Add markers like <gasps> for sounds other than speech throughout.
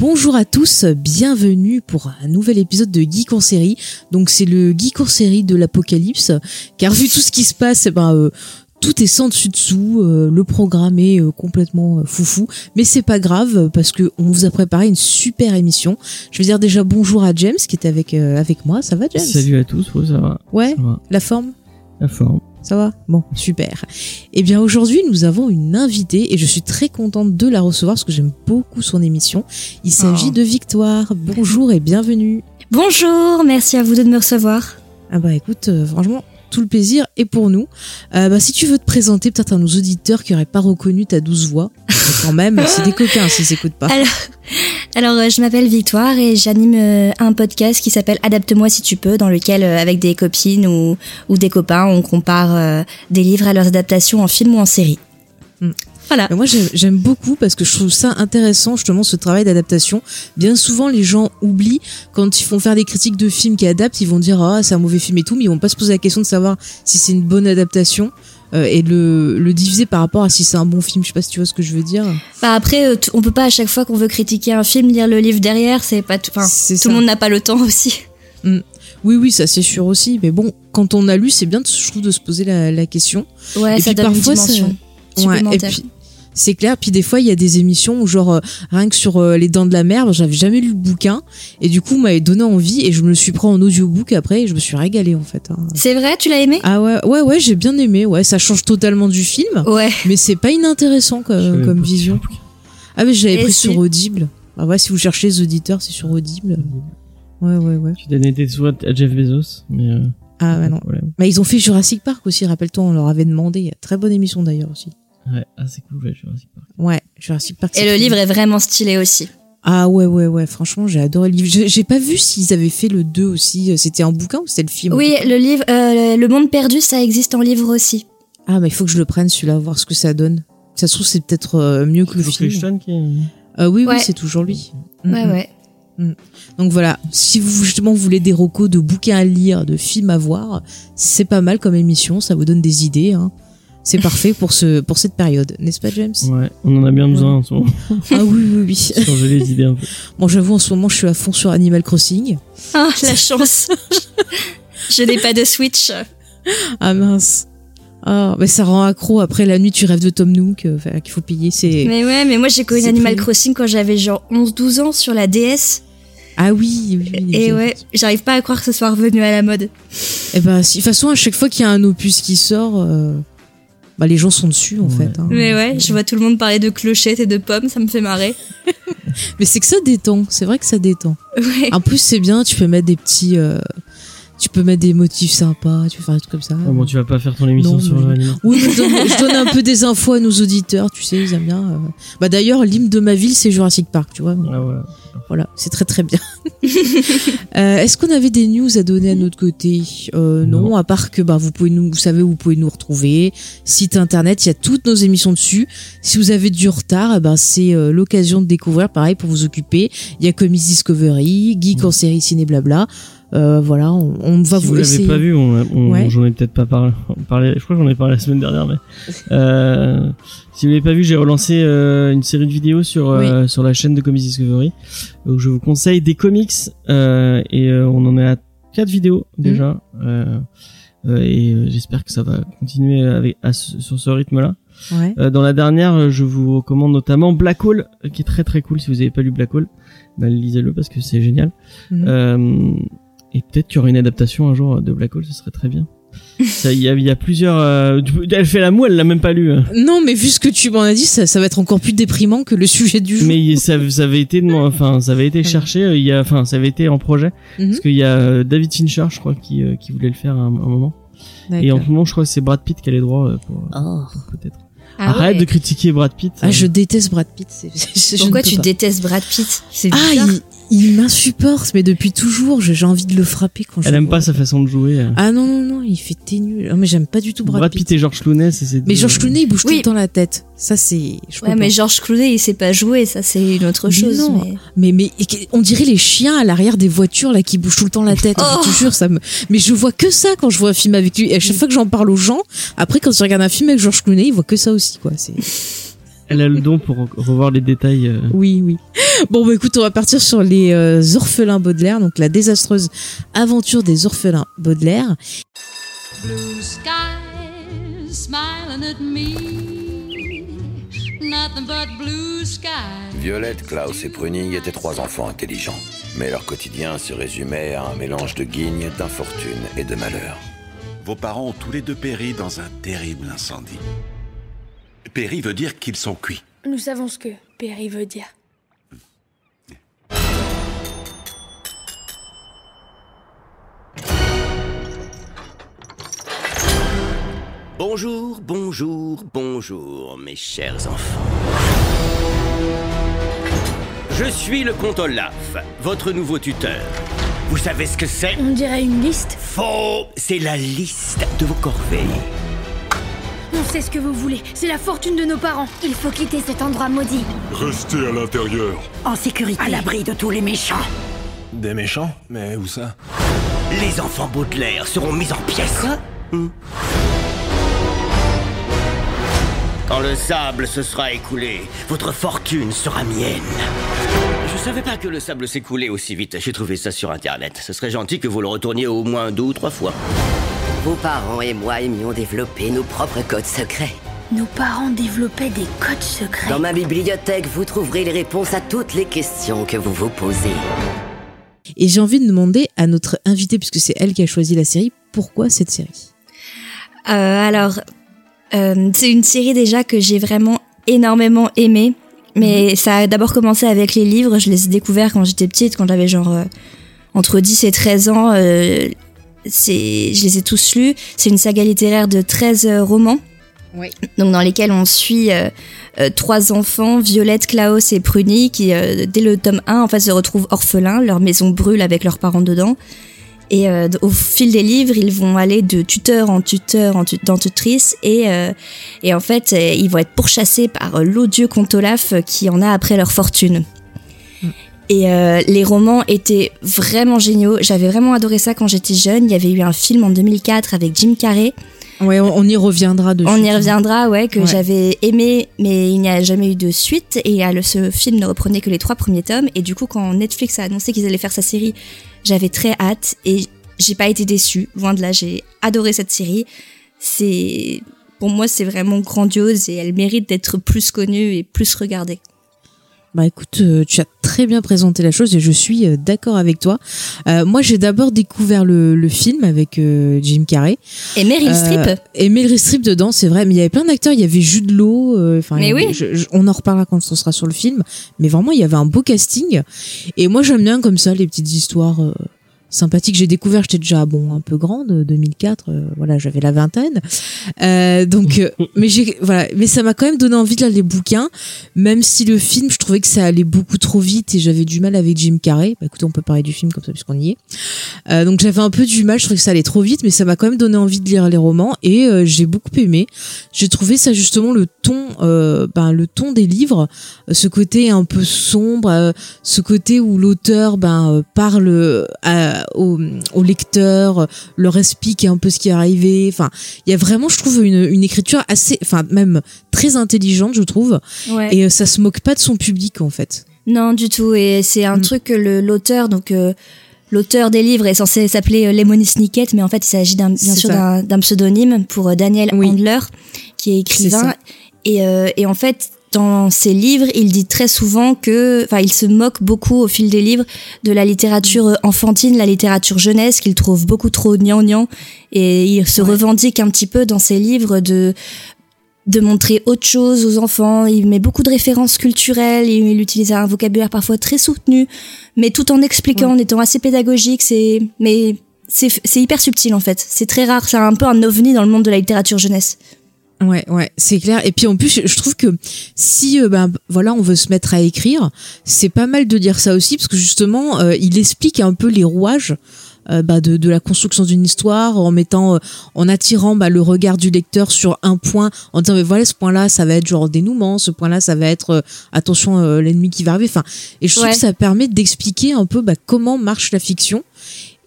Bonjour à tous, bienvenue pour un nouvel épisode de Geek en série. Donc c'est le Geek en série de l'apocalypse, car vu tout ce qui se passe, eh ben, euh, tout est sans dessus dessous, euh, le programme est euh, complètement foufou, mais c'est pas grave parce que on vous a préparé une super émission. Je veux dire déjà bonjour à James qui est avec euh, avec moi, ça va James? Salut à tous, ouais, ça va. Ouais, Ça va. la forme? La forme. Ça va Bon, super. Eh bien aujourd'hui, nous avons une invitée et je suis très contente de la recevoir parce que j'aime beaucoup son émission. Il s'agit Oh. de Victoire. Bonjour et bienvenue. Bonjour, merci à vous de me recevoir. Ah bah écoute, euh, franchement, tout le plaisir est pour nous. Euh, bah, si tu veux te présenter peut-être à nos auditeurs qui n'auraient pas reconnu ta douce voix, quand même, c'est des coquins s'ils s'écoutent pas. Alors, alors euh, je m'appelle Victoire et j'anime euh, un podcast qui s'appelle Adapte-moi si tu peux, dans lequel, avec des copines ou, ou des copains, on compare des livres à leurs adaptations en film ou en série. Voilà. Mais moi, j'aime- beaucoup parce que je trouve ça intéressant, justement, ce travail d'adaptation. Bien souvent, les gens oublient quand ils font faire des critiques de films qui adaptent, ils vont dire ah c'est un mauvais film et tout, mais ils vont pas se poser la question de savoir si c'est une bonne adaptation euh, et le, le diviser par rapport à si c'est un bon film. Je sais pas si tu vois ce que je veux dire. Bah après, euh, on peut pas à chaque fois qu'on veut critiquer un film lire le livre derrière, c'est pas tout. Enfin, tout ça. le monde n'a pas le temps <laughs> aussi. Oui, oui, ça c'est sûr aussi. Mais bon, quand on a lu, c'est bien, de- je trouve, de se poser la, la question. Ouais, Et ça puis donne une parfois, Ouais, et puis c'est clair. Puis des fois, il y a des émissions où genre euh, rien que sur euh, les dents de la mer, j'avais jamais lu le bouquin et du coup, m'avait donné envie et je me le suis pris en audiobook après et je me suis régalée en fait. hein. C'est vrai, tu l'as aimé? Ah ouais, ouais, ouais, j'ai bien aimé. Ouais, ça change totalement du film, Ouais. mais c'est pas inintéressant comme, vision. Ah mais je l'avais Et pris sur Audible. Ah ouais, si vous cherchez les auditeurs, c'est sur Audible. Ouais, ouais, ouais. Tu donné des sous à Jeff Bezos, mais. euh, Ah de non. Mais ils ont fait Jurassic Park aussi, rappelle-toi, on leur avait demandé. Il y a très bonne émission d'ailleurs aussi. Ouais, ah, c'est cool, ouais, Jurassic Park. Ouais, Jurassic Park. Et le cool. livre est vraiment stylé aussi. Ah ouais, ouais, ouais, franchement, j'ai adoré le livre. J'ai pas vu s'ils avaient fait le 2 aussi. C'était un bouquin ou c'était le film Oui, le livre, euh, Le Monde Perdu, ça existe en livre aussi. Ah, mais il faut que je le prenne celui-là, voir ce que ça donne. Ça se trouve, c'est peut-être euh, mieux que le film. Crichton qui est- Euh, oui, oui, c'est toujours lui. Ouais, ouais. Donc voilà, si vous justement voulez des recos de bouquins à lire, de films à voir, c'est pas mal comme émission, ça vous donne des idées. Hein. C'est parfait pour ce pour cette période, n'est-ce pas James? Ouais, on en a bien besoin en ce moment. Ah oui, oui, oui. Changer <laughs> les idées un peu. Bon, j'avoue, en ce moment, je suis à fond sur Animal Crossing. Ah, la chance. <laughs> Je n'ai pas de Switch. Ah mince. Ah, mais ça rend accro. Après la nuit, tu rêves de Tom Nook, euh, qu'il faut payer. C'est Mais ouais, mais moi j'ai connu Animal. Crossing quand j'avais genre 11-12 ans sur la DS. ah oui, oui. oui, Et oui. ouais, j'arrive pas à croire que ce soit revenu à la mode. Eh ben, si- de toute façon, à chaque fois qu'il y a un opus qui sort, euh, bah, les gens sont dessus, en Ouais. fait. hein. Mais ouais, je vois tout le monde parler de clochettes et de pommes, ça me fait marrer. <laughs> Mais c'est que ça détend. C'est vrai que ça détend. Ouais. En plus, c'est bien. Tu peux mettre des petits, euh, tu peux mettre des motifs sympas. Tu peux faire des trucs comme ça. Ah bon, tu vas pas faire ton émission Non, sur mais- l'anime. Oui, mais je donne, je donne un peu des infos à nos auditeurs. Tu sais, ils aiment bien. euh. Bah d'ailleurs, l'hymne de ma ville, c'est Jurassic Park. Tu vois. Ah ouais. Voilà, c'est très très bien. <laughs> Euh, Est-ce qu'on avait des news à donner à notre côté? Euh, non. Non. à part que bah vous pouvez nous, vous savez où vous pouvez nous retrouver. Site internet, il y a toutes nos émissions dessus. Si vous avez du retard, eh ben c'est euh, l'occasion de découvrir. Pareil pour vous occuper. Il y a Comics Discovery, Geek en série ciné blabla. Euh, voilà, on, on va si vous vous l'avez pas vu, on, on- Ouais. j'en ai peut-être pas parlé, parlé. Je crois que j'en ai parlé la semaine dernière, mais <laughs> euh, si vous l'avez pas vu, j'ai relancé euh, une série de vidéos sur euh, sur la chaîne de Comics Discovery. Donc je vous conseille des comics euh, et euh, on en est à quatre vidéos déjà. Euh, euh, et euh, j'espère que ça va continuer avec à sur ce rythme-là. Ouais. Euh, dans la dernière, je vous recommande notamment Black Hole, qui est très très cool. Si vous avez pas lu Black Hole, bah, lisez-le parce que c'est génial. Mhm. Euh, et peut-être qu'il y aura une adaptation un jour de Black Hole, ce serait très bien. Ça, Il y, y a plusieurs. euh, elle fait la moue, elle l'a même pas lu. hein. Non, mais vu ce que tu m'en as dit, ça, ça va être encore plus déprimant que le sujet du jour. Mais ça, ça avait été, enfin, ça avait été cherché. Il y a, enfin, ça avait été en projet Mhm. parce qu'il y a euh, David Fincher, je crois, qui, euh, qui voulait le faire à un, un moment. Et en ce moment, je crois que c'est Brad Pitt qui a les droits pour, Oh. pour peut-être. Ah Arrête ouais. de critiquer Brad Pitt. Ah, je déteste Brad Pitt. <laughs> Pourquoi tu pas. détestes Brad Pitt? C'est Ah, il, il m'insupporte, mais depuis toujours, j'ai envie de le frapper quand je Elle le aime vois. pas sa façon de jouer. euh. Ah non, non, non, il fait t'es nul. Ah, mais j'aime pas du tout Brad, Brad Pitt. Pitt et George Clooney, c'est ces Mais George Clooney, il bouge tout le temps la tête. Ça, c'est. Ouais, mais George Clooney, il sait pas jouer, ça c'est une autre Mais chose. non. mais- Mais, mais et- on dirait les chiens à l'arrière des voitures là qui bougent tout le temps la tête. Oh. Je te jure, ça me. Mais je vois que ça quand je vois un film avec lui. Et à chaque fois que j'en parle aux gens, après quand ils regardent un film avec George Clooney, ils voient que ça aussi, quoi. C'est. Elle a le don pour revoir les détails. euh. Oui, oui. Bon, bah écoute, on va partir sur les euh, orphelins Baudelaire, donc la désastreuse aventure des orphelins Baudelaire. Blue skies smiling at me. Nothing but blue skies. Violette, Klaus et Pruning étaient trois enfants intelligents. Mais leur quotidien se résumait à un mélange de guignes, d'infortune et de malheur. Vos parents ont tous les deux péri dans un terrible incendie. Péri veut dire qu'ils sont cuits. Nous savons ce que péri veut dire. Bonjour, bonjour, bonjour, mes chers enfants. Je suis le comte Olaf, votre nouveau tuteur. Vous savez ce que c'est? On dirait une liste. Faux C'est la liste de vos corvées. On sait ce que vous voulez. C'est la fortune de nos parents. Il faut quitter cet endroit maudit. Restez à l'intérieur. En sécurité. À l'abri de tous les méchants. Des méchants Mais où ça? Les enfants Baudelaire seront mis en pièces. Hmm. Quand le sable se sera écoulé, votre fortune sera mienne. Je savais pas que le sable s'écoulait aussi vite. J'ai trouvé ça sur internet. Ce serait gentil que vous le retourniez au moins deux ou trois fois. Vos parents et moi aimions développer nos propres codes secrets. Nos parents développaient des codes secrets. Dans ma bibliothèque, vous trouverez les réponses à toutes les questions que vous vous posez. Et j'ai envie de demander à notre invitée, puisque c'est elle qui a choisi la série, pourquoi cette série? Euh, alors, euh, c'est une série déjà que j'ai vraiment énormément aimée. Mais ça a d'abord commencé avec les livres. Je les ai découverts quand j'étais petite, quand j'avais genre euh, entre 10 et 13 ans. C'est, je les ai tous lus. C'est une saga littéraire de 13 euh, romans. Oui. Donc dans lesquels on suit euh, euh, trois enfants, Violette, Klaus et Pruny, qui euh, dès le tome 1 en fait se retrouvent orphelins. Leur maison brûle avec leurs parents dedans. Et au fil des livres, ils vont aller de tuteur en tuteur en tu- en tutrice et et en fait, ils vont être pourchassés par l'odieux comte Olaf euh, qui en a après leur fortune. Et euh, les romans étaient vraiment géniaux. J'avais vraiment adoré ça quand j'étais jeune. Il y avait eu un film en 2004 avec Jim Carrey. Ouais, on, on y reviendra dessus. On y reviendra, ouais, que Ouais. j'avais aimé, mais il n'y a jamais eu de suite. Et euh, ce film ne reprenait que les trois premiers tomes. Et du coup, quand Netflix a annoncé qu'ils allaient faire sa série, j'avais très hâte et j'ai pas été déçue. Loin de là, j'ai adoré cette série. C'est, pour moi, c'est vraiment grandiose et elle mérite d'être plus connue et plus regardée. Bah écoute, euh, tu as très bien présenté la chose et je suis euh, d'accord avec toi. Euh, moi, j'ai d'abord découvert le, le film avec euh, Jim Carrey. Et Meryl Euh, Streep. Et Meryl Streep dedans, c'est vrai. Mais il y avait plein d'acteurs. Il y avait Jude Law. Enfin, Mais oui. je- je- on en reparlera quand on sera sur le film. Mais vraiment, il y avait un beau casting. Et moi, j'aime bien comme ça les petites histoires. Euh, sympathiques. J'ai découvert, j'étais déjà bon un peu grande, 2004, euh, voilà, j'avais la vingtaine. Euh, donc, euh, <laughs> mais j'ai, voilà, mais ça m'a quand même donné envie de lire les bouquins, même si le film, je trouvais que ça allait beaucoup trop vite et j'avais du mal avec Jim Carrey. Bah, écoutez, on peut parler du film comme ça puisqu'on y est. Euh, donc j'avais un peu du mal, je trouvais que ça allait trop vite, mais ça m'a quand même donné envie de lire les romans et euh, j'ai beaucoup aimé. J'ai trouvé ça justement le ton, euh, ben le ton des livres, euh, ce côté un peu sombre, euh, ce côté où l'auteur ben euh, parle à- au, au lecteur, euh, leur explique un peu ce qui est arrivé. Enfin, il y a vraiment, je trouve, une, une écriture assez, enfin même très intelligente, je trouve, Ouais. et euh, ça se moque pas de son public en fait. Non, du tout. Et c'est un Mm. truc que l'auteur, donc euh, l'auteur des livres est censé s'appeler euh, Lemony Snicket, mais en fait, il s'agit bien sûr d'un, pseudonyme pour Daniel Oui. Handler, qui est écrivain. Et, euh, et en fait, dans ses livres, il dit très souvent que, enfin, il se moque beaucoup au fil des livres de la littérature euh, enfantine, la littérature jeunesse, qu'il trouve beaucoup trop gnangnan. Et il se revendique un petit peu dans ses livres de de montrer autre chose aux enfants. Il met beaucoup de références culturelles. Il, il utilise un vocabulaire parfois très soutenu, mais tout en expliquant, en étant assez pédagogique. C'est, mais c'est, c'est hyper subtil en fait. C'est très rare. C'est un peu un ovni dans le monde de la littérature jeunesse. Ouais, ouais, c'est clair. Et puis en plus, je trouve que si, euh, ben voilà, on veut se mettre à écrire, c'est pas mal de dire ça aussi, parce que justement, euh, il explique un peu les rouages. euh, bah, de, de la construction d'une histoire en mettant en attirant bah, le regard du lecteur sur un point en disant mais voilà ce point là ça va être genre dénouement ce point là ça va être attention l'ennemi qui va arriver enfin et je trouve Ouais. que ça permet d'expliquer un peu bah, comment marche la fiction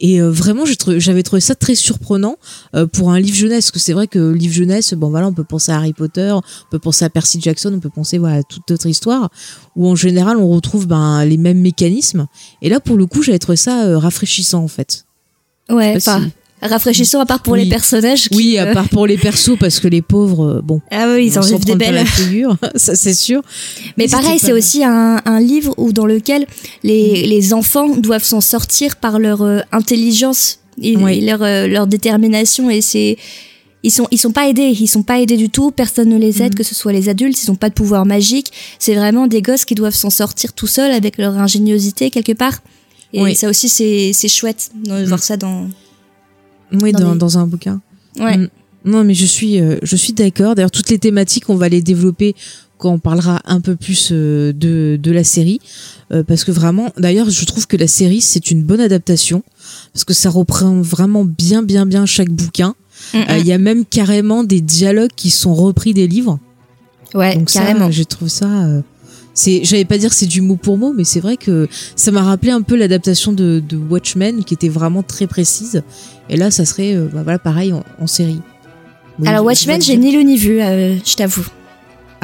et euh, vraiment, j'avais trouvé ça très surprenant euh, pour un livre jeunesse. Parce que c'est vrai que livre jeunesse, bon voilà, on peut penser à Harry Potter, on peut penser à Percy Jackson, on peut penser voilà, à toute autre histoire où en général on retrouve ben, les mêmes mécanismes. Et là, pour le coup, j'avais trouvé ça euh, rafraîchissant en fait. Ouais, pas rafraîchissant à part pour Oui. les personnages. qui, Oui, à euh, part pour les persos, <laughs> parce que les pauvres, euh, bon. Ah oui, ils en vivent des belles. figure, <laughs> ça c'est sûr. Mais pareil, c'est aussi un, un livre où dans lequel les, les enfants doivent s'en sortir par leur euh, intelligence et, Oui. et leur, euh, leur détermination et c'est ils sont ils sont pas aidés, ils sont pas aidés du tout, personne ne les aide, Mhm. que ce soit les adultes, ils ont pas de pouvoir magique, c'est vraiment des gosses qui doivent s'en sortir tout seuls avec leur ingéniosité quelque part. Et Oui. ça aussi c'est c'est chouette de voir ça dans Oui, Dans dans, les- dans un bouquin. ouais. Non, mais je suis, euh, je suis d'accord. D'ailleurs, toutes les thématiques, on va les développer quand on parlera un peu plus euh, de, de la série. Euh, parce que vraiment, d'ailleurs, je trouve que la série, c'est une bonne adaptation. Parce que ça reprend vraiment bien, bien, bien chaque bouquin. Mm, Euh, Il y a même carrément des dialogues qui sont repris des livres. Ouais, Donc carrément. ça, je trouve ça... c'est, j'allais pas dire que c'est du mot pour mot, mais c'est vrai que ça m'a rappelé un peu l'adaptation de, de Watchmen, qui était vraiment très précise. Et là, ça serait, euh, bah voilà, pareil en, en série. Oui, Alors Watchmen, je j'ai ni lu ni vu, euh, je t'avoue.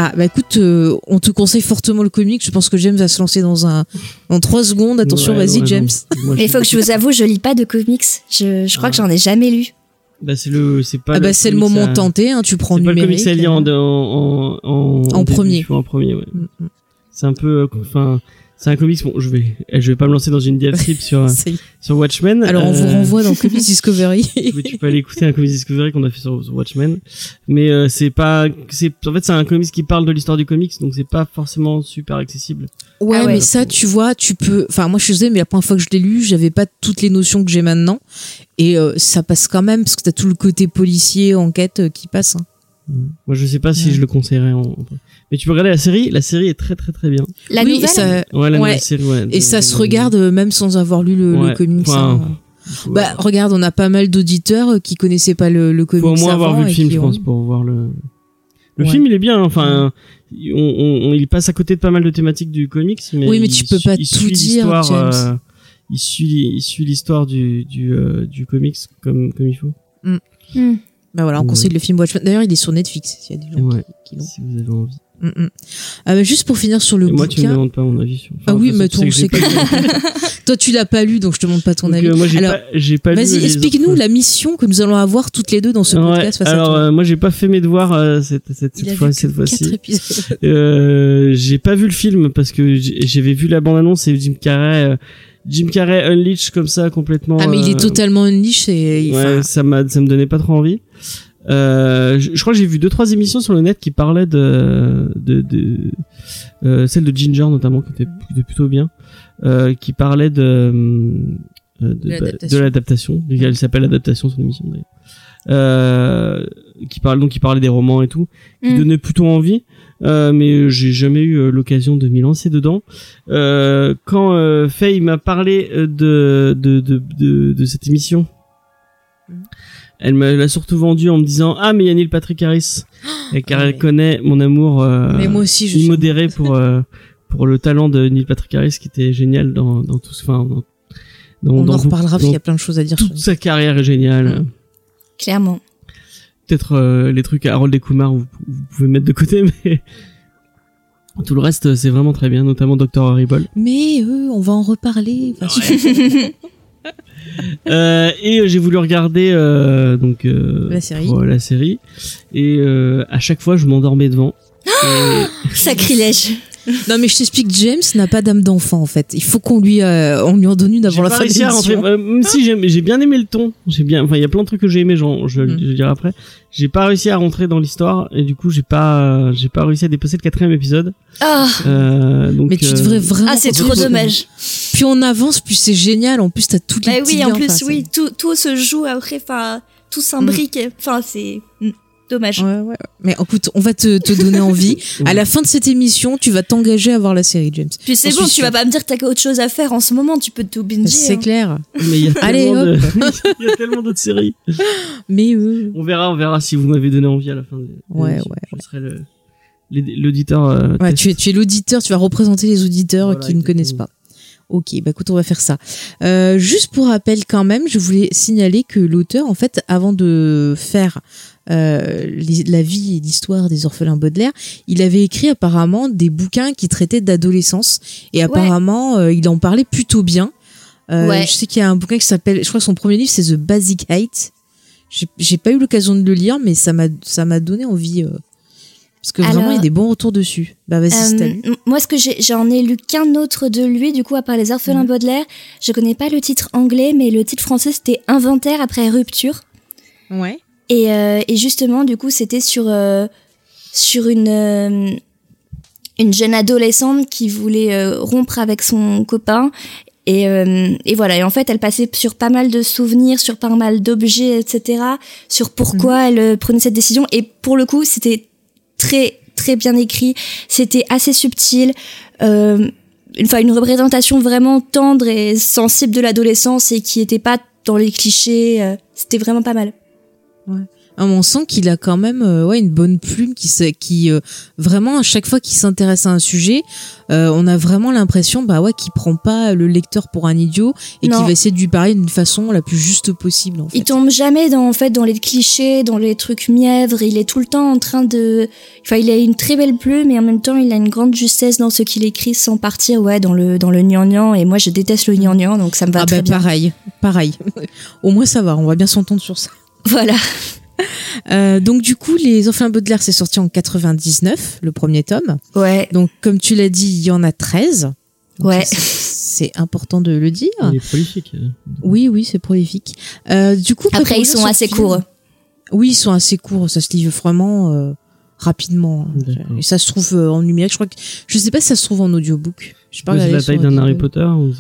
Ah bah écoute, euh, on te conseille fortement le comic. Je pense que James va se lancer dans un en trois secondes. Attention, Ouais, vas-y ouais, James. Mais il faut que je vous avoue, je lis pas de comics. Je, je crois que j'en ai jamais lu. Bah, c'est le, c'est pas Ah bah c'est le moment à- tenté. Hein, tu prends C'est pas le numérique. comics à lire en, en, en, En début, premier. En premier, ouais. Mm, mm. C'est un peu, euh, enfin, c'est un comics. Bon, je vais, je vais pas me lancer dans une diatribe <laughs> sur est. sur Watchmen. Alors on vous Euh, renvoie dans Comics <laughs> Discovery. oui, tu peux aller écouter un comics Discovery qu'on a fait sur, sur Watchmen. Mais euh, c'est pas, c'est, en fait, c'est un comics qui parle de l'histoire du comics, donc c'est pas forcément super accessible. Ouais, Ah ouais. mais ça, tu vois, tu peux. Enfin, moi, je désolée, mais la première fois que je l'ai lu, j'avais pas toutes les notions que j'ai maintenant, et euh, ça passe quand même parce que t'as tout le côté policier, enquête euh, qui passe. hein. Moi, je sais pas si je le conseillerais. En... Mais tu peux regarder la série. La série est très très très bien. La oui, et nouvelle ça, Ouais, la Ouais. nouvelle série. Ouais, et ça se de- regarde euh, même sans avoir lu le, le comics. enfin, hein. faut- Bah, regarde, on a pas mal d'auditeurs euh, qui connaissaient pas le, le comics faut au moins avoir vu le film, je ont- pense, pour voir le. Le Ouais. film, il est bien. Enfin, on, on- on- il passe à côté de pas mal de thématiques du comics, mais Oui, mais il tu peux pas il tout dire, James. euh, il suit, il suit l'histoire du du euh, du comics comme comme il faut. Hmm. Bah voilà, on Ouais. conseille le film Watchmen. D'ailleurs, il est sur Netflix. S'il y a des gens Ouais. qui, qui l'ont. Si vous avez envie. Mm, mm. Ah, bah, juste pour finir sur le Et moi, tu me bouquin. demandes pas mon avis sur. ah enfin, oui, de toute mais façon, toi, on tu sais sait que j'ai pas lu. que <laughs> toi, tu l'as pas lu, donc je te demande pas ton Donc, avis. euh, moi, j'ai Alors, pas, pas lu. Vas-y, explique-nous la mission que nous allons avoir toutes les deux dans ce Ouais, podcast face alors, à euh, moi, j'ai pas fait mes devoirs euh, cette cette, fois, cette fois-ci. Euh, j'ai pas vu le film parce que j'avais vu la bande-annonce et Jim Carrey, euh, Jim Carrey unleash comme ça complètement. Ah, mais il est totalement niche et Ouais, ça m'a, ça me donnait pas trop envie. Euh, je, je crois que j'ai vu deux trois émissions sur le net qui parlaient de, de, de euh, celle de Ginger notamment qui était, qui était plutôt bien, euh, qui parlait de euh, de, bah, l'adaptation. de l'adaptation. Elle s'appelle adaptation son émission d'ailleurs. Euh, qui parle donc qui parlait des romans et tout, qui Mm. donnait plutôt envie. Euh, mais j'ai jamais eu l'occasion de m'y lancer dedans. Euh, quand euh, Faye m'a parlé de de, de, de, de cette émission, elle me l'a surtout vendu en me disant ah mais il y a Neil Patrick Harris <gasps> et car Ah, elle mais- connaît mon amour euh, Mais moi aussi, je suis immodéré pour euh, pour le talent de Neil Patrick Harris qui était génial dans dans tout ce enfin dans, dans, on dans en reparlera parce qu'il y a plein de choses à dire. sur toute sa carrière est géniale Clairement. peut-être euh, les trucs à Harold et Kumar vous, vous pouvez mettre de côté <laughs> mais tout le reste c'est vraiment très bien notamment Dr Horrible Mais euh, on va en reparler. Enfin, <laughs> <laughs> <laughs> euh, et euh, j'ai voulu regarder euh, donc La série. pour, la série et à chaque fois je m'endormais devant <gasps> Et- Sacrilège. Non, mais je t'explique, James n'a pas d'âme d'enfant en fait. Il faut qu'on lui, euh, on lui en donne une avant la fin de réussi à rentrer l'émission. euh, même si j'ai bien aimé le ton j'ai bien enfin il y a plein de trucs que j'ai aimé genre, je, Mm. je dirai après j'ai pas réussi à rentrer dans l'histoire et du coup j'ai pas j'ai pas réussi à dépasser le quatrième épisode Ah, euh, donc Mais tu euh, devrais vraiment. ah c'est trop dommage. Plus on avance, plus c'est génial. En plus, t'as toutes les Bah oui, en plus, enfin, oui, tout, tout se joue après, enfin, tout s'imbrique. Enfin, c'est. Mm. Dommage. Ouais, ouais. Mais écoute, on va te, te donner envie. <laughs> à la fin de cette émission, tu vas t'engager à voir la série, James. Puis c'est bon, tu vas pas me dire que t'as autre chose à faire en ce moment, tu peux tout binger. C'est hein. clair. Mais il y a <laughs> Allez, de- hop. <laughs> il y a tellement d'autres séries. Mais euh, On verra, on verra si vous m'avez donné envie à la fin. De, Ouais, l'émission. ouais, Je serai le- l'éd- l'auditeur. euh, ouais, tu es, tu es l'auditeur, tu vas représenter les auditeurs Voilà, qui ne connaissent pas. Ok, bah écoute, on va faire ça. Euh, juste pour rappel quand même, je voulais signaler que l'auteur, en fait, avant de faire euh, les- la vie et l'histoire des orphelins Baudelaire, il avait écrit apparemment des bouquins qui traitaient d'adolescence et apparemment euh, il en parlait plutôt bien. Euh, Ouais. Je sais qu'il y a un bouquin qui s'appelle, je crois que son premier livre c'est The Basic Height. J'ai- pas eu l'occasion de le lire, mais ça m'a ça m'a donné envie parce que vraiment Alors, il y a des bons retours dessus. Bah vas-y, Euh, moi, ce que j'ai, j'en ai lu qu'un autre de lui, du coup, à part les orphelins Baudelaire. Je connais pas le titre anglais, mais le titre français c'était Inventaire après rupture. Ouais. Et, euh, et justement, du coup, c'était sur euh, sur une euh, une jeune adolescente qui voulait euh, rompre avec son copain. Et, euh, et voilà. Et en fait, elle passait sur pas mal de souvenirs, sur pas mal d'objets, etc. Sur pourquoi elle euh, prenait cette décision. Et pour le coup, c'était très très bien écrit. C'était assez subtil. Euh, une, enfin, une représentation vraiment tendre et sensible de l'adolescence et qui était pas dans les clichés. euh, C'était vraiment pas mal. Ouais. Ah, on sent qu'il a quand même euh, ouais une bonne plume qui qui euh, vraiment à chaque fois qu'il s'intéresse à un sujet, euh, on a vraiment l'impression bah ouais qu'il prend pas le lecteur pour un idiot et qu'il va essayer de lui parler d'une façon la plus juste possible en fait. Il tombe jamais dans en fait dans les clichés, dans les trucs mièvres. Il est tout le temps en train de. Enfin, il a une très belle plume et en même temps, il a une grande justesse dans ce qu'il écrit sans partir ouais dans le dans le gnangnan. Et moi, je déteste le gnangnan, donc ça me va ah très bah bien. pareil, pareil. <laughs> Au moins ça va, on va bien s'entendre sur ça. Voilà. <laughs> Euh, donc du coup, les Orphelins Baudelaire, c'est sorti en 99, le premier tome. Ouais. Donc comme tu l'as dit, il y en a 13. Donc, Ouais. C'est important de le dire. Il est prolifique. Oui, oui, c'est prolifique. Euh, du coup, Après, ils sont assez film- courts. Oui, ils sont assez courts. Ça se livre vraiment euh, rapidement. Et ça se trouve euh, en numérique. Je crois que je sais pas si ça se trouve en audiobook. Je sais pas c'est la taille d'un. Harry Potter ou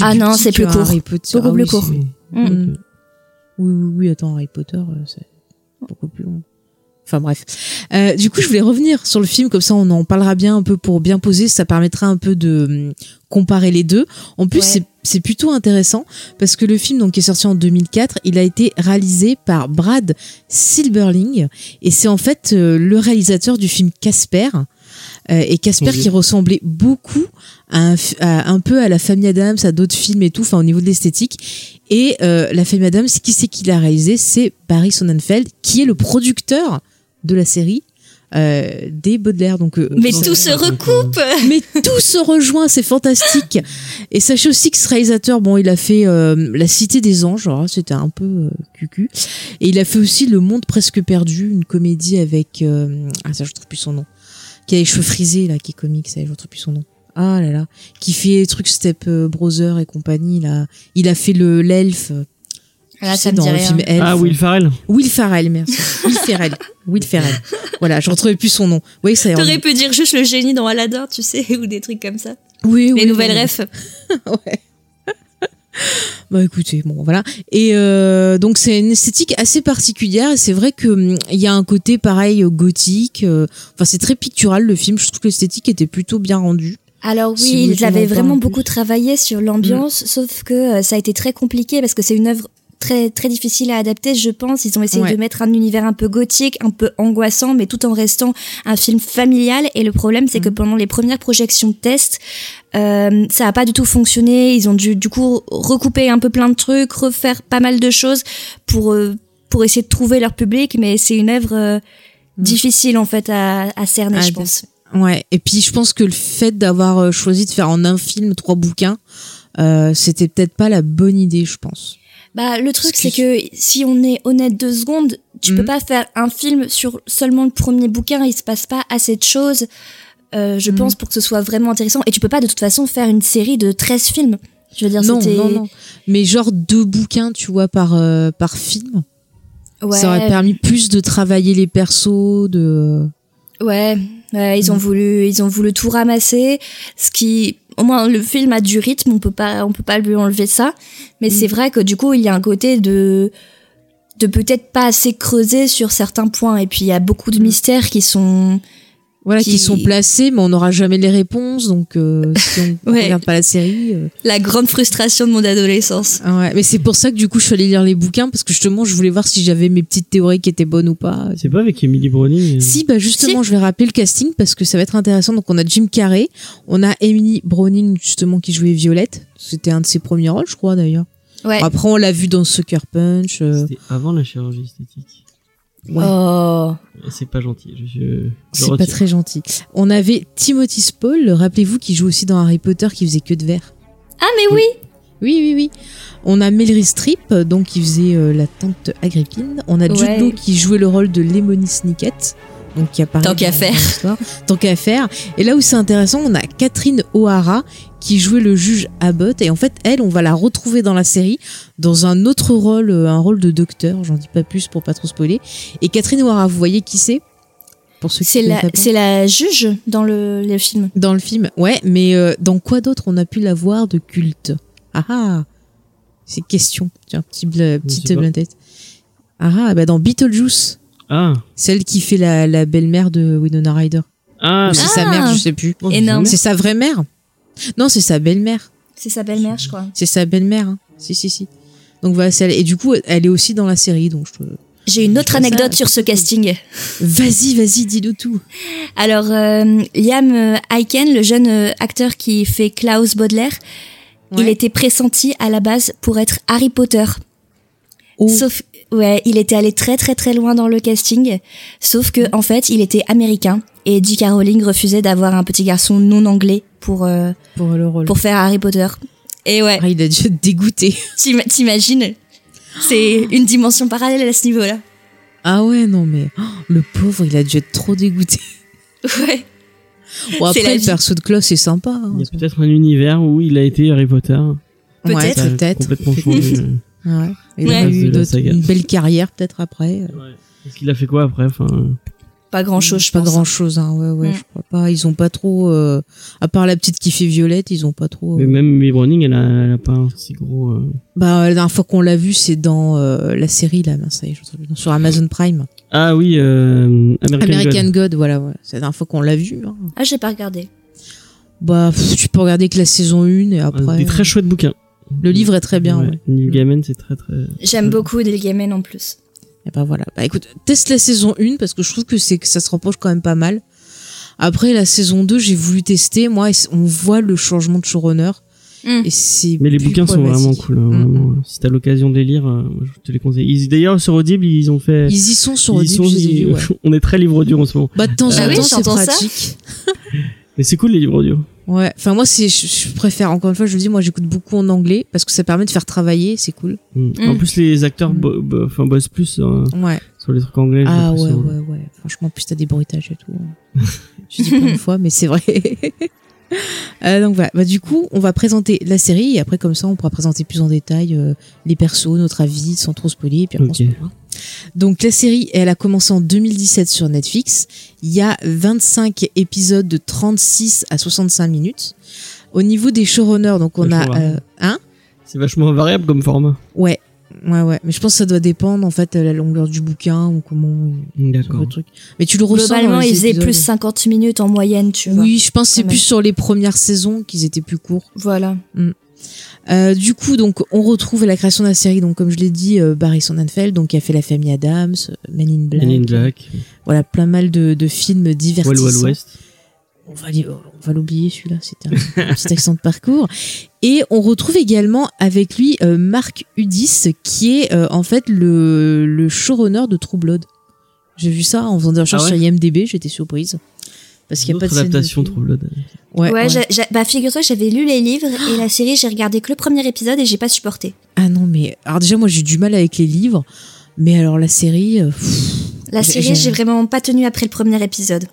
Ah plus non, c'est plus court. Harry Potter. Beaucoup Ah plus oui, court. Oui, oui, oui. Attends, Harry Potter, euh, c'est beaucoup plus long. Enfin bref. Euh, du coup, je voulais revenir sur le film, comme ça on en parlera bien un peu pour bien poser, ça permettra un peu de hum, comparer les deux. En plus, Ouais. c'est c'est plutôt intéressant parce que le film donc qui est sorti en 2004, il a été réalisé par Brad Silberling et c'est en fait euh, le réalisateur du film Casper. Euh, et Casper Oui. qui ressemblait beaucoup à un, f- à- un peu à la famille Adams, à d'autres films et tout, enfin au niveau de l'esthétique. Et euh, la famille Adams, qui c'est qui l'a réalisé? C'est Barry Sonnenfeld, qui est le producteur de la série euh, des Baudelaire. Donc, euh, Mais donc- tout se recoupe. <laughs> mais tout se rejoint, c'est fantastique. Et sachez aussi que ce réalisateur, bon, il a fait euh, La Cité des Anges, c'était un peu euh, cucu. Et il a fait aussi Le Monde presque perdu, une comédie avec euh, ah ça je trouve plus son nom, qui a les cheveux frisés là, qui est comique, ça je trouve plus son nom. Ah là là, qui fait des trucs Step euh, Brother et compagnie là. Il a fait le l'elfe. Ah, tu sais, dans le film Elf. Ah, Will Farrell. Will Ferrell, merci. Will Ferrell. <laughs> Will Ferrell. Voilà, je retrouvais plus son nom. Oui, ça. T'aurais pu dire juste le génie dans Aladdin, tu sais, <laughs> ou des trucs comme ça. Oui, Les oui, nouvelles oui. refs. <laughs> ouais. Bah écoutez, bon voilà. Et euh, donc c'est une esthétique assez particulière et c'est vrai que hum, il y a un côté pareil euh, gothique. euh, Enfin c'est très pictural le film. Je trouve que l'esthétique était plutôt bien rendue. Alors oui, Si ils avaient vraiment beaucoup travaillé sur l'ambiance, sauf que euh, ça a été très compliqué parce que c'est une œuvre très très difficile à adapter, je pense. Ils ont essayé Ouais. de mettre un univers un peu gothique, un peu angoissant, mais tout en restant un film familial. Et le problème, c'est Mm. que pendant les premières projections de test, euh, ça a pas du tout fonctionné. Ils ont dû du coup recouper un peu plein de trucs, refaire pas mal de choses pour euh, pour essayer de trouver leur public. Mais c'est une œuvre euh, difficile en fait à, à cerner, Mm. Ah, je pense. Ouais. Et puis je pense que le fait d'avoir euh, choisi de faire en un film trois bouquins, euh, c'était peut-être pas la bonne idée, je pense. Bah, le truc, c'est que si on est honnête deux secondes, tu peux Mhm. pas faire un film sur seulement le premier bouquin, il se passe pas assez de choses, euh, je Mhm. pense, pour que ce soit vraiment intéressant. Et tu peux pas de toute façon faire une série de 13 films. Je veux dire, Non, non, non. Mais genre deux bouquins, tu vois, par euh, par film. Ouais, Ça aurait permis plus de travailler les persos, de. ouais, ouais, ils ont Mhm. voulu, ils ont voulu tout ramasser, ce qui, au moins, le film a du rythme, on peut pas, on peut pas lui enlever ça. Mais Mhm. c'est vrai que du coup, il y a un côté de, de peut-être pas assez creuser sur certains points. Et puis il y a beaucoup de mystères qui sont Voilà, qui, Qui- sont placés, mais on n'aura jamais les réponses, donc euh, <laughs> si on Ouais. regarde pas la série. euh, la grande frustration de mon adolescence. ah ouais. Mais c'est pour ça que du coup, je suis allée lire les bouquins parce que justement, je voulais voir si j'avais mes petites théories qui étaient bonnes ou pas. C'est pas avec Emily Browning euh, Si, bah justement, je vais rappeler le casting parce que ça va être intéressant. Donc, on a Jim Carrey, on a Emily Browning justement qui jouait Violette. C'était un de ses premiers rôles, je crois d'ailleurs. Ouais. Après, on l'a vu dans Sucker Punch. euh, C'était avant la chirurgie esthétique. Ouais. Oh. C'est pas gentil. Je, je, je C'est pas très gentil. On avait Timothy Spall, rappelez-vous, qui joue aussi dans Harry Potter, qui faisait que de verre. Ah mais oui. Oui, oui, oui. On a Meryl Streep, donc qui faisait euh, la tante Agrippine. On a Jude Ouais. Law qui jouait le rôle de Lemony Snicket. Donc qui apparaît Tant qu'à faire. Tant qu'à faire. Et là où c'est intéressant, on a Catherine O'Hara qui jouait le juge Abbott. Et en fait, elle, on va la retrouver dans la série dans un autre rôle, euh, un rôle de docteur. J'en dis pas plus pour pas trop spoiler. Et Catherine O'Hara, vous voyez qui c'est? Pour ceux qui C'est la, c'est la juge dans le, le film. Dans le film, ouais, mais euh, dans quoi d'autre on a pu la voir de culte? Ah ah C'est question. Tiens, petit petite pas. blindette. Ah ah, bah dans Beetlejuice, Ah. celle qui fait la, la belle-mère de Winona Ryder. Ah. Ou c'est Ah. sa mère, je sais plus. Oh, Énorme. C'est sa vraie mère Non, c'est sa belle-mère. C'est sa belle-mère, je crois. C'est sa belle-mère. hein. Si, si, si. Donc voilà, c'est elle. Et du coup, elle est aussi dans la série. Donc je... J'ai une autre anecdote sur ce casting. Vas-y, vas-y, dis-nous tout. Alors, euh, Liam euh, Aiken, le jeune euh, acteur qui fait Klaus Baudelaire, il était pressenti à la base pour être Harry Potter. Oh. Sauf, ouais, il était allé très très très loin dans le casting. Sauf que, en fait, il était américain et J.K. Rowling refusait d'avoir un petit garçon non anglais pour, euh, Pour le rôle. pour faire Harry Potter. Et ouais, Ah, il a dû être dégoûté. t'im- t'imagines? C'est une dimension parallèle à ce niveau-là. Ah ouais, non, mais oh, le pauvre, il a dû être trop dégoûté. Ouais. Bon, C'est après, la le vie. perso de Klaus est sympa. hein. Il y a peut-être un univers où il a été Harry Potter. Ouais, Peut-être. A peut-être. Complètement changé. Euh, Ouais. Il Ouais. a eu une belle carrière peut-être après. Est-ce qu'il a fait quoi après enfin, Pas grand-chose, je pas pense. grand chose, hein. ouais, ouais, Mm. je crois pas. Ils ont pas trop, euh, à part la petite qui fait Violette, ils ont pas trop. Mais euh, même Emily Browning, elle a, elle a pas un si gros. euh, Bah, la dernière fois qu'on l'a vu, c'est dans euh, la série là, ça y est, je sur Amazon Prime. Ah oui, euh, American, American God. God, voilà, voilà. C'est la dernière fois qu'on l'a vu. hein. Ah, j'ai pas regardé. Bah, pff, tu peux regarder que la saison 1 et après. Des très chouettes bouquins. Le livre est très bien, ouais. Neil Gaiman, c'est très très. J'aime beaucoup Neil Gaiman en plus. Et bah voilà. Bah écoute, teste la saison 1 parce que je trouve que c'est que ça se rapproche quand même pas mal. Après la saison 2, j'ai voulu tester. Moi, on voit le changement de showrunner. Mm. Et c'est. Mais les bouquins sont vraiment cool, hein, vraiment. Si t'as l'occasion de les lire, euh, je te les conseille. Ils- D'ailleurs, sur Audible, ils ont fait. Ils y sont sur ils Audible, sont- ils- ouais. <laughs> On est très livre audio en ce moment. Bah de temps Ah en temps, c'est j'entends ça. pratique. <laughs> Mais c'est cool les livres audio. Ouais. Enfin moi, c'est je, je préfère. Encore une fois, je le dis, moi j'écoute beaucoup en anglais parce que ça permet de faire travailler. C'est cool. Mm. Mm. En plus, les acteurs bo- bo- enfin, bossent plus euh, Ouais. sur les trucs anglais. Ah ouais, ouais, ouais. Franchement, plus t'as des bruitages et tout. hein. <laughs> je dis plein de fois, mais c'est vrai. <laughs> Euh, donc voilà. Bah, du coup, on va présenter la série et après, comme ça, on pourra présenter plus en détail euh, les persos, notre avis, sans trop spoiler. Et puis après, on Ok. se. Donc la série, elle a commencé en 2017 sur Netflix. Il y a 25 épisodes de 36 à 65 minutes. Au niveau des showrunners, donc on a... Euh, hein? C'est vachement variable comme format. Ouais. Ouais, ouais. Mais je pense que ça doit dépendre, en fait, de la longueur du bouquin ou comment... ils- D'accord. le truc. Mais tu le ressens Globalement, ils faisaient plus 50 minutes en moyenne, tu vois. Oui, je pense que c'est plus sur les premières saisons qu'ils étaient plus courts. Voilà. Euh, du coup, donc, on retrouve la création de la série, donc, comme je l'ai dit, euh, Barry Sonnenfeld, donc, qui a fait La Famille Adams, euh, Men in Black. Men in Black, Voilà, plein mal de, de films divertissants. Wild Wild West. On va, on va l'oublier, celui-là, c'était un, <laughs> petit accent de parcours. Et on retrouve également avec lui euh, Marc Udis, qui est, en fait, le, le showrunner de True Blood. J'ai vu ça en faisant des recherches Ah ouais sur IMDB, j'étais surprise. Parce qu'il n'y a pas de de Blood. Ouais, Ouais, ouais. bah figure-toi, j'avais lu les livres et la série, j'ai regardé que le premier épisode et j'ai pas supporté. Ah non, mais alors déjà, moi j'ai du mal avec les livres, mais alors la série, euh, pff, La série, j'ai- j'ai vraiment pas tenu après le premier épisode.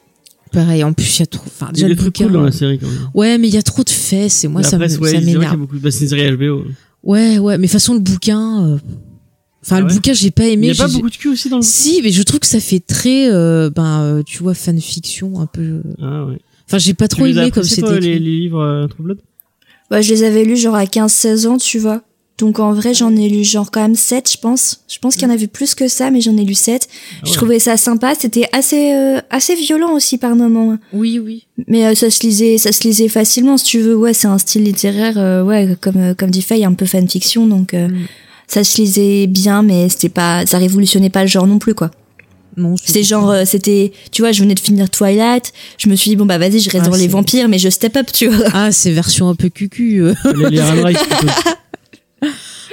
pareil. En plus, il y a trop. Enfin, Il y déjà a le des trucs bouquin. cool dans la série quand même. Ouais, mais il y a trop de fesses et moi Mais ça c'est- ouais, ça c'est y m'énerve. Bah, une série HBO. Ouais, ouais, mais façon le bouquin. euh, Enfin, Ah le bouquin, j'ai pas Il aimé. y a pas beaucoup de cul aussi dans le. Si, mais je trouve que ça fait très, euh, ben, euh, tu vois, fanfiction un peu. euh. Ah ouais. Enfin, j'ai pas Tu trop les as aimé comme c'était. les, les livres euh, True Blood Bah, je les avais lus genre à 15-16 ans, tu vois. Donc en vrai, j'en ai lu genre quand même 7, je pense. Je pense qu'il y en a vu plus que ça, mais j'en ai lu 7. Je trouvais ça sympa, c'était assez euh, assez violent aussi par moments. Oui, oui. Mais euh, ça se lisait ça se lisait facilement si tu veux. Ouais, c'est un style littéraire euh, ouais, comme euh, comme dit Faye, un peu fanfiction donc euh, ça se lisait bien mais c'était pas ça révolutionnait pas le genre non plus quoi. Non, C'est genre euh, c'était tu vois, je venais de finir Twilight, je me suis dit bon bah vas-y, je reste Ah, dans les vampires mais je step up, tu vois. Ah, c'est version un peu cucu. euh. Les, les. <laughs>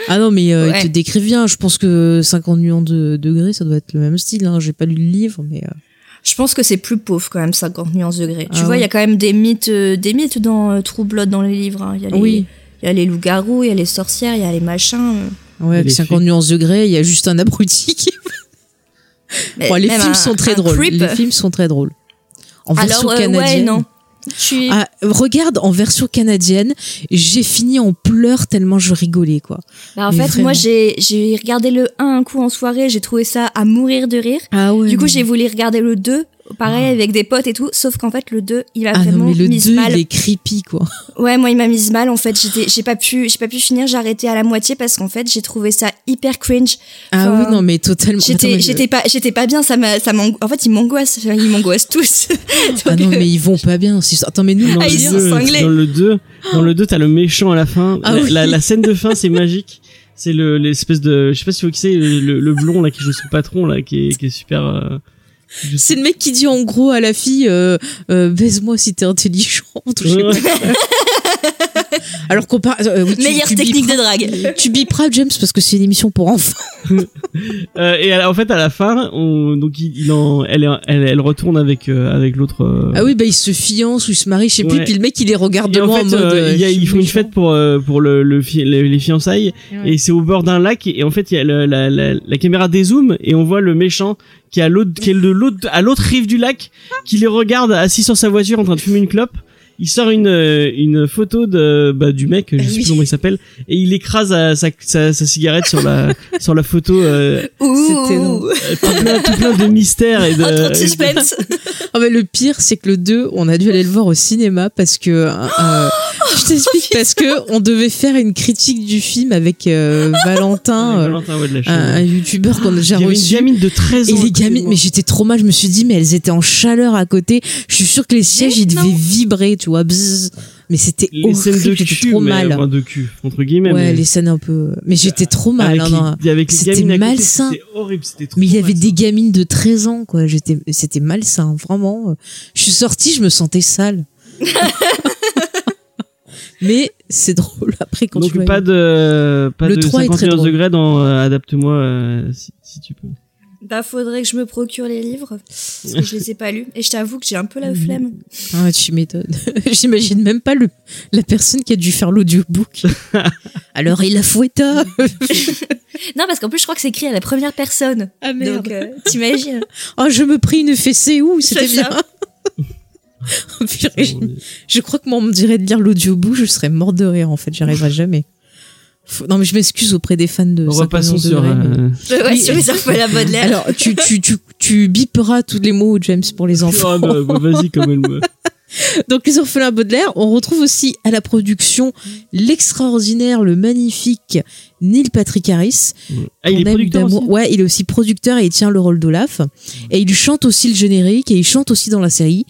Ah non, mais euh, Ouais. il te décrit bien. Je pense que 50 millions de degrés, ça doit être le même style. Hein. J'ai pas lu le livre, mais euh, Je pense que c'est plus pauvre quand même 50 nuances degrés. tu Ah vois, il ouais. y a quand même des mythes euh, des mythes dans euh, True Blood dans les livres, hein. il y a les Oui. il y a les loups-garous, il y a les sorcières, il y a les machins. Ouais, avec les 50 nuances degrés, il y a juste un abruti qui. <laughs> Mais Bon, les films un- sont très drôles. creep. Les films sont très drôles. En version Alors euh, ouais, canadienne. non. Je suis Ah, regarde, en version canadienne, j'ai fini en pleurs tellement je rigolais, quoi. Bah, en mais fait, vraiment. moi j'ai j'ai regardé le 1 un coup en soirée, j'ai trouvé ça à mourir de rire. Ah ouais. Du coup, j'ai voulu regarder le 2 pareil avec des potes et tout, sauf qu'en fait le 2, il m'a Ah non, vraiment mais le mise 2, mal. il est creepy, quoi. <laughs> Ouais, moi il m'a mise mal en fait, j'étais j'ai pas pu j'ai pas pu finir, j'ai arrêté à la moitié parce qu'en fait, j'ai trouvé ça hyper cringe. Ah Enfin, oui, non, mais totalement. J'étais je- j'étais pas j'étais pas bien, ça m'a ça en fait, ils m'angoissent, ils m'angoissent tous. <laughs> Ah non, euh, mais ils vont pas bien. Attends, mais nous, Dans Ah, Dans le 2, dans le 2, t'as le méchant à la fin. Ah la, oui. la, la scène de fin, c'est magique. C'est le l'espèce de, je sais pas si vous savez, le, le, le blond là qui joue son patron là, qui est, qui est super. euh, C'est le mec qui dit en gros à la fille euh, euh, baise-moi si t'es intelligente. ou <laughs> je sais Ouais, pas. <laughs> <laughs> Alors qu'on parle. euh, oui, meilleure tu technique de drague. <laughs> Tu biperas James parce que c'est une émission pour enfants. <laughs> Euh, et la- en fait, à la fin, on, donc il, il en, elle, est- elle, elle retourne avec euh, avec l'autre. euh, Ah oui, bah ils se fiancent ou ils se marient, je sais plus. Ouais. Puis le mec il les regarde de Et en loin fait, en mode. il y a- ils font une fête pour euh, pour le, le fi- les, les fiançailles Ouais. et c'est au bord d'un lac et en fait il y a le- la, la, la caméra dézoome et on voit le méchant qui est à l'autre qui est de l'autre à l'autre rive du lac qui les regarde assis sur sa voiture en train de fumer une clope. Il sort une euh, une photo de bah, du mec, je sais Ah oui. plus comment il s'appelle, et il écrase euh, sa, sa, sa cigarette sur la <laughs> sur la photo. Euh, C'était drôle. tout, plein, tout plein de mystères et de. Oh, trop de et de- suspense. <laughs> Ah mais le pire c'est que le 2 on a dû aller le voir au cinéma parce que euh, euh, je t'explique <laughs> parce que on devait faire une critique du film avec euh, <laughs> Valentin, euh, Valentin un, un youtubeur qu'on a déjà Il y avait une reçu. gamine de 13 ans. Et les gamines, mais j'étais trop mal, je me suis dit, mais elles étaient en chaleur à côté. Je suis sûre que les sièges, ils devaient vibrer, tu vois. bzzz. Mais c'était les scènes de horrible, j'étais cul, trop mais, mal. enfin, de cul entre guillemets. ouais, mais- les scènes un peu. Mais j'étais trop mal. hein, C'était malsain. C'était horrible, c'était trop Mais il y avait des gamines de 13 ans, quoi. J'étais, c'était malsain, vraiment. Je suis sortie, je me sentais sale. <laughs> Mais c'est drôle après quand Donc tu pas de pas Le de 3 est très 51 drôle. degrés dans euh, adapte-moi euh, si, si tu peux. Bah faudrait que je me procure les livres parce que je les ai pas lus et je t'avoue que j'ai un peu la flemme. Ah, tu m'étonnes. <laughs> J'imagine même pas le, la personne qui a dû faire l'audiobook. <laughs> Alors il a fouetté. <laughs> Non parce qu'en plus je crois que c'est écrit à la première personne. Ah merde. Donc euh, t'imagines Oh, je me pris une fessée où C'était bien. <laughs> Oh, je, je crois que moi, on me dirait de lire l'audiobook, je serais mort de rire, en fait. J'y arriverai jamais. Faut- Non, mais je m'excuse auprès des fans de 50 Repassons sur degrés, mais- euh, Ouais, sur les orphelins Baudelaire. Alors, tu, tu, tu, tu biperas tous les mots, James, pour les enfants. ah, bah, bah, vas-y comme elle me <laughs> <laughs> Donc, les orphelins Baudelaire, on retrouve aussi à la production l'extraordinaire, le magnifique Neil Patrick Harris. Ah, il est producteur aussi Ouais, il est aussi producteur et il tient le rôle d'Olaf. Et il chante aussi le générique et il chante aussi dans la série.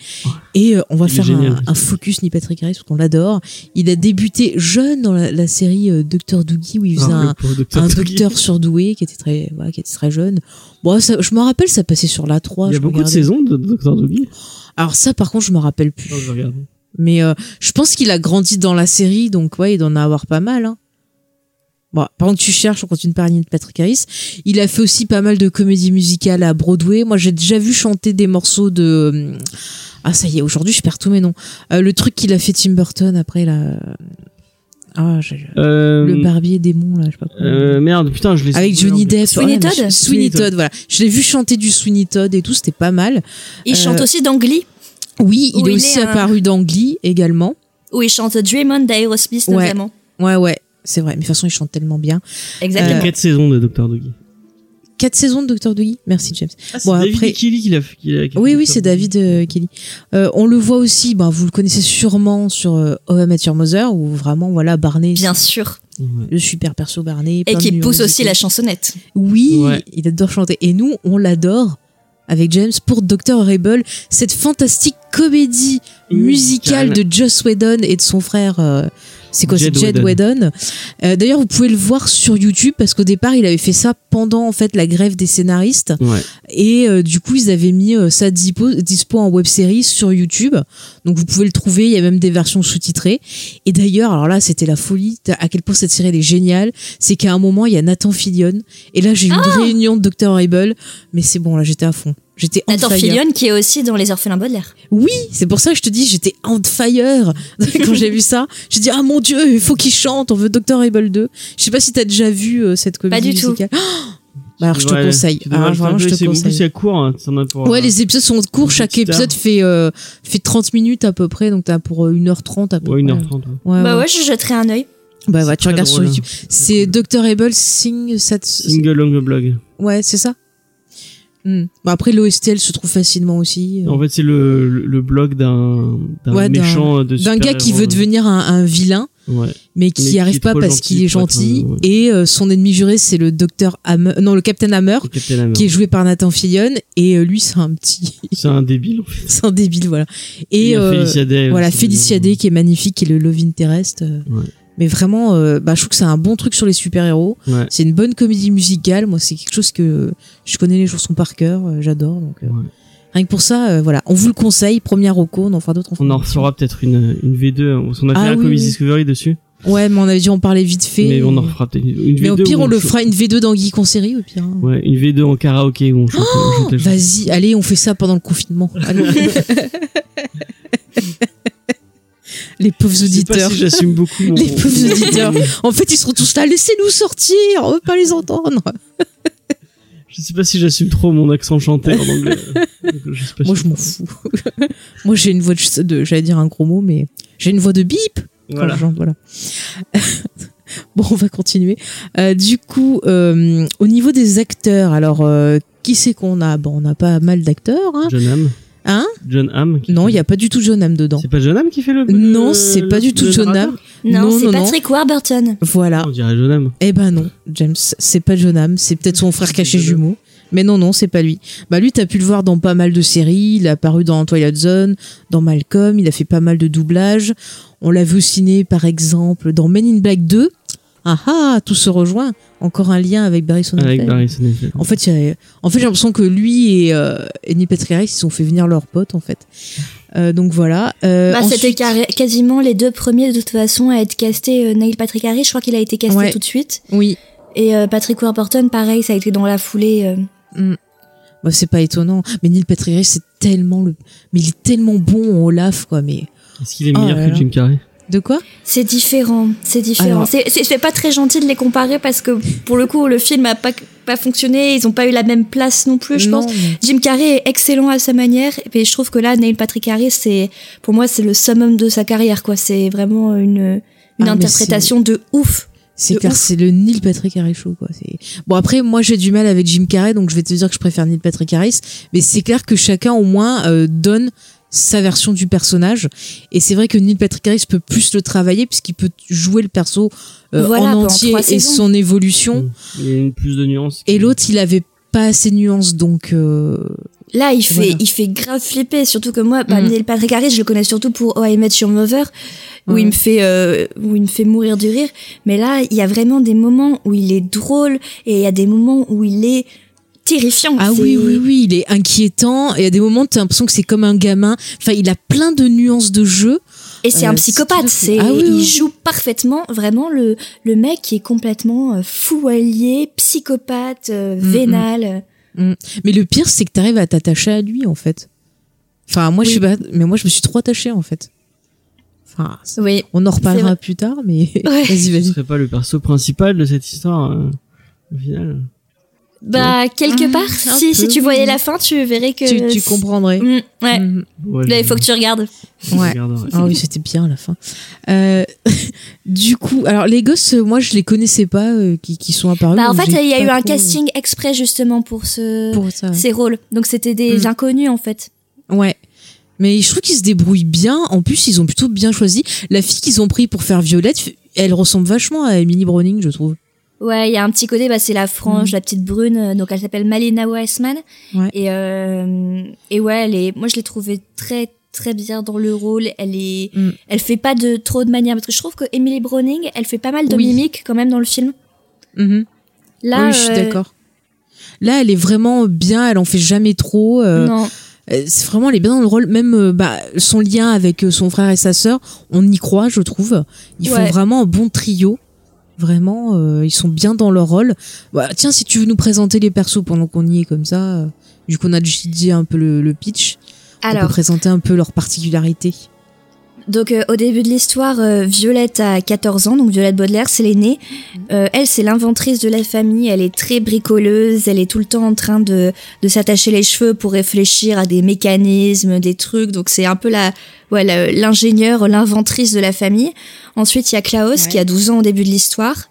Et euh, on va Il faire un, un focus Neil Patrick Harris parce qu'on l'adore. Il a débuté jeune dans la, la série euh, Docteur Doogie où il faisait Ah, un, docteur un docteur surdoué qui était très, voilà, qui était très jeune. Bon, ça, je me rappelle, ça passait sur la 3. Il y a je beaucoup de saisons de Dr Doogie. Alors ça, par contre, je me rappelle plus. Non, je regarde. Mais euh, je pense qu'il a grandi dans la série, donc ouais, il doit en avoir pas mal. Hein. Bon, pendant que tu cherches, on continue de parler de Patrick Harris. Il a fait aussi pas mal de comédies musicales à Broadway. Moi, j'ai déjà vu chanter des morceaux de... hum, Ah, ça y est, aujourd'hui, je perds tous mes noms. Euh, le truc qu'il a fait Tim Burton après, là... Ah, j'ai- Euh, le barbier démon, là, je sais pas quoi. euh, merde, putain, je l'ai Avec Johnny Depp. Sweeney Todd Sweeney Todd, voilà. Je l'ai vu chanter du Sweeney Todd et tout, c'était pas mal. Il Euh, chante aussi dans Glee Oui, il est il aussi est un- apparu dans Glee également. où il chante Dream On d'Aerosmith Ouais. notamment. Ouais, ouais, c'est vrai. Mais de toute façon, il chante tellement bien. Exactement. Euh, Quatre saisons de Dr Doogie. Quatre saisons de Docteur Doggy. Merci James. Ah, c'est David Kelly qui l'a Oui, fait oui, c'est David euh, Kelly. Euh, on le voit aussi, bah, vous le connaissez sûrement sur euh, How I Met Your Mother, où vraiment, voilà, Barney, Bien sûr. le super perso Barney. Et qui pousse aussi la chansonnette. Oui, Ouais. il adore chanter. Et nous, on l'adore avec James pour Dr. Rebel, cette fantastique comédie musicale Musicale. de Joss Whedon et de son frère. C'est quoi, Jed c'est Jed Whedon. Euh, D'ailleurs, vous pouvez le voir sur YouTube parce qu'au départ, il avait fait ça pendant en fait la grève des scénaristes. Ouais. Et euh, du coup, ils avaient mis euh, ça dispo, dispo en web série sur YouTube. Donc vous pouvez le trouver, il y a même des versions sous-titrées. Et d'ailleurs, alors là, c'était la folie, à quel point cette série elle est géniale. C'est qu'à un moment, il y a Nathan Fillion. Et là, j'ai eu une réunion de Dr. Able. Mais c'est bon, là, j'étais à fond. J'étais on Nathan fire. Fillion qui est aussi dans Les Orphelins Baudelaire. Oui, c'est pour ça que je te dis, j'étais on fire <laughs> quand j'ai vu ça. J'ai dit, ah mon dieu, il faut qu'il chante, on veut Dr. Able 2. Je sais pas si t'as déjà vu euh, cette comédie du tout. <gasps> Bah alors, je te Ouais, conseille. Ah, vraiment, je te conseille. c'est court. hein, as pour, Ouais, euh, les épisodes sont courts. Chaque épisode fait, euh, fait 30 minutes à peu près. Donc, t'as pour euh, 1h30 à peu Ouais, près. 1h30. ouais. Ouais, bah ouais. ouais, je jetterai un œil. Bah, ouais, tu regardes sur YouTube. hein. C'est Dr. Able Sing Sat- Single long blog. Ouais, c'est ça. Hmm. Bah, après, l'OSTL se trouve facilement aussi. En fait, c'est le, le, le blog d'un Ouais, méchant euh, de D'un gars qui veut devenir un, un vilain, Ouais. mais qui n'y arrive pas parce qu'il est être gentil. ouais. Et euh, son ennemi juré, c'est le Docteur Hammer, non, le Captain Hammer, Le Captain Hammer. qui est joué par Nathan Fillion. Et euh, lui, c'est un petit, <laughs> C'est un débile. en fait. c'est un débile, voilà. Il Et euh, Day voilà, d'ailleurs. Day qui est magnifique, qui est le Love Interest. euh, Ouais. Mais vraiment, euh, bah, je trouve que c'est un bon truc sur les super-héros. Ouais. C'est une bonne comédie musicale. Moi, c'est quelque chose que je connais les chansons par cœur. euh, J'adore. Donc, euh, Ouais. rien que pour ça, euh, voilà. On vous le conseille. Première Roco, on en fera d'autres. On en refera peut-être une, une V2. On a fait Ah un oui. Discovery dessus. Ouais, mais on avait dit en parler vite fait. Mais on en refera peut-être une, Mais V2. au pire, on le fera une V2 dans Geek en série, au pire. hein. Ouais, une V2 en karaoké où on chante, on chante. Vas-y, allez, on fait ça pendant le confinement. Allez. <laughs> les pauvres auditeurs. si j'assume beaucoup. mon- Les pauvres auditeurs. <laughs> En fait, ils seront tous là. Laissez-nous sortir. On veut pas les entendre. Je sais pas si j'assume trop mon accent chanté en anglais. Je sais pas Moi, si- je m'en fous. <laughs> Moi, j'ai une voix de, j'allais dire un gros mot, mais j'ai une voix de bip. Voilà. <laughs> bon, on va continuer. Euh, du coup, euh, au niveau des acteurs, alors, euh, qui c'est qu'on a? Bon, on a pas mal d'acteurs, hein. John Hamm. Hein John Hamm. Non, il y a pas du tout John Hamm dedans. C'est pas John Hamm qui fait le. Non, c'est pas du tout John Hamm. Non, Non, c'est non. Patrick Warburton. Voilà. On dirait John Hamm. Eh ben non, James, c'est pas John Hamm, c'est peut-être son frère caché jumeau. Mais non, non, c'est pas lui. Bah lui, t'as pu le voir dans pas mal de séries. Il a apparu dans Twilight Zone, dans Malcolm. Il a fait pas mal de doublages. On l'a vu au ciné, par exemple, dans Men in Black 2. Ah ah, tout se rejoint. Encore un lien avec Barry Sonnenfeld. Avec Barry Sonnenfeld. En fait, en fait, j'ai l'impression que lui et, euh, Patrick Harris, ils se sont fait venir leurs potes, en fait. Euh, donc voilà. Euh, Bah, ensuite- C'était quasiment les deux premiers de toute façon à être castés. euh, Neil Patrick Harris, je crois qu'il a été casté Ouais. tout de suite. Oui. Et euh, Patrick Warburton, pareil, ça a été dans la foulée. euh. Bah, c'est pas étonnant. Mais Neil Patrick Harris, c'est tellement le, mais il est tellement bon en Olaf, quoi. Mais Est-ce qu'il est Oh meilleur là que. Jim Carrey? De quoi C'est différent, c'est différent. C'est- pas très gentil de les comparer parce que pour le coup, le film a pas, pas fonctionné, ils ont pas eu la même place non plus, je Non, pense. mais- Jim Carrey est excellent à sa manière, et je trouve que là, Neil Patrick Harris, c'est, pour moi, c'est le summum de sa carrière, quoi. C'est vraiment une, une Ah, interprétation de ouf. C'est le Neil Patrick Harris show, quoi. Bon, après, moi, j'ai du mal avec Jim Carrey, donc je vais te dire que je préfère Neil Patrick Harris. Mais c'est clair que chacun, au moins, euh, donne sa version du personnage. Et c'est vrai que Neil Patrick Harris peut plus le travailler, puisqu'il peut jouer le perso euh, Voilà, en entier et saisons. son évolution. Il y a une plus de nuances. Et l'autre, il avait pas assez de nuances, donc... euh, Là, il fait, Voilà. il fait grave flipper, surtout que moi, bah, Mhm. Neil Patrick Harris, je le connais surtout pour Oh I Met Your Mother, où il me fait, euh, où il me fait mourir du rire. Mais là, il y a vraiment des moments où il est drôle et il y a des moments où il est terrifiant. Ah oui, oui, oui, il est inquiétant. Et il y a des moments, tu as l'impression que c'est comme un gamin. Enfin, il a plein de nuances de jeu. Et c'est Euh, un c'est psychopathe. C'est. Ah oui, il oui, joue parfaitement, vraiment le, le mec qui est complètement euh, fou allié, psychopathe, euh, Mm, vénal. Mm. Mais le pire, c'est que t'arrives à t'attacher à lui, en fait. Enfin, moi, je sais pas, mais moi, je me suis trop attachée, en fait. Enfin, c'est- Oui. on en reparlera plus tard, mais Ouais. <laughs> vas-y, Ce vas-y. serait pas le perso principal de cette histoire, euh, au final. Bah, quelque Mmh, part, si, si tu voyais la fin, tu verrais que. Tu, tu comprendrais. Mm, ouais. Mhm. Ouais, Là, je- il faut que tu regardes. Ouais. Ah oui, c'était bien la fin. Euh, <laughs> du coup, alors les gosses, euh, moi je les connaissais pas, euh, qui, qui sont apparus. Bah, en fait, il y a eu un casting exprès justement pour ce, pour ça. ces rôles. Donc, c'était des Mm. inconnus en fait. Ouais. Mais je trouve qu'ils se débrouillent bien. En plus, ils ont plutôt bien choisi. La fille qu'ils ont pris pour faire Violette, elle ressemble vachement à Emily Browning, je trouve. Ouais, il y a un petit côté, bah, c'est la frange, Mhm. la petite brune, euh, donc elle s'appelle Malina Weissman. Ouais. Et, euh, et ouais, elle est, moi je l'ai trouvée très très bien dans le rôle. Elle est, Mm. elle fait pas de trop de manières parce que je trouve que Emily Browning, elle fait pas mal de Oui. mimiques quand même dans le film. Mhm. Là, oui, je suis euh, d'accord. Là, elle est vraiment bien. Elle en fait jamais trop. euh, Non. c'est vraiment, elle est bien dans le rôle. Même bah, son lien avec son frère et sa sœur, on y croit, je trouve. Ils font vraiment un bon trio. Vraiment, euh, ils sont bien dans leur rôle. Bah, tiens, si tu veux nous présenter les persos pendant qu'on y est comme ça, euh, vu qu'on a déjà dit un peu le, le pitch, on Alors, peut présenter un peu leurs particularités. Donc euh, au début de l'histoire, euh, Violette a 14 ans, donc Violette Baudelaire, c'est l'aînée. Euh, elle, c'est l'inventrice de la famille, elle est très bricoleuse, elle est tout le temps en train de, de s'attacher les cheveux pour réfléchir à des mécanismes, des trucs, donc c'est un peu la ouais, l'ingénieur, l'inventrice de la famille. Ensuite, il y a Klaus qui a 12 ans au début de l'histoire.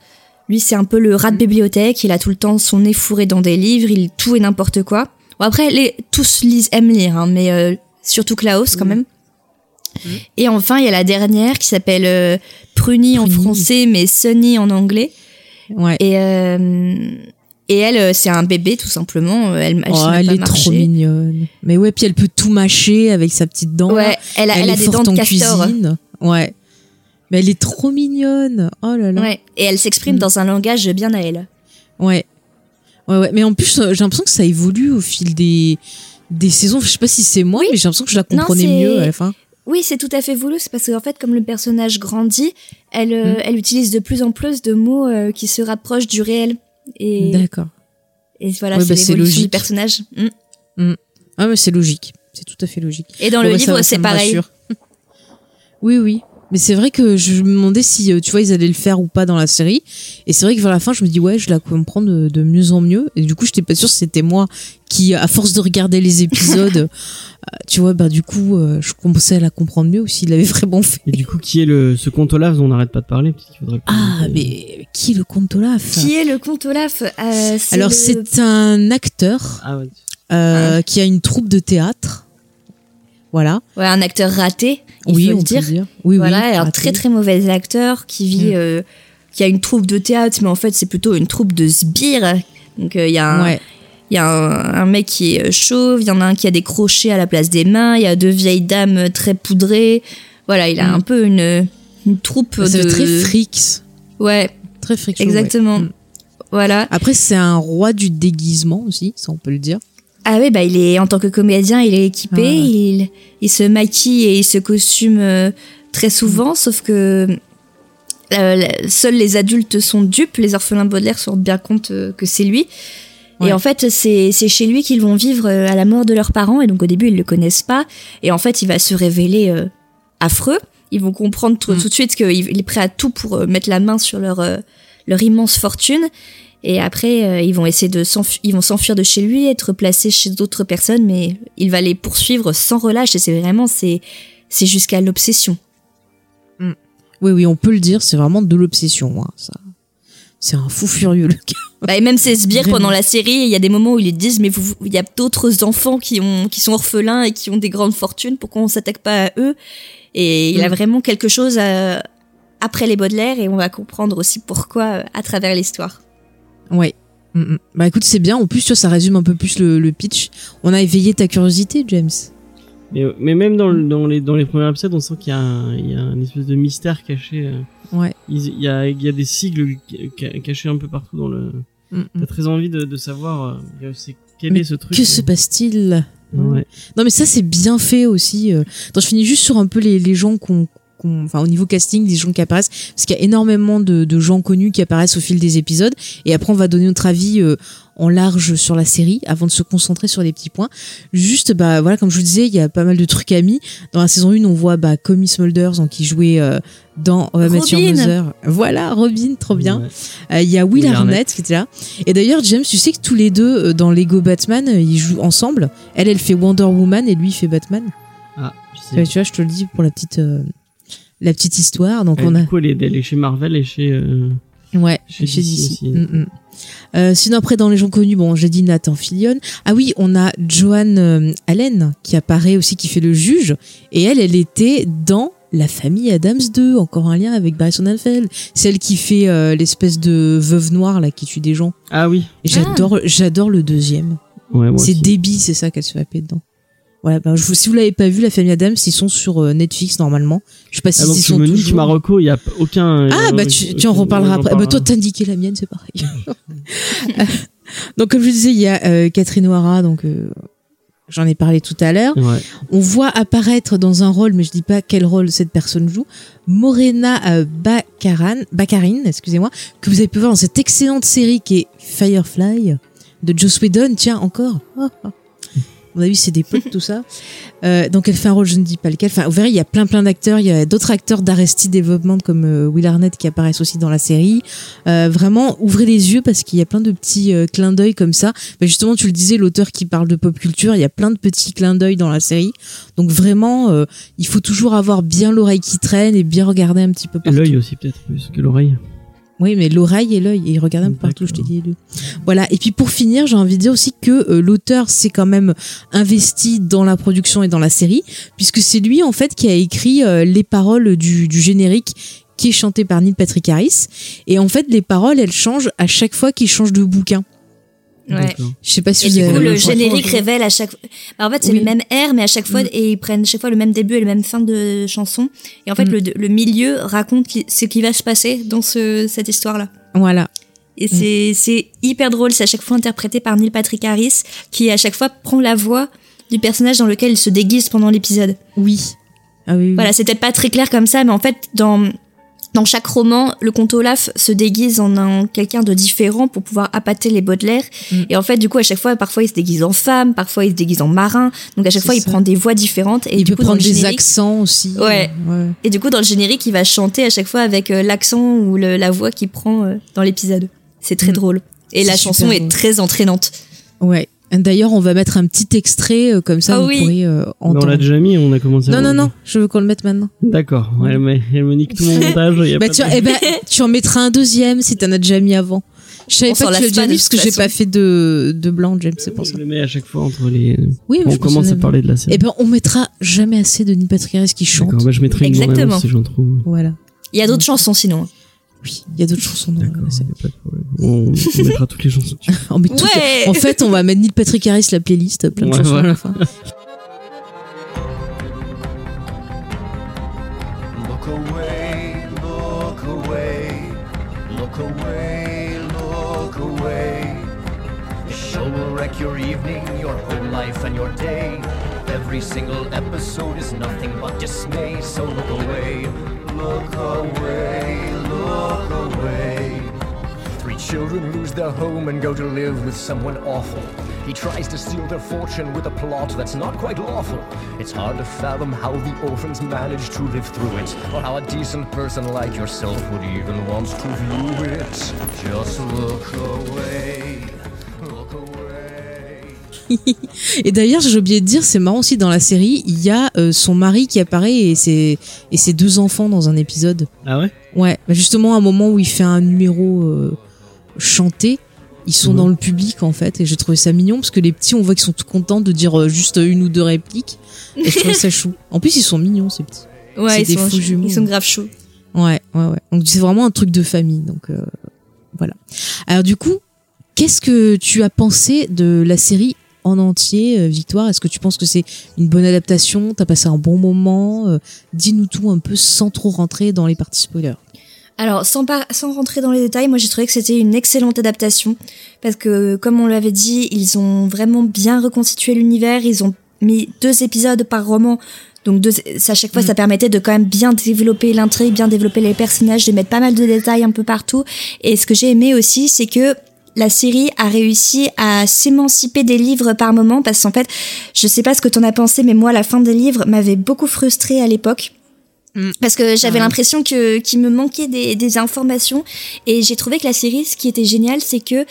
Lui, c'est un peu le rat de bibliothèque, il a tout le temps son nez fourré dans des livres, il tout et n'importe quoi. Bon, après, les, tous lisent, aiment lire, hein, mais euh, surtout Klaus quand même. Et enfin, il y a la dernière qui s'appelle euh, Pruny en français, mais Sunny en anglais. Ouais. Et, euh, et elle, euh, c'est un bébé tout simplement. Euh, Elle, Oh, elle pas est trop mignonne. Mais ouais, puis elle peut tout mâcher avec sa petite dent. Ouais, elle a, elle a est des dents de castor. cuisine. Ouais. Mais elle est trop mignonne. Oh là là. Ouais. Et elle s'exprime Mm. dans un langage bien à elle. Ouais. Ouais, ouais. Mais en plus, j'ai l'impression que ça évolue au fil des, des saisons. Je sais pas si c'est moi, mais j'ai l'impression que je la comprenais mieux à la fin. Oui, c'est tout à fait voulu. C'est parce qu'en fait, comme le personnage grandit, elle, euh, Mm. elle utilise de plus en plus de mots euh, qui se rapprochent du réel. Et, D'accord. et voilà, Ouais, c'est bah, l'évolution du logique. personnage. Mm. Ah, mais c'est logique. C'est tout à fait logique. Et dans Bon, le bah, livre, c'est pareil. Oui, oui. Mais c'est vrai que je me demandais si, euh, tu vois, ils allaient le faire ou pas dans la série. Et c'est vrai que vers la fin, je me dis, ouais, je la comprends de, de mieux en mieux. Et du coup, j'étais pas sûre si c'était moi qui, à force de regarder les épisodes, <laughs> euh, tu vois, bah, du coup, euh, je commençais à la comprendre mieux ou s'il l'avait vraiment fait. Et du coup, qui est le ce comte Olaf dont on n'arrête pas de parler faudrait. Ah, mais qui le compte Olaf Qui est le comte Olaf Euh, Alors, le- c'est un acteur Ah ouais. euh, qui a une troupe de théâtre. Voilà. ouais, un acteur raté, il oui, faut on le dire. dire. Oui, voilà, oui. un raté. très très mauvais acteur qui vit, Mm. euh, qui a une troupe de théâtre, mais en fait c'est plutôt une troupe de sbires. Donc euh, il y a un, Ouais. il y a un, un mec qui est euh, chauve, il y en a un qui a des crochets à la place des mains, il y a deux vieilles dames très poudrées. Voilà, il a Mm. un peu une, une troupe Bah, de très frics. Ouais, Très fric show, exactement. ouais. Mm. Voilà. Après, c'est un roi du déguisement aussi, ça on peut le dire. Ah oui, bah il est en tant que comédien, il est équipé, Ah il, il se maquille et il se costume euh, très souvent, sauf que euh, seuls les adultes sont dupes, les orphelins Baudelaire se rendent bien compte euh, que c'est lui. Ouais. Et en fait, c'est chez lui qu'ils vont vivre à la mort de leurs parents, et donc au début ils le connaissent pas, et en fait il va se révéler affreux. Ils vont comprendre tout, Mm. tout de suite qu'il il est prêt à tout pour mettre la main sur leur leur immense fortune. Et après, euh, ils vont essayer de s'enfuir, ils vont s'enfuir de chez lui, être placés chez d'autres personnes, mais il va les poursuivre sans relâche. Et c'est vraiment, c'est, c'est jusqu'à l'obsession. Oui, oui, on peut le dire, c'est vraiment de l'obsession. hein, ça. C'est un fou furieux, le gars. <laughs> Bah, et même ces sbires Vraiment. pendant la série, il y a des moments où ils disent, mais vous, il y a d'autres enfants qui ont, qui sont orphelins et qui ont des grandes fortunes. Pourquoi on s'attaque pas à eux? Et il a Mm. vraiment quelque chose à- après les Baudelaire, et on va comprendre aussi pourquoi euh, à travers l'histoire. Ouais. Mm, mm. Bah écoute, c'est bien. En plus, tu vois, ça résume un peu plus le, le pitch. On a éveillé ta curiosité, James. Mais, mais même dans, le- dans, les, dans les premiers épisodes, on sent qu'il y, a un- il y a un espèce de mystère caché. euh. Ouais. Il il y a, il y a des sigles ca- cachés un peu partout dans le. Mm. T'as très envie de, de savoir euh, c'est- quel Mais est ce truc. Que se passe-t-il? Ouais. Non, mais ça, c'est bien fait aussi. euh. Attends, je finis juste sur un peu les, les gens qu'on- enfin au niveau casting, des gens qui apparaissent, parce qu'il y a énormément de, de gens connus qui apparaissent au fil des épisodes. Et après, on va donner notre avis euh, en large sur la série, avant de se concentrer sur les petits points. Juste, bah voilà, comme je vous disais, il y a pas mal de trucs amis. Dans la saison 1, on voit bah, Comy Smulders, donc, qui jouait euh, dans euh, Robin. Mother. Voilà, Robin, trop bien. Euh, Il y a Will, Will Arnett, Arnett. qui était là. Et d'ailleurs, James, tu sais que tous les deux euh, dans Lego Batman, euh, ils jouent ensemble. Elle, elle fait Wonder Woman et lui, il fait Batman. Ah, je sais. Ouais, tu vois, je te le dis pour la petite, euh, la petite histoire. Donc Et on a, Du coup, elle est, elle est chez Marvel et chez. euh, ouais, chez chez DC DC. aussi. Mm, mm. Euh, sinon après dans les gens connus, bon, j'ai dit Nathan Fillion. Ah oui, on a Joan euh, Allen qui apparaît aussi, qui fait le juge. Et elle, elle était dans la famille Adams 2, encore un lien avec Barry Sonnenfeld. Celle qui fait euh, l'espèce de veuve noire là qui tue des gens. Ah oui. Et J'adore, j'adore le deuxième. Ouais, C'est. Debbie, c'est ça qu'elle se fait appeler dedans. Ouais, ben, je vous- si vous l'avez pas vu, la famille Adams, ils sont sur euh, Netflix normalement. Je sais pas si Ah, donc ils tu sont me toujours. Marocco, il y a aucun. Ah euh, bah tu, tu en reparleras après. Bah, toi t'as indiqué la mienne, c'est pareil. <laughs> donc comme je disais, il y a euh, Catherine O'Hara, donc euh, j'en ai parlé tout à l'heure. Ouais. On voit apparaître dans un rôle, mais je dis pas quel rôle cette personne joue, Morena Baccaran, Baccarin, excusez-moi, que vous avez pu voir dans cette excellente série qui est Firefly de Joss Whedon. Tiens encore. Ah, <laughs> ah. Mon avis, c'est des potes, <laughs> tout ça. Euh, donc, elle fait un rôle, je ne dis pas lequel. Enfin, vous verrez, il y a plein, plein d'acteurs. Il y a d'autres acteurs d'Arrested Development comme euh, Will Arnett qui apparaissent aussi dans la série. Euh, vraiment, ouvrez les yeux parce qu'il y a plein de petits euh, clins d'œil comme ça. Mais justement, tu le disais, l'auteur qui parle de pop culture, il y a plein de petits clins d'œil dans la série. Donc, vraiment, euh, il faut toujours avoir bien l'oreille qui traîne et bien regarder un petit peu Et partout. l'œil aussi, peut-être, plus que l'oreille. Oui, mais l'oreille et l'œil, il regarde un peu partout, je t'ai dit. Voilà. Et puis pour finir, j'ai envie de dire aussi que euh, l'auteur s'est quand même investi dans la production et dans la série, puisque c'est lui en fait qui a écrit euh, les paroles du, du générique qui est chanté par Neil Patrick Harris. Et en fait, les paroles, elles changent à chaque fois qu'il change de bouquin. Ouais. Je sais pas si Et du coup, le générique révèle à chaque. Bah, en fait, c'est Oui. le même air, mais à chaque fois, Mm. et ils prennent chaque fois le même début et le même fin de chanson. Et en fait, Mm. le, le milieu raconte ce qui va se passer dans ce, cette histoire-là. Voilà. Et c'est c'est hyper drôle. C'est à chaque fois interprété par Neil Patrick Harris, qui à chaque fois prend la voix du personnage dans lequel il se déguise pendant l'épisode. Oui. Ah oui, oui. Voilà, c'est peut-être pas très clair comme ça, mais en fait, dans dans chaque roman, le comte Olaf se déguise en un quelqu'un de différent pour pouvoir appâter les Baudelaire. Mm. Et en fait, du coup, à chaque fois, parfois il se déguise en femme, parfois il se déguise en marin. Donc à chaque fois, il prend des voix différentes. Et il du peut coup, prendre des accents aussi. Ouais. ouais. Et du coup, dans le générique, il va chanter à chaque fois avec euh, l'accent ou le- la voix qu'il prend euh, dans l'épisode. C'est très Mm. drôle. Et la chanson est très entraînante. Ouais. D'ailleurs, on va mettre un petit extrait euh, comme ça, Ah vous oui. pourrez euh, on entendre. l'a déjà mis, on a commencé. Non, à- non, non, je veux qu'on le mette maintenant. D'accord. Ouais, mais elle me nique tout mon <laughs> montage. y a Bah, pas tu, de- eh ben, tu en mettras un deuxième si t'en as déjà mis avant. Je savais On pas que tu l'as déjà mis parce que j'ai pas fait de, de blanc, James, c'est pour ça. Je le mets à chaque fois entre les. Oui, mais on commence à parler de la série. Eh ben, on mettra jamais assez de Neil Patrick Harris qui chante. D'accord, bah, je mettrai une Exactement. si j'en trouve. Voilà. Il y a d'autres chansons sinon. Oui, il y a d'autres chansons dans D'accord, la série. y a pas de problème. On, on mettra toutes les chansons. On met toutes les- Ouais. En fait, on va mettre Neil Patrick Harris la playlist, plein de Ouais, chansons à voilà. la fin. Look away, look away, look away, look away. The show will wreck your evening, your whole life, and your day. Every single episode is nothing but dismay, so look away, look away, look away. Three children lose their home and go to live with someone awful. He tries to steal their fortune with a plot that's not quite lawful. It's hard to fathom how the orphans manage to live through it, or how a decent person like yourself would even want to view it. Just look away. <laughs> Et d'ailleurs, j'ai oublié de dire, c'est marrant aussi dans la série, il y a euh, son mari qui apparaît et ses, et ses deux enfants dans un épisode. Ah ouais? Ouais, bah justement, à un moment où il fait un numéro euh, chanté, ils sont Mhm. dans le public en fait, et j'ai trouvé ça mignon parce que les petits, on voit qu'ils sont tout contents de dire euh, juste une ou deux répliques, et je trouvais ça <laughs> chou. En plus, ils sont mignons ces petits. Ouais, C'est ils des sont, faux jumeaux. ils sont grave chauds. Ouais, ouais, ouais. Donc c'est vraiment un truc de famille. Donc euh, voilà. Alors du coup, qu'est-ce que tu as pensé de la série en entier, euh, Victoire Est-ce que tu penses que c'est une bonne adaptation? T'as passé un bon moment Euh, Dis-nous tout un peu sans trop rentrer dans les parties spoilers. Alors, sans, par- sans rentrer dans les détails, moi j'ai trouvé que c'était une excellente adaptation. Parce que, comme on l'avait dit, ils ont vraiment bien reconstitué l'univers. Ils ont mis deux épisodes par roman Donc de, ça, à chaque fois, ça permettait de quand même bien développer l'intrigue, bien développer les personnages, de mettre pas mal de détails un peu partout. Et ce que j'ai aimé aussi, c'est que la série a réussi à s'émanciper des livres par moment parce qu'en fait, je sais pas ce que t'en as pensé, mais moi, la fin des livres m'avait beaucoup frustrée à l'époque. Parce que j'avais Ouais. l'impression que qu'il me manquait des, des informations et j'ai trouvé que la série, ce qui était génial, c'est que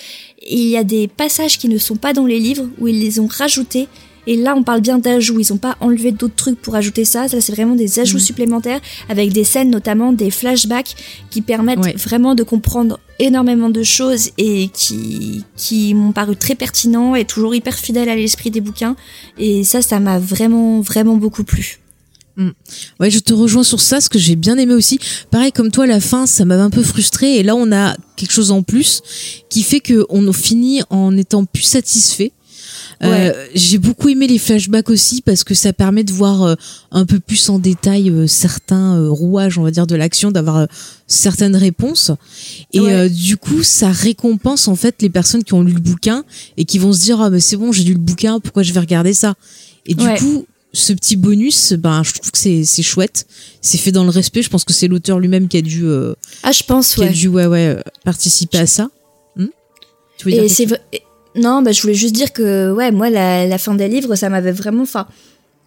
il y a des passages qui ne sont pas dans les livres où ils les ont rajoutés. Et là, on parle bien d'ajouts. Ils ont pas enlevé d'autres trucs pour ajouter ça. Ça, c'est vraiment des ajouts Mhm. supplémentaires avec des scènes, notamment des flashbacks, qui permettent Ouais. vraiment de comprendre énormément de choses et qui qui m'ont paru très pertinents et toujours hyper fidèles à l'esprit des bouquins. Et ça, ça m'a vraiment vraiment beaucoup plu. Ouais, je te rejoins sur ça, ce que j'ai bien aimé aussi. Pareil comme toi, la fin, ça m'avait un peu frustré, et là, on a quelque chose en plus qui fait que on finit en étant plus satisfait. Euh, j'ai beaucoup aimé les flashbacks aussi parce que ça permet de voir euh, un peu plus en détail euh, certains rouages, on va dire, de l'action, d'avoir certaines réponses. Et Ouais. du coup, ça récompense en fait les personnes qui ont lu le bouquin et qui vont se dire ah mais c'est bon, j'ai lu le bouquin, pourquoi je vais regarder ça? Et du Ouais. coup, ce petit bonus, ben je trouve que c'est c'est chouette. C'est fait dans le respect. Je pense que c'est l'auteur lui-même qui a dû euh, Ah, je pense, qui a dû ouais ouais participer à ça. Hmm? Tu veux dire Et c'est non, bah, je voulais juste dire que ouais, moi la, la fin des livres, ça m'avait vraiment. Enfin,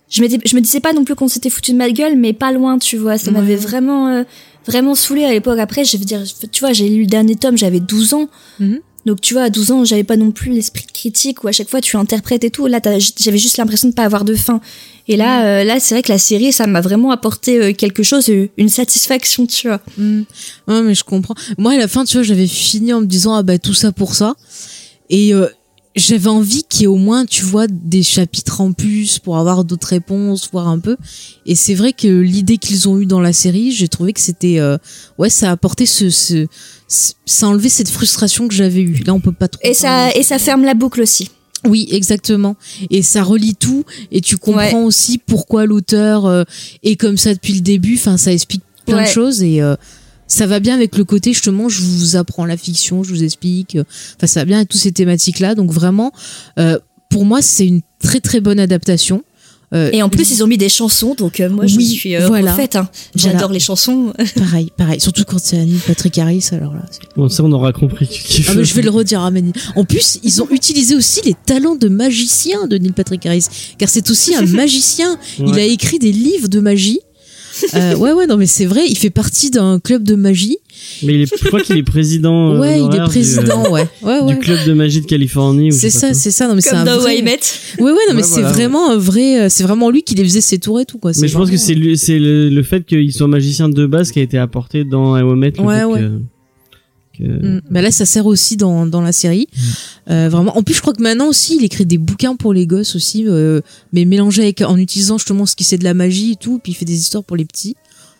je je me disais pas non plus qu'on s'était foutu de ma gueule, mais pas loin, tu vois. Ça Ouais. m'avait vraiment, euh, vraiment saoulé à l'époque. Après, je veux dire, tu vois, j'ai lu le dernier tome, j'avais 12 ans. Mhm. Donc tu vois, à 12 ans, j'avais pas non plus l'esprit critique où à chaque fois tu interprètes et tout. Là, j'avais juste l'impression de pas avoir de fin. Et là, euh, là, c'est vrai que la série, ça m'a vraiment apporté euh, quelque chose, une satisfaction, tu vois. Hmm. Ouais, mais je comprends. Moi, à la fin, tu vois, j'avais fini en me disant, ah bah, tout ça pour ça. Et euh, j'avais envie qu'il y ait au moins, tu vois, des chapitres en plus pour avoir d'autres réponses, voir un peu. Et c'est vrai que l'idée qu'ils ont eue dans la série, j'ai trouvé que c'était, euh, ouais, ça a apporté ce, ce, ce- ça a enlevé cette frustration que j'avais eue. Là, on peut pas trop. Et ça, et ça ferme la boucle aussi. Oui, exactement. Et ça relie tout et tu comprends aussi pourquoi l'auteur euh, est comme ça depuis le début. Enfin, ça explique plein de choses et euh, ça va bien avec le côté justement, je vous apprends la fiction, je vous explique. euh, Enfin, ça va bien avec toutes ces thématiques-là. Donc vraiment, euh, pour moi, c'est une très très bonne adaptation. Euh, Et en plus, ils ont mis des chansons, donc euh, moi, je Oui, suis euh, voilà. refaite. hein. J'adore Voilà. les chansons. <laughs> pareil, pareil. Surtout quand c'est Annie Patrick Harris, alors là. Bon, ça, on aura compris. Ah, mais je vais le redire à Mani. En plus, ils ont utilisé aussi les talents de magicien de Neil Patrick Harris, car c'est aussi un <laughs> magicien. Il a écrit des livres de magie. Euh, <laughs> ouais, ouais, non, mais c'est vrai, il fait partie d'un club de magie. Mais il est, je crois qu'il est président. euh, ouais, il est du, président, euh, ouais. <laughs> ouais, ouais. Du club de magie de Californie. C'est ça, c'est ça. Non, mais c'est Comme un dans vrai. I Met. Ouais, ouais, non, mais Ouais, c'est voilà, vraiment un vrai. euh, C'est vraiment lui qui les faisait ses tours et tout, quoi. Mais je pense que c'est le, le fait qu'il soit magicien de base qui a été apporté dans Aomet. le Ouais, ouais. que- que- Mm. Bah là, ça sert aussi dans, dans la série. Euh, vraiment. En plus, je crois que maintenant aussi, il écrit des bouquins pour les gosses aussi, euh, mais mélangé avec en utilisant justement ce qui c'est de la magie et tout, puis il fait des histoires pour les petits.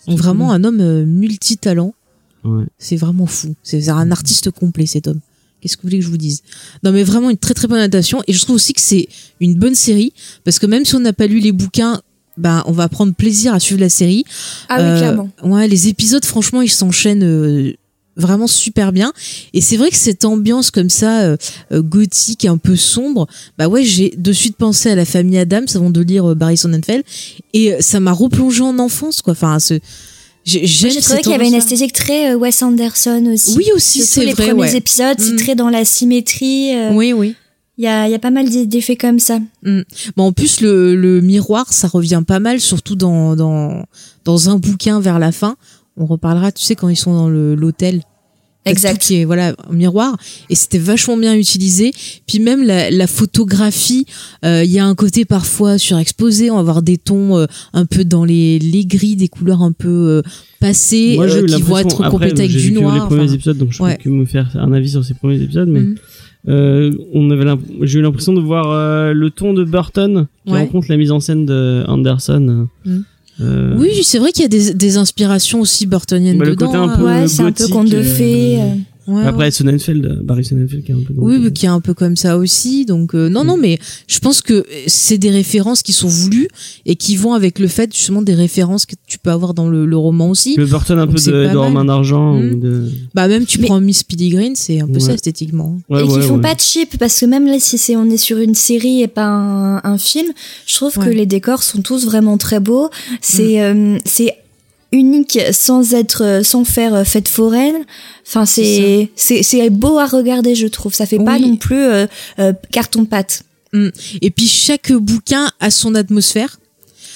Donc vraiment un homme euh, multitalent. Ouais. C'est vraiment fou. C'est un artiste complet cet homme. Qu'est-ce que vous voulez que je vous dise? Non mais vraiment une très très bonne adaptation et je trouve aussi que c'est une bonne série parce que même si on n'a pas lu les bouquins, ben on va prendre plaisir à suivre la série. Ah oui, Euh, clairement. Ouais, les épisodes franchement ils s'enchaînent euh, vraiment super bien et c'est vrai que cette ambiance comme ça euh, euh, gothique un peu sombre, bah ouais j'ai de suite pensé à la famille Adams avant de lire euh, Barry Sonnenfeld et euh, ça m'a replongé en enfance quoi. Enfin ce j'ai- j'aime J'ai trouvé cette qu'il y avait une esthétique très euh, Wes Anderson aussi. Oui, aussi, c'est les vrai, premiers ouais. épisodes, c'est Mm. très dans la symétrie. Oui oui. Il y a, il y a pas mal d'e- d'effets comme ça. Mm. Bon, en plus, le, le miroir, ça revient pas mal, surtout dans, dans, dans un bouquin vers la fin. On reparlera, tu sais, quand ils sont dans l'hôtel. Exact. Qui est, voilà, un miroir. Et c'était vachement bien utilisé. Puis même la, la photographie, euh, il y a un côté parfois surexposé. On va avoir des tons euh, un peu dans les, les gris, des couleurs un peu euh, passées, Moi, j'ai euh, qui vont être complétées avec j'ai du noir. les premiers enfin, épisodes, donc je ouais. peux que me faire un avis sur ces premiers épisodes, mais Mhm. euh, on avait l'imp- j'ai eu l'impression de voir euh, le ton de Burton qui Ouais. rencontre la mise en scène de Anderson. Mhm. Euh, Oui, c'est vrai qu'il y a des, des inspirations aussi burtoniennes Bah, le dedans. côté un hein. peu Ouais, c'est un peu conte de euh, fées. euh. Ouais, Après ouais. Sonnenfeld, Barry Sonnenfeld qui est un peu Oui, mais qui est un peu comme ça aussi. Donc euh, non, non, mais je pense que c'est des références qui sont voulues et qui vont avec le fait justement des références que tu peux avoir dans le, le roman aussi. Le Burton un Donc peu de, pas de. Romain d'argent Mm. de. Bah même tu prends Miss Green, c'est un peu Ouais. ça esthétiquement. Ouais, et ouais, qui font ouais. pas de cheap parce que même là si c'est on est sur une série et pas un, un film je trouve que les décors sont tous vraiment très beaux c'est Mm. euh, c'est unique sans être sans faire euh, fête foraine. Enfin c'est c'est c'est beau à regarder je trouve. Ça fait pas non plus euh, euh, carton pâte. Mm. Et puis chaque bouquin a son atmosphère.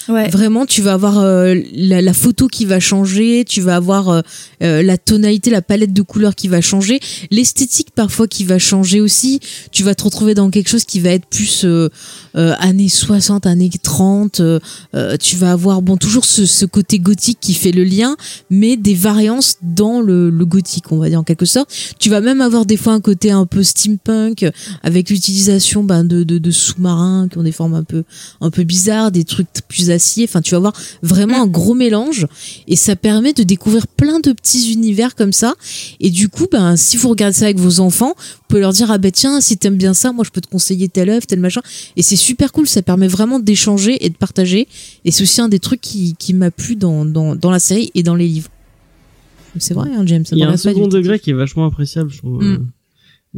Ouais Vraiment, tu vas avoir euh, la, la photo qui va changer, tu vas avoir euh, euh, la tonalité, la palette de couleurs qui va changer, l'esthétique parfois qui va changer aussi. Tu vas te retrouver dans quelque chose qui va être plus euh, euh, années 60, années 30. euh, tu vas avoir bon toujours ce, ce côté gothique qui fait le lien, mais des variances dans le, le gothique, on va dire en quelque sorte. Tu vas même avoir des fois un côté un peu steampunk avec l'utilisation ben, de, de, de sous-marins qui ont des formes un peu un peu bizarres, des trucs plus Enfin, tu vas voir vraiment un gros mélange et ça permet de découvrir plein de petits univers comme ça. Et du coup, ben, si vous regardez ça avec vos enfants, vous pouvez leur dire ah ben tiens, si t'aimes bien ça, moi je peux te conseiller telle œuvre, tel machin. Et c'est super cool. Ça permet vraiment d'échanger et de partager. Et c'est aussi un des trucs qui, qui m'a plu dans, dans, dans la série et dans les livres. C'est vrai, hein, James. ça Il y a un second degré qui est vachement appréciable, je trouve. Mm.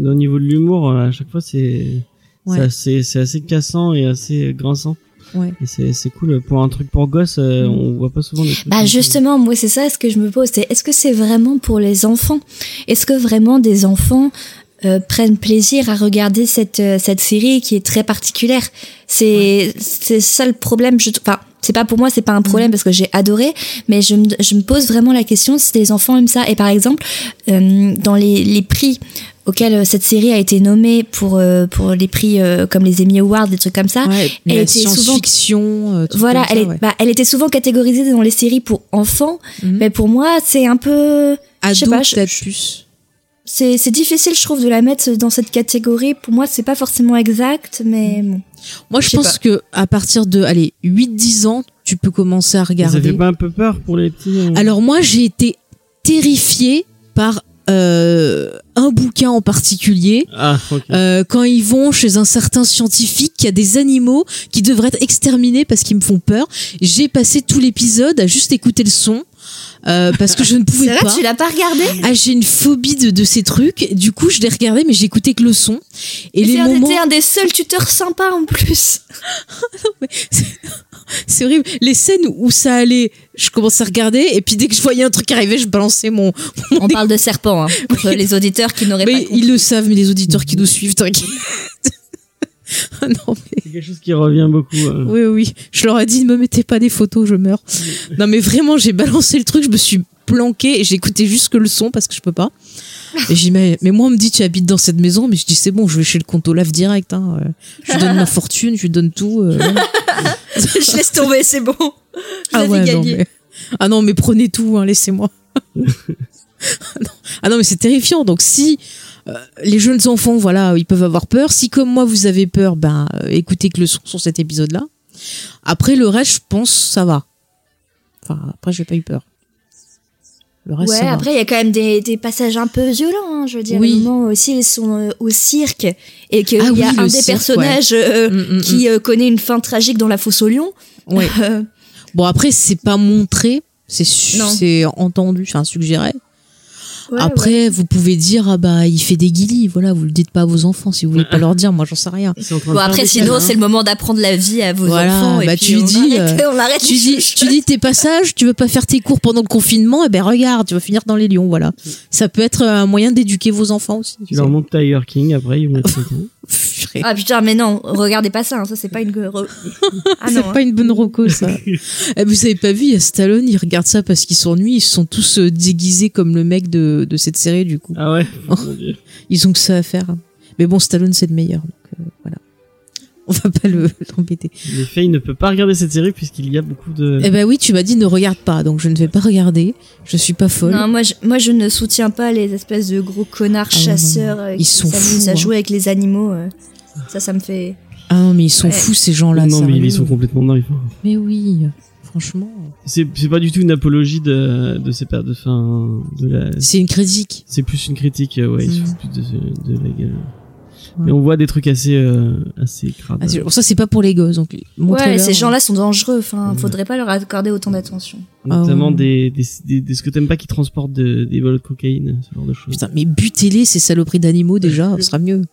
Au niveau de l'humour, euh, à chaque fois, c'est Ouais. c'est assez, c'est assez cassant et assez grinçant. Ouais. Et c'est c'est cool pour un truc pour gosse. euh, Mm. On voit pas souvent des trucs. Bah justement, moi c'est ça ce que je me pose, c'est est-ce que c'est vraiment pour les enfants? Est-ce que vraiment des enfants euh, prennent plaisir à regarder cette euh, cette série qui est très particulière? C'est c'est ça le problème. Je, enfin, c'est pas pour moi, c'est pas un problème parce que j'ai adoré, mais je me je me pose vraiment la question si les enfants aiment ça. Et par exemple, euh, dans les les prix auxquels euh, cette série a été nommée pour euh, pour les prix euh, comme les Emmy Awards, des trucs comme ça, Ouais, elle la était souvent euh, trucs voilà, elle, ça, est, ouais. bah, elle était souvent catégorisée dans les séries pour enfants, Mhm. mais pour moi, c'est un peu. je sais Ado, peut-être plus. c'est c'est difficile, je trouve, de la mettre dans cette catégorie. Pour moi, c'est pas forcément exact, mais bon. Moi, je pense pas. que à partir de allez 8-10 ans, tu peux commencer à Ça regarder. fait pas un peu peur pour les petits Alors moi, j'ai été terrifiée par euh, un bouquin en particulier. Ah, ok. Euh, quand ils vont chez un certain scientifique qui a des animaux qui devraient être exterminés parce qu'ils me font peur, j'ai passé tout l'épisode à juste écouter le son. euh, parce que je ne pouvais <laughs> vrai, pas. tu l'as pas regardé? Ah, j'ai une phobie de, de ces trucs. Du coup, je l'ai regardé, mais j'écoutais que le son. Et les moments. t'es un des seuls tuteurs sympas en plus. <laughs> C'est horrible. Les scènes où ça allait, je commençais à regarder, et puis dès que je voyais un truc arriver, je balançais mon. mon On parle de serpent, hein, <laughs> pour les auditeurs qui n'auraient pas compris. ils le savent, mais les auditeurs qui nous suivent, t'inquiète. Ah <laughs> non, mais C'est quelque chose qui revient beaucoup. euh. oui, oui. Je leur ai dit, ne me mettez pas des photos, je meurs. non, mais vraiment, j'ai balancé le truc, je me suis planqué et j'ai écouté juste que le son parce que je peux pas. Et j'ai dit, mais, moi, on me dit, tu habites dans cette maison, mais je dis, c'est bon, je vais chez le compte Olaf direct. Hein. Euh, Je lui donne ma <laughs> fortune, je lui donne tout. euh, <laughs> je laisse tomber, c'est bon. Ah ouais, non, mais... ah non, mais prenez tout, hein, laissez-moi. <laughs> ah, non. Mais c'est terrifiant. Donc si euh, les jeunes enfants, voilà, ils peuvent avoir peur. Si comme moi vous avez peur, ben écoutez que le son sur cet épisode-là. Après le reste, je pense ça va. Enfin après j'ai pas eu peur. Le reste, Ouais, après, il y a quand même des, des passages un peu violents, hein, je veux dire. Oui. Moment aussi, ils sont euh, au cirque et qu'il Ah y a oui, un des cirque, personnages euh, Mm, mm, qui euh, connaît une fin tragique dans la fosse au lion. Ouais. <laughs> Bon après c'est pas montré, c'est entendu, enfin suggéré. Ouais, Après vous pouvez dire ah bah il fait des guilis, voilà vous le dites pas à vos enfants si vous voulez pas leur dire, moi j'en sais rien. Bon, après, sinon, c'est le moment d'apprendre la vie à vos Voilà, enfants. et bah puis tu on dis, arrête- euh, <laughs> on tu dis, tu dis tes passages, tu veux pas faire tes cours pendant le confinement, et ben regarde, tu vas finir dans les lions, voilà. Ça peut être un moyen d'éduquer vos enfants aussi. Tu leur montres Tiger King après, ils vont <laughs> être C'est Ah putain, mais non, regardez pas ça, hein, ça c'est pas une. <laughs> Ah non. pas une bonne roco ça. <laughs> Eh, vous avez pas vu, il y a Stallone, il regarde ça parce qu'ils s'ennuient, ils se sont tous euh, déguisés comme le mec de, de cette série du coup. Ah ouais? Dieu. <laughs> Ils ont que ça à faire. Mais bon, Stallone c'est le meilleur, donc euh, voilà. On va pas le l'embêter. Les filles ne peut pas regarder cette série puisqu'il y a beaucoup de. Eh ben oui, tu m'as dit ne regarde pas, donc je ne vais pas regarder. Je suis pas folle. Non, moi je, moi je ne soutiens pas les espèces de gros connards Ah chasseurs non, non. euh, Ils qui sont s'amusent fous, à hein. jouer avec les animaux. euh. Ça, ça me fait. Ah non, mais ils sont Ouais. fous ces gens-là. non, mais ils sont complètement dingues. Mais oui. Franchement, C'est c'est pas du tout une apologie de de ces per- de fin de la. c'est une critique. C'est plus une critique, euh, ouais. Il se Mhm. fout plus de, de la gueule. Mais on voit des trucs assez euh, assez crades. Ah, pour ça, c'est pas pour les gosses. Donc, Ouais, ces gens-là sont dangereux. Enfin, faudrait pas leur accorder autant d'attention. Notamment Ah ouais. des, des, des, des- ce que t'aimes pas qui transportent de- des vols de cocaïne, ce genre de choses. Putain, mais butez-les, ces saloperies d'animaux, déjà, ce sera mieux.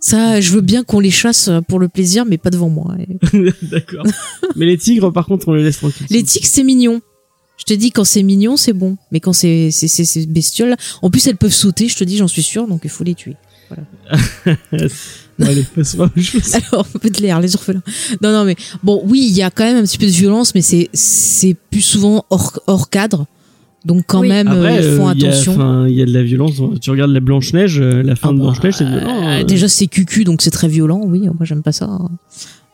Ça, je veux bien qu'on les chasse pour le plaisir, mais pas devant moi. <laughs> D'accord. Mais les tigres, par contre, on les laisse tranquilles. Les tigres, c'est mignon. Je te dis, quand c'est mignon, c'est bon. Mais quand c'est c'est c'est ces bestioles, en plus elles peuvent sauter. Je te dis, j'en suis sûr, donc il faut les tuer. Bon, allez, chose. Alors, un peu de l'air, les orphelins. Non, non, mais bon, oui, il y a quand même un petit peu de violence, mais c'est c'est plus souvent hors hors cadre. Donc quand même, Après, euh, ils font euh, il y a- attention. enfin, Il y, a de la violence. Tu regardes la Blanche Neige, la fin de Blanche Neige, c'est violent. Euh, euh. déjà, c'est cucu, donc c'est très violent. Oui, moi j'aime pas ça.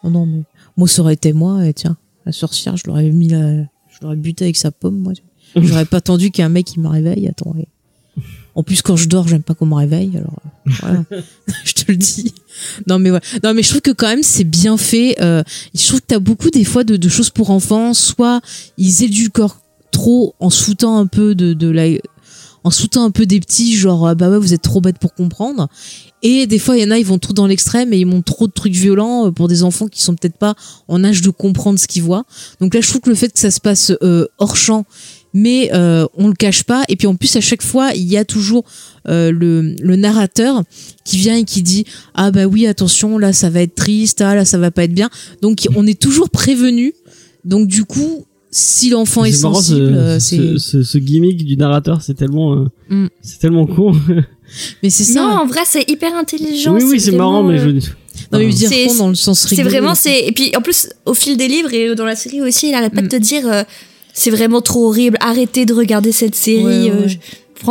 Non, non, mais moi ça aurait été moi. Et tiens, la sorcière, je l'aurais mis, la... je l'aurais buté avec sa pomme. Moi, j'aurais pas attendu qu'un mec il me réveille. Attends. et- En plus, quand je dors, j'aime pas qu'on me réveille. Alors, euh, voilà. <laughs> <laughs> je te le dis. Non, mais ouais. Non, mais je trouve que quand même c'est bien fait. Euh, je trouve que t'as beaucoup des fois de, de choses pour enfants. Soit ils édulcorent en se foutant un peu de, en un peu des petits, genre ah bah ouais vous êtes trop bêtes pour comprendre. Et des fois il y en a ils vont trop dans l'extrême et ils montrent trop de trucs violents euh, pour des enfants qui sont peut-être pas en âge de comprendre ce qu'ils voient. Donc là je trouve que le fait que ça se passe euh, hors champ, mais euh, on le cache pas. Et puis en plus à chaque fois il y a toujours le, le narrateur qui vient et qui dit ah bah oui attention là ça va être triste, ah là ça va pas être bien. Donc on est toujours prévenu. Donc du coup si l'enfant est, marrant, sensible, ce, euh, ce, c'est ce- ce gimmick du narrateur, c'est tellement, euh, Mm. c'est tellement con. <laughs> mais c'est ça. Non, en vrai, c'est hyper intelligent. oui, oui, c'est marrant, mais je. Non, mais dire C'est- con dans le sens C'est vraiment, c'est et puis en plus au fil des livres et dans la série aussi, il arrête pas de Mm. te dire euh, c'est vraiment trop horrible. Arrêtez de regarder cette série. Ouais, euh, je-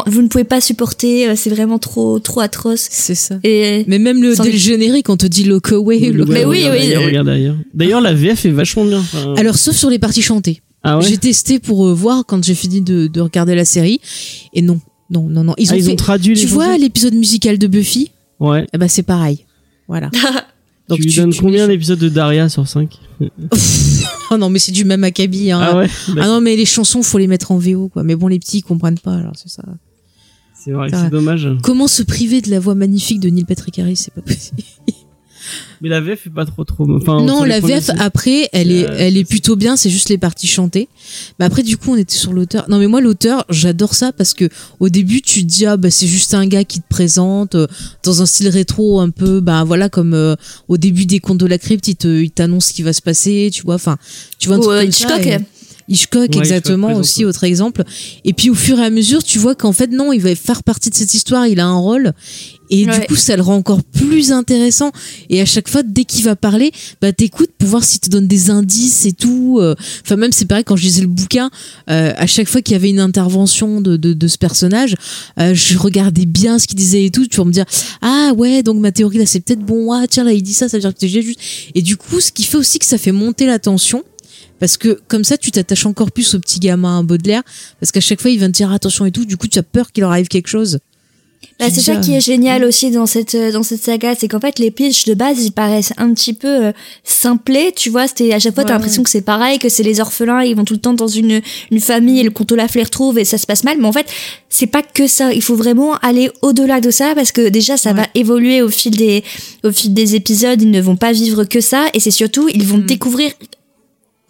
vous ne pouvez pas supporter. euh, c'est vraiment trop, trop atroce. C'est ça. Et Mais même le, dès le générique, on te dit look away. look Mais away. oui, oui. D'ailleurs, la VF est vachement bien. Enfin, Alors, sauf sur les parties chantées. Ah ouais. J'ai testé pour euh, voir quand j'ai fini de, de regarder la série. Et non, non, non, non. Ils Ah, ont, ils fait- ont traduit les Tu vois l'épisode musical de Buffy? Ouais. Eh ben, c'est pareil. Voilà. <laughs> Donc, tu lui donnes combien d'épisodes de Daria sur 5 <laughs> Oh non, mais c'est du même acabit. Hein. Ah ouais Ah non, mais les chansons, faut les mettre en VO, quoi. Mais bon, les petits, ils comprennent pas, alors c'est ça. C'est vrai c'est dommage. Comment se priver de la voix magnifique de Neil Patrick Harris? C'est pas possible. Mais la VF est pas trop trop. Enfin, non, la VF après, elle est, euh, elle est plutôt bien. C'est juste les parties chantées. Mais après, du coup, on était sur l'auteur. Non, mais moi, l'auteur, j'adore ça parce que au début, tu te dis ah bah c'est juste un gars qui te présente euh, dans un style rétro un peu bah voilà comme euh, au début des contes de la crypte, il te, il t'annonce ce qui va se passer. Tu vois, enfin, tu vois un truc comme ça, Hitchcock. et- Hitchcock, Ouais, exactement Hitchcock aussi, autre exemple. Et puis au fur et à mesure, tu vois qu'en fait non, il va faire partie de cette histoire, il a un rôle. Et du coup, ça le rend encore plus intéressant. Et à chaque fois, dès qu'il va parler, bah t'écoutes pour voir s'il te donne des indices et tout. Euh, Enfin même c'est pareil quand je lisais le bouquin, euh, à chaque fois qu'il y avait une intervention de, de, de ce personnage, euh, je regardais bien ce qu'il disait et tout, pour me dire ah ouais donc ma théorie là c'est peut-être bon. Ah tiens là il dit ça, ça veut dire que c'est juste. Et du coup, ce qui fait aussi que ça fait monter la tension. Parce que comme ça, tu t'attaches encore plus au petit gamin à Baudelaire. Parce qu'à chaque fois, il va te dire attention et tout. Du coup, tu as peur qu'il leur arrive quelque chose. Bah, c'est ça qui est génial aussi dans cette euh, dans cette saga, c'est qu'en fait les pitchs de base ils paraissent un petit peu euh, simplés, tu vois. C'était à chaque fois t'as Ouais. l'impression que c'est pareil, que c'est les orphelins, ils vont tout le temps dans une une famille et le comte Olaf les retrouve et ça se passe mal. Mais en fait c'est pas que ça. Il faut vraiment aller au-delà de ça parce que déjà ça va évoluer au fil des au fil des épisodes. Ils ne vont pas vivre que ça et c'est surtout ils Mm. vont découvrir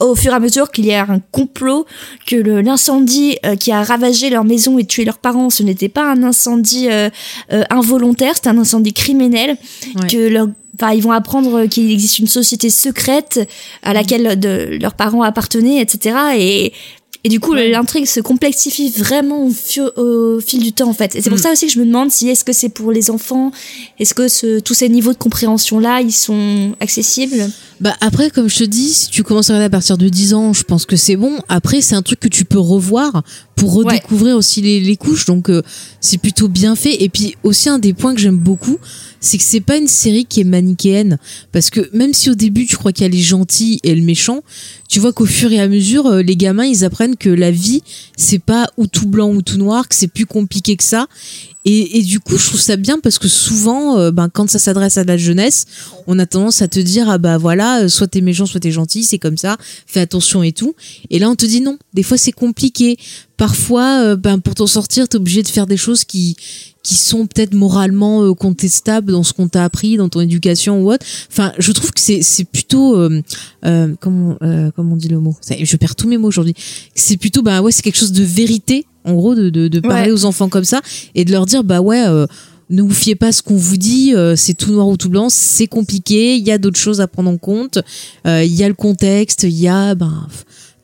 au fur et à mesure qu'il y a un complot, que l'incendie euh, qui a ravagé leur maison et tué leurs parents, ce n'était pas un incendie euh, euh, involontaire, c'était un incendie criminel, Ouais. que leur Enfin, ils vont apprendre qu'il existe une société secrète à laquelle de, leurs parents appartenaient, etc. Et, et du coup, l'intrigue se complexifie vraiment au, fil du temps, en fait. Et c'est pour Mm. ça aussi que je me demande si est-ce que c'est pour les enfants, est-ce que ce, tous ces niveaux de compréhension-là, ils sont accessibles? Bah après, comme je te dis, si tu commences à regarder à partir de 10 ans, je pense que c'est bon. Après, c'est un truc que tu peux revoir pour redécouvrir aussi les, les couches. Donc, euh, c'est plutôt bien fait. Et puis aussi, un des points que j'aime beaucoup, c'est que c'est pas une série qui est manichéenne. Parce que même si au début, tu crois qu'il y a les gentils et le méchant, tu vois qu'au fur et à mesure, euh, les gamins, ils apprennent que la vie, c'est pas ou tout blanc ou tout noir, que c'est plus compliqué que ça. Et, et du coup, je trouve ça bien parce que souvent, euh, ben, quand ça s'adresse à la jeunesse, on a tendance à te dire ah bah voilà, euh, soit t'es méchant, soit t'es gentil, c'est comme ça, fais attention et tout. Et là, on te dit non. Des fois, c'est compliqué. Parfois, euh, ben pour t'en sortir, t'es obligé de faire des choses qui qui sont peut-être moralement contestables dans ce qu'on t'a appris, dans ton éducation ou autre. Enfin, je trouve que c'est c'est plutôt comment comment on dit le mot? Je perds tous mes mots aujourd'hui. C'est plutôt bah ouais, c'est quelque chose de vérité en gros de de, de parler Ouais. aux enfants comme ça et de leur dire bah ouais. euh, ne vous fiez pas à ce qu'on vous dit, euh, c'est tout noir ou tout blanc, c'est compliqué, il y a d'autres choses à prendre en compte, euh, il y a le contexte, il y a ben,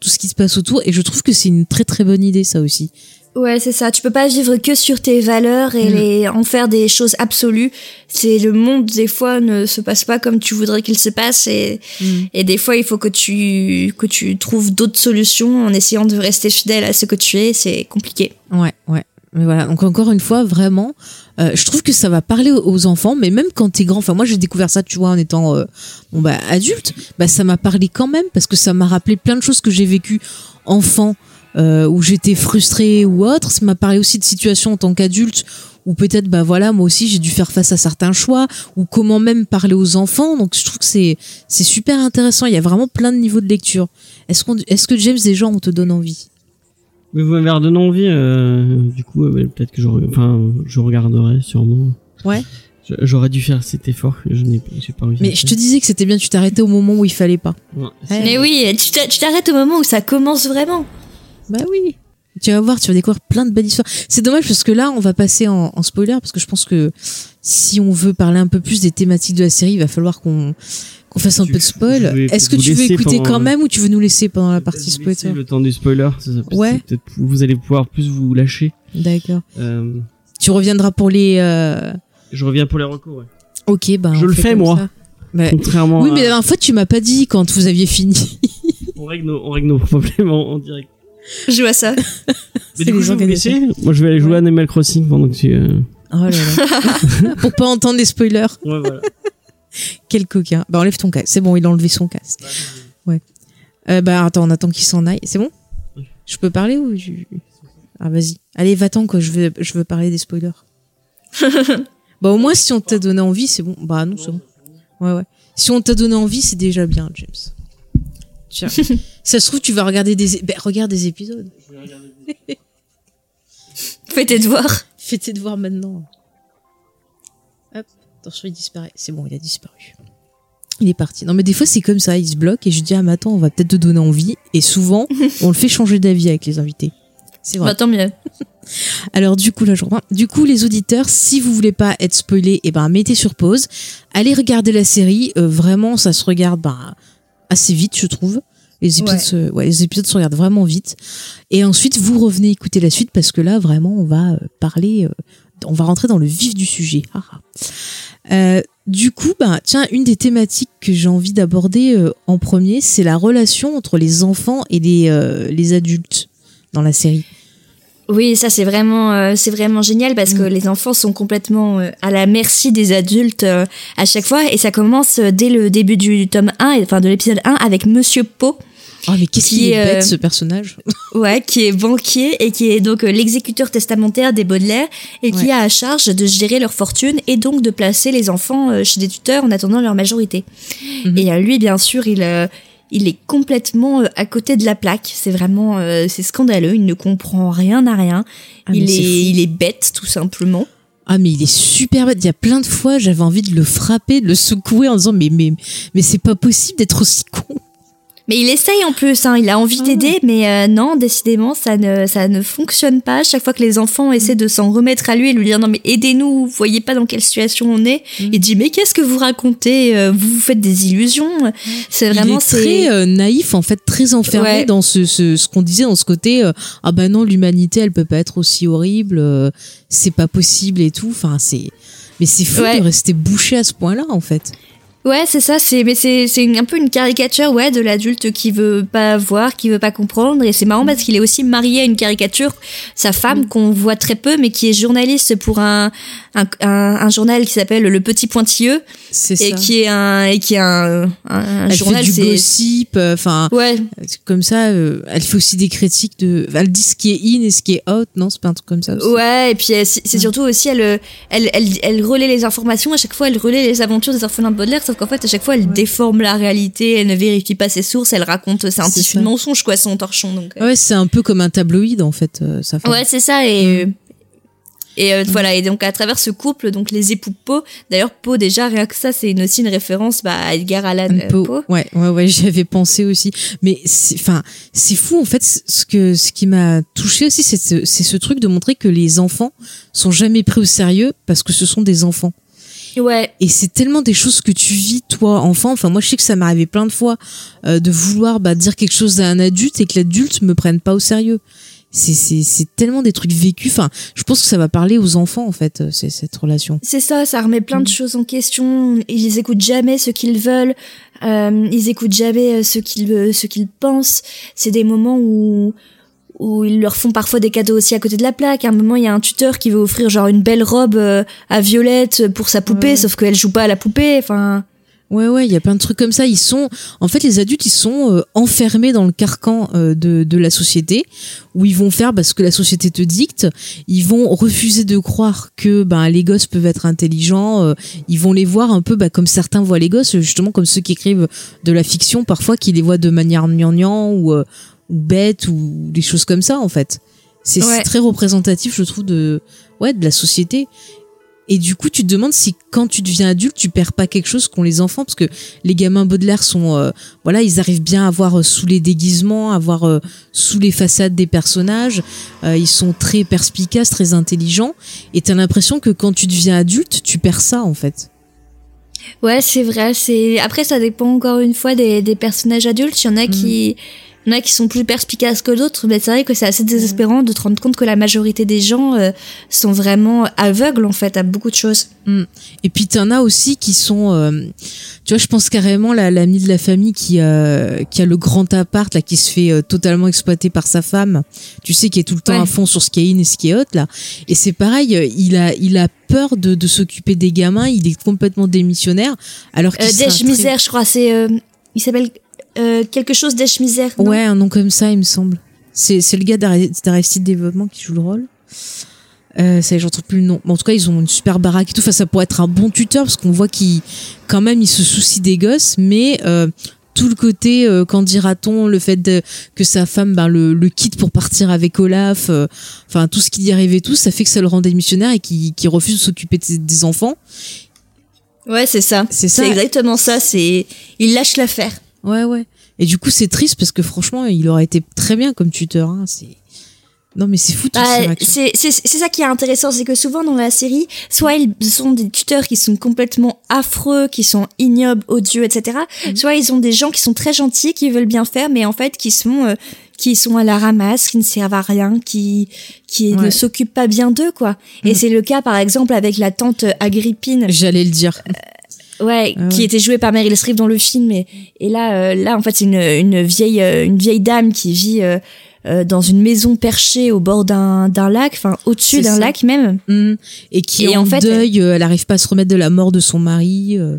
tout ce qui se passe autour, et je trouve que c'est une très très bonne idée ça aussi. Ouais, c'est ça. Tu peux pas vivre que sur tes valeurs et Mm. les, en faire des choses absolues. C'est le monde des fois ne se passe pas comme tu voudrais qu'il se passe et, Mm. et des fois il faut que tu que tu trouves d'autres solutions en essayant de rester fidèle à ce que tu es. C'est compliqué. Ouais, ouais. Mais voilà, donc encore une fois, vraiment, euh, je trouve que ça va parler aux- aux enfants, mais même quand t'es grand, enfin moi j'ai découvert ça, tu vois, en étant euh, bon bah adulte, bah ça m'a parlé quand même parce que ça m'a rappelé plein de choses que j'ai vécues enfant, euh, où j'étais frustrée ou autre. Ça m'a parlé aussi de situations en tant qu'adulte où peut-être bah voilà moi aussi j'ai dû faire face à certains choix ou comment même parler aux enfants. Donc je trouve que c'est c'est super intéressant. Il y a vraiment plein de niveaux de lecture. Est-ce qu'on est-ce que James déjà on te donne envie? Mais vous m'avez redonné envie, euh, du coup, euh, peut-être que je, re- enfin, je regarderai sûrement. Ouais. Je- J'aurais dû faire cet effort je n'ai j'ai pas réussi. Mais je te disais que c'était bien, tu t'arrêtais au moment où il fallait pas. Ouais. Mais oui, tu t'arrêtes au moment où ça commence vraiment. Bah oui. Tu vas voir, tu vas découvrir plein de belles histoires. C'est dommage parce que là, on va passer en, en spoiler parce que je pense que si on veut parler un peu plus des thématiques de la série, il va falloir qu'on qu'on fasse un peu de spoil. Est-ce que tu veux écouter quand même ou tu veux nous laisser pendant la partie spoiler le temps du spoiler. ça, ça- Ouais. vous allez pouvoir plus vous lâcher. D'accord. Euh, Tu reviendras pour les. euh, je reviens pour les recours. Ouais. Ok, ben. Je le fais, moi. ça. Bah, Contrairement Oui, à- mais la dernière fois, tu m'as pas dit quand vous aviez fini. On règle nos, on règle nos problèmes en, en direct. Je vois ça. <laughs> Mais C'est du coup, je vais vous laisser. organisations. Moi, je vais aller jouer à Animal Crossing pendant que tu. euh, Oh là là. <laughs> pour pas entendre les spoilers. Ouais, voilà. <laughs> Quel coquin. Bah enlève ton casque. C'est bon, il a enlevé son casque. Ouais. Euh, bah attends, on attend qu'il s'en aille. C'est bon? Je peux parler ou je... Ah vas-y. Allez, va-t'en quoi, je veux, je veux parler des spoilers. bah au moins si on t'a donné envie, c'est bon. Bah non, c'est bon. Ouais, ouais. Si on t'a donné envie, c'est déjà bien, James. Tiens. <laughs> Ça se trouve, tu vas regarder des... Bah, regarde des épisodes. <laughs> Fais tes devoirs. Fais tes devoirs maintenant. Hop, attention, il disparaît. C'est bon, il a disparu. Il est parti. Non, mais des fois, c'est comme ça, il se bloque et je dis, ah, mais attends, on va peut-être te donner envie. Et souvent, <laughs> on le fait changer d'avis avec les invités. C'est vrai. Bah, tant mieux. Alors, du coup, là, je reprends. Du coup, les auditeurs, si vous voulez pas être spoilés, eh ben, mettez sur pause. Allez regarder la série. Euh, vraiment, ça se regarde, ben, assez vite, je trouve. Les épisodes, Ouais. se, ouais, les épisodes se regardent vraiment vite. Et ensuite, vous revenez écouter la suite parce que là, vraiment, on va euh, parler, euh, on va rentrer dans le vif du sujet. Ah, ah. Euh, du coup, bah, tiens, une des thématiques que j'ai envie d'aborder euh, en premier, c'est la relation entre les enfants et les, euh, les adultes dans la série. Oui, ça c'est vraiment euh, c'est vraiment génial parce Mm. que les enfants sont complètement euh, à la merci des adultes euh, à chaque fois et ça commence euh, dès le début du tome 1 et enfin de l'épisode 1 avec monsieur Poe. Oh, mais qu'est-ce Qui est bête, ce personnage <laughs> Ouais, qui est banquier et qui est donc l'exécuteur testamentaire des Baudelaire et qui Ouais. a à charge de gérer leur fortune et donc de placer les enfants chez des tuteurs en attendant leur majorité. Mhm. Et lui, bien sûr, il euh, il est complètement euh, à côté de la plaque. C'est vraiment euh, c'est scandaleux. Il ne comprend rien à rien. Ah, il est fou. il est bête tout simplement. Ah mais il est super bête. Il y a plein de fois, j'avais envie de le frapper, de le secouer en disant mais mais mais c'est pas possible d'être aussi con. Mais il essaye en plus, hein, il a Ah. envie d'aider, mais euh, non, décidément, ça ne, ça ne fonctionne pas. Chaque fois que les enfants essaient de s'en remettre à lui et lui dire non mais aidez-nous, vous voyez pas dans quelle situation on est, Mm. il dit mais qu'est-ce que vous racontez Euh, Vous vous faites des illusions C'est vraiment il est très euh, naïf en fait, très enfermé Ouais. dans ce ce, ce qu'on disait dans ce côté euh, ah bah non l'humanité elle peut pas être aussi horrible, euh, c'est pas possible et tout. Enfin c'est mais c'est fou Ouais. de rester bouché à ce point-là en fait. Ouais, c'est ça. C'est mais c'est c'est un peu une caricature, ouais, de l'adulte qui veut pas voir, qui veut pas comprendre. Et c'est marrant parce qu'il est aussi marié à une caricature, sa femme qu'on voit très peu, mais qui est journaliste pour un un, un, un journal qui s'appelle Le Petit Pointilleux C'est et ça. qui est un et qui est un, un, un elle journal. fait du gossip, euh, enfin, ouais, comme ça. euh, elle fait aussi des critiques de. Elle dit ce qui est in et ce qui est out, non C'est pas un truc comme ça aussi Ouais, et puis euh, c'est c'est surtout aussi elle, euh, elle, elle, elle relaie les informations. À chaque fois, elle relaie les aventures des orphelins de Baudelaire. Sauf qu'en fait, à chaque fois, elle déforme la réalité. Elle ne vérifie pas ses sources. Elle raconte. C'est un petit mensonge, quoi, son torchon. Donc. euh. Ouais, c'est un peu comme un tabloïd en fait, euh. Ouais, c'est ça. Et Mm. euh, et euh, voilà. Et donc à travers ce couple, donc les époux Poe. D'ailleurs, Poe déjà rien que ça, c'est aussi une référence bah, à Edgar Allan Poe. ouais, ouais, ouais, <laughs> j'y avais pensé aussi. Mais c'est, enfin, c'est fou en fait. Ce que, ce qui m'a touché aussi, c'est ce, ce truc de montrer que les enfants sont jamais pris au sérieux parce que ce sont des enfants. Ouais. Et c'est tellement des choses que tu vis toi enfant. Enfin, moi, je sais que ça m'est arrivé plein de fois euh, de vouloir bah, dire quelque chose à un adulte et que l'adulte me prenne pas au sérieux. C'est, c'est, c'est tellement des trucs vécus. Enfin, je pense que ça va parler aux enfants en fait, euh, c'est cette relation. C'est ça, ça remet plein Mm. de choses en question. Ils écoutent jamais ce qu'ils veulent. Euh, ils écoutent jamais euh, ce qu'ils euh, ce qu'ils pensent. C'est des moments où où ils leur font parfois des cadeaux aussi à côté de la plaque. À un moment, il y a un tuteur qui veut offrir genre une belle robe euh, à Violette pour sa poupée, sauf qu'elle joue pas à la poupée. Enfin, Ouais, ouais, il y a plein de trucs comme ça. Ils sont, en fait, les adultes, ils sont euh, enfermés dans le carcan euh, de, de la société, où ils vont faire parce que la société te dicte. Ils vont refuser de croire que ben les gosses peuvent être intelligents. euh, ils vont les voir un peu bah, comme certains voient les gosses, justement comme ceux qui écrivent de la fiction, parfois qui les voient de manière gnangnan ou, euh, ou bête ou des choses comme ça, en fait. C'est Ouais. très représentatif, je trouve, de ouais de la société. Et du coup, tu te demandes si quand tu deviens adulte, tu perds pas quelque chose qu'ont les enfants, parce que les gamins Baudelaire sont, euh, voilà, ils arrivent bien à voir euh, sous les déguisements, à voir euh, sous les façades des personnages. Ils sont très perspicaces, très intelligents. Et t'as l'impression que quand tu deviens adulte, tu perds ça en fait. ouais, c'est vrai. C'est après, ça dépend encore une fois des, des personnages adultes. Il y en a qui il y en a qui sont plus perspicaces que d'autres, mais c'est vrai que c'est assez désespérant de te rendre compte que la majorité des gens euh, sont vraiment aveugles en fait à beaucoup de choses. Mm. Et puis t'en as aussi qui sont, euh, tu vois, je pense carrément la l'ami de la famille qui a qui a le grand appart là, qui se fait euh, totalement exploiter par sa femme. Tu sais, qui est tout le temps Ouais. à fond sur ce qui est in et ce qui est hot là. Et c'est pareil, euh, il a il a peur de, de s'occuper des gamins. Il est complètement démissionnaire. Alors qu'il Euh, Desch très- Misère, je crois, c'est euh, il s'appelle euh, quelque chose Desch Misère. Ouais, un nom comme ça, il me semble. C'est c'est le gars d'Aristide Développement qui joue le rôle. Euh, ça, j'en trouve plus le nom. Mais en tout cas, ils ont une super baraque et tout. Enfin, ça pourrait être un bon tuteur parce qu'on voit qu'il, quand même, il se soucie des gosses, mais euh, tout le côté, euh, qu'en dira-t-on, le fait de, que sa femme ben, le, le quitte pour partir avec Olaf, euh, enfin tout ce qui y arrive et tout, ça fait que ça le rend démissionnaire et qu'il qu'il refuse de s'occuper de- des enfants. Ouais, c'est ça. C'est ça. C'est exactement ça. C'est il lâche l'affaire. Ouais, ouais. Et du coup, c'est triste parce que franchement, il aurait été très bien comme tuteur. Hein. C'est non, mais c'est fou. toutes ces Ah, réactions. c'est ça qui est intéressant, c'est que souvent dans la série, soit ils sont des tuteurs qui sont complètement affreux, qui sont ignobles, odieux, etc. Mhm. Soit ils ont des gens qui sont très gentils, qui veulent bien faire, mais en fait qui sont euh, qui sont à la ramasse, qui ne servent à rien, qui qui ne s'occupent pas bien d'eux, quoi. Et Mhm. c'est le cas par exemple avec la tante Agrippine. J'allais le dire. Ouais, Ah qui était jouée par Meryl Streep dans le film. Et, et là, euh, là, en fait, c'est une, une vieille, euh, une vieille dame qui vit euh, euh, dans une maison perchée au bord d'un d'un lac, enfin au-dessus d'un lac même. Mhm. Et qui Et en, en fait, deuil, euh, elle arrive pas à se remettre de la mort de son mari. euh.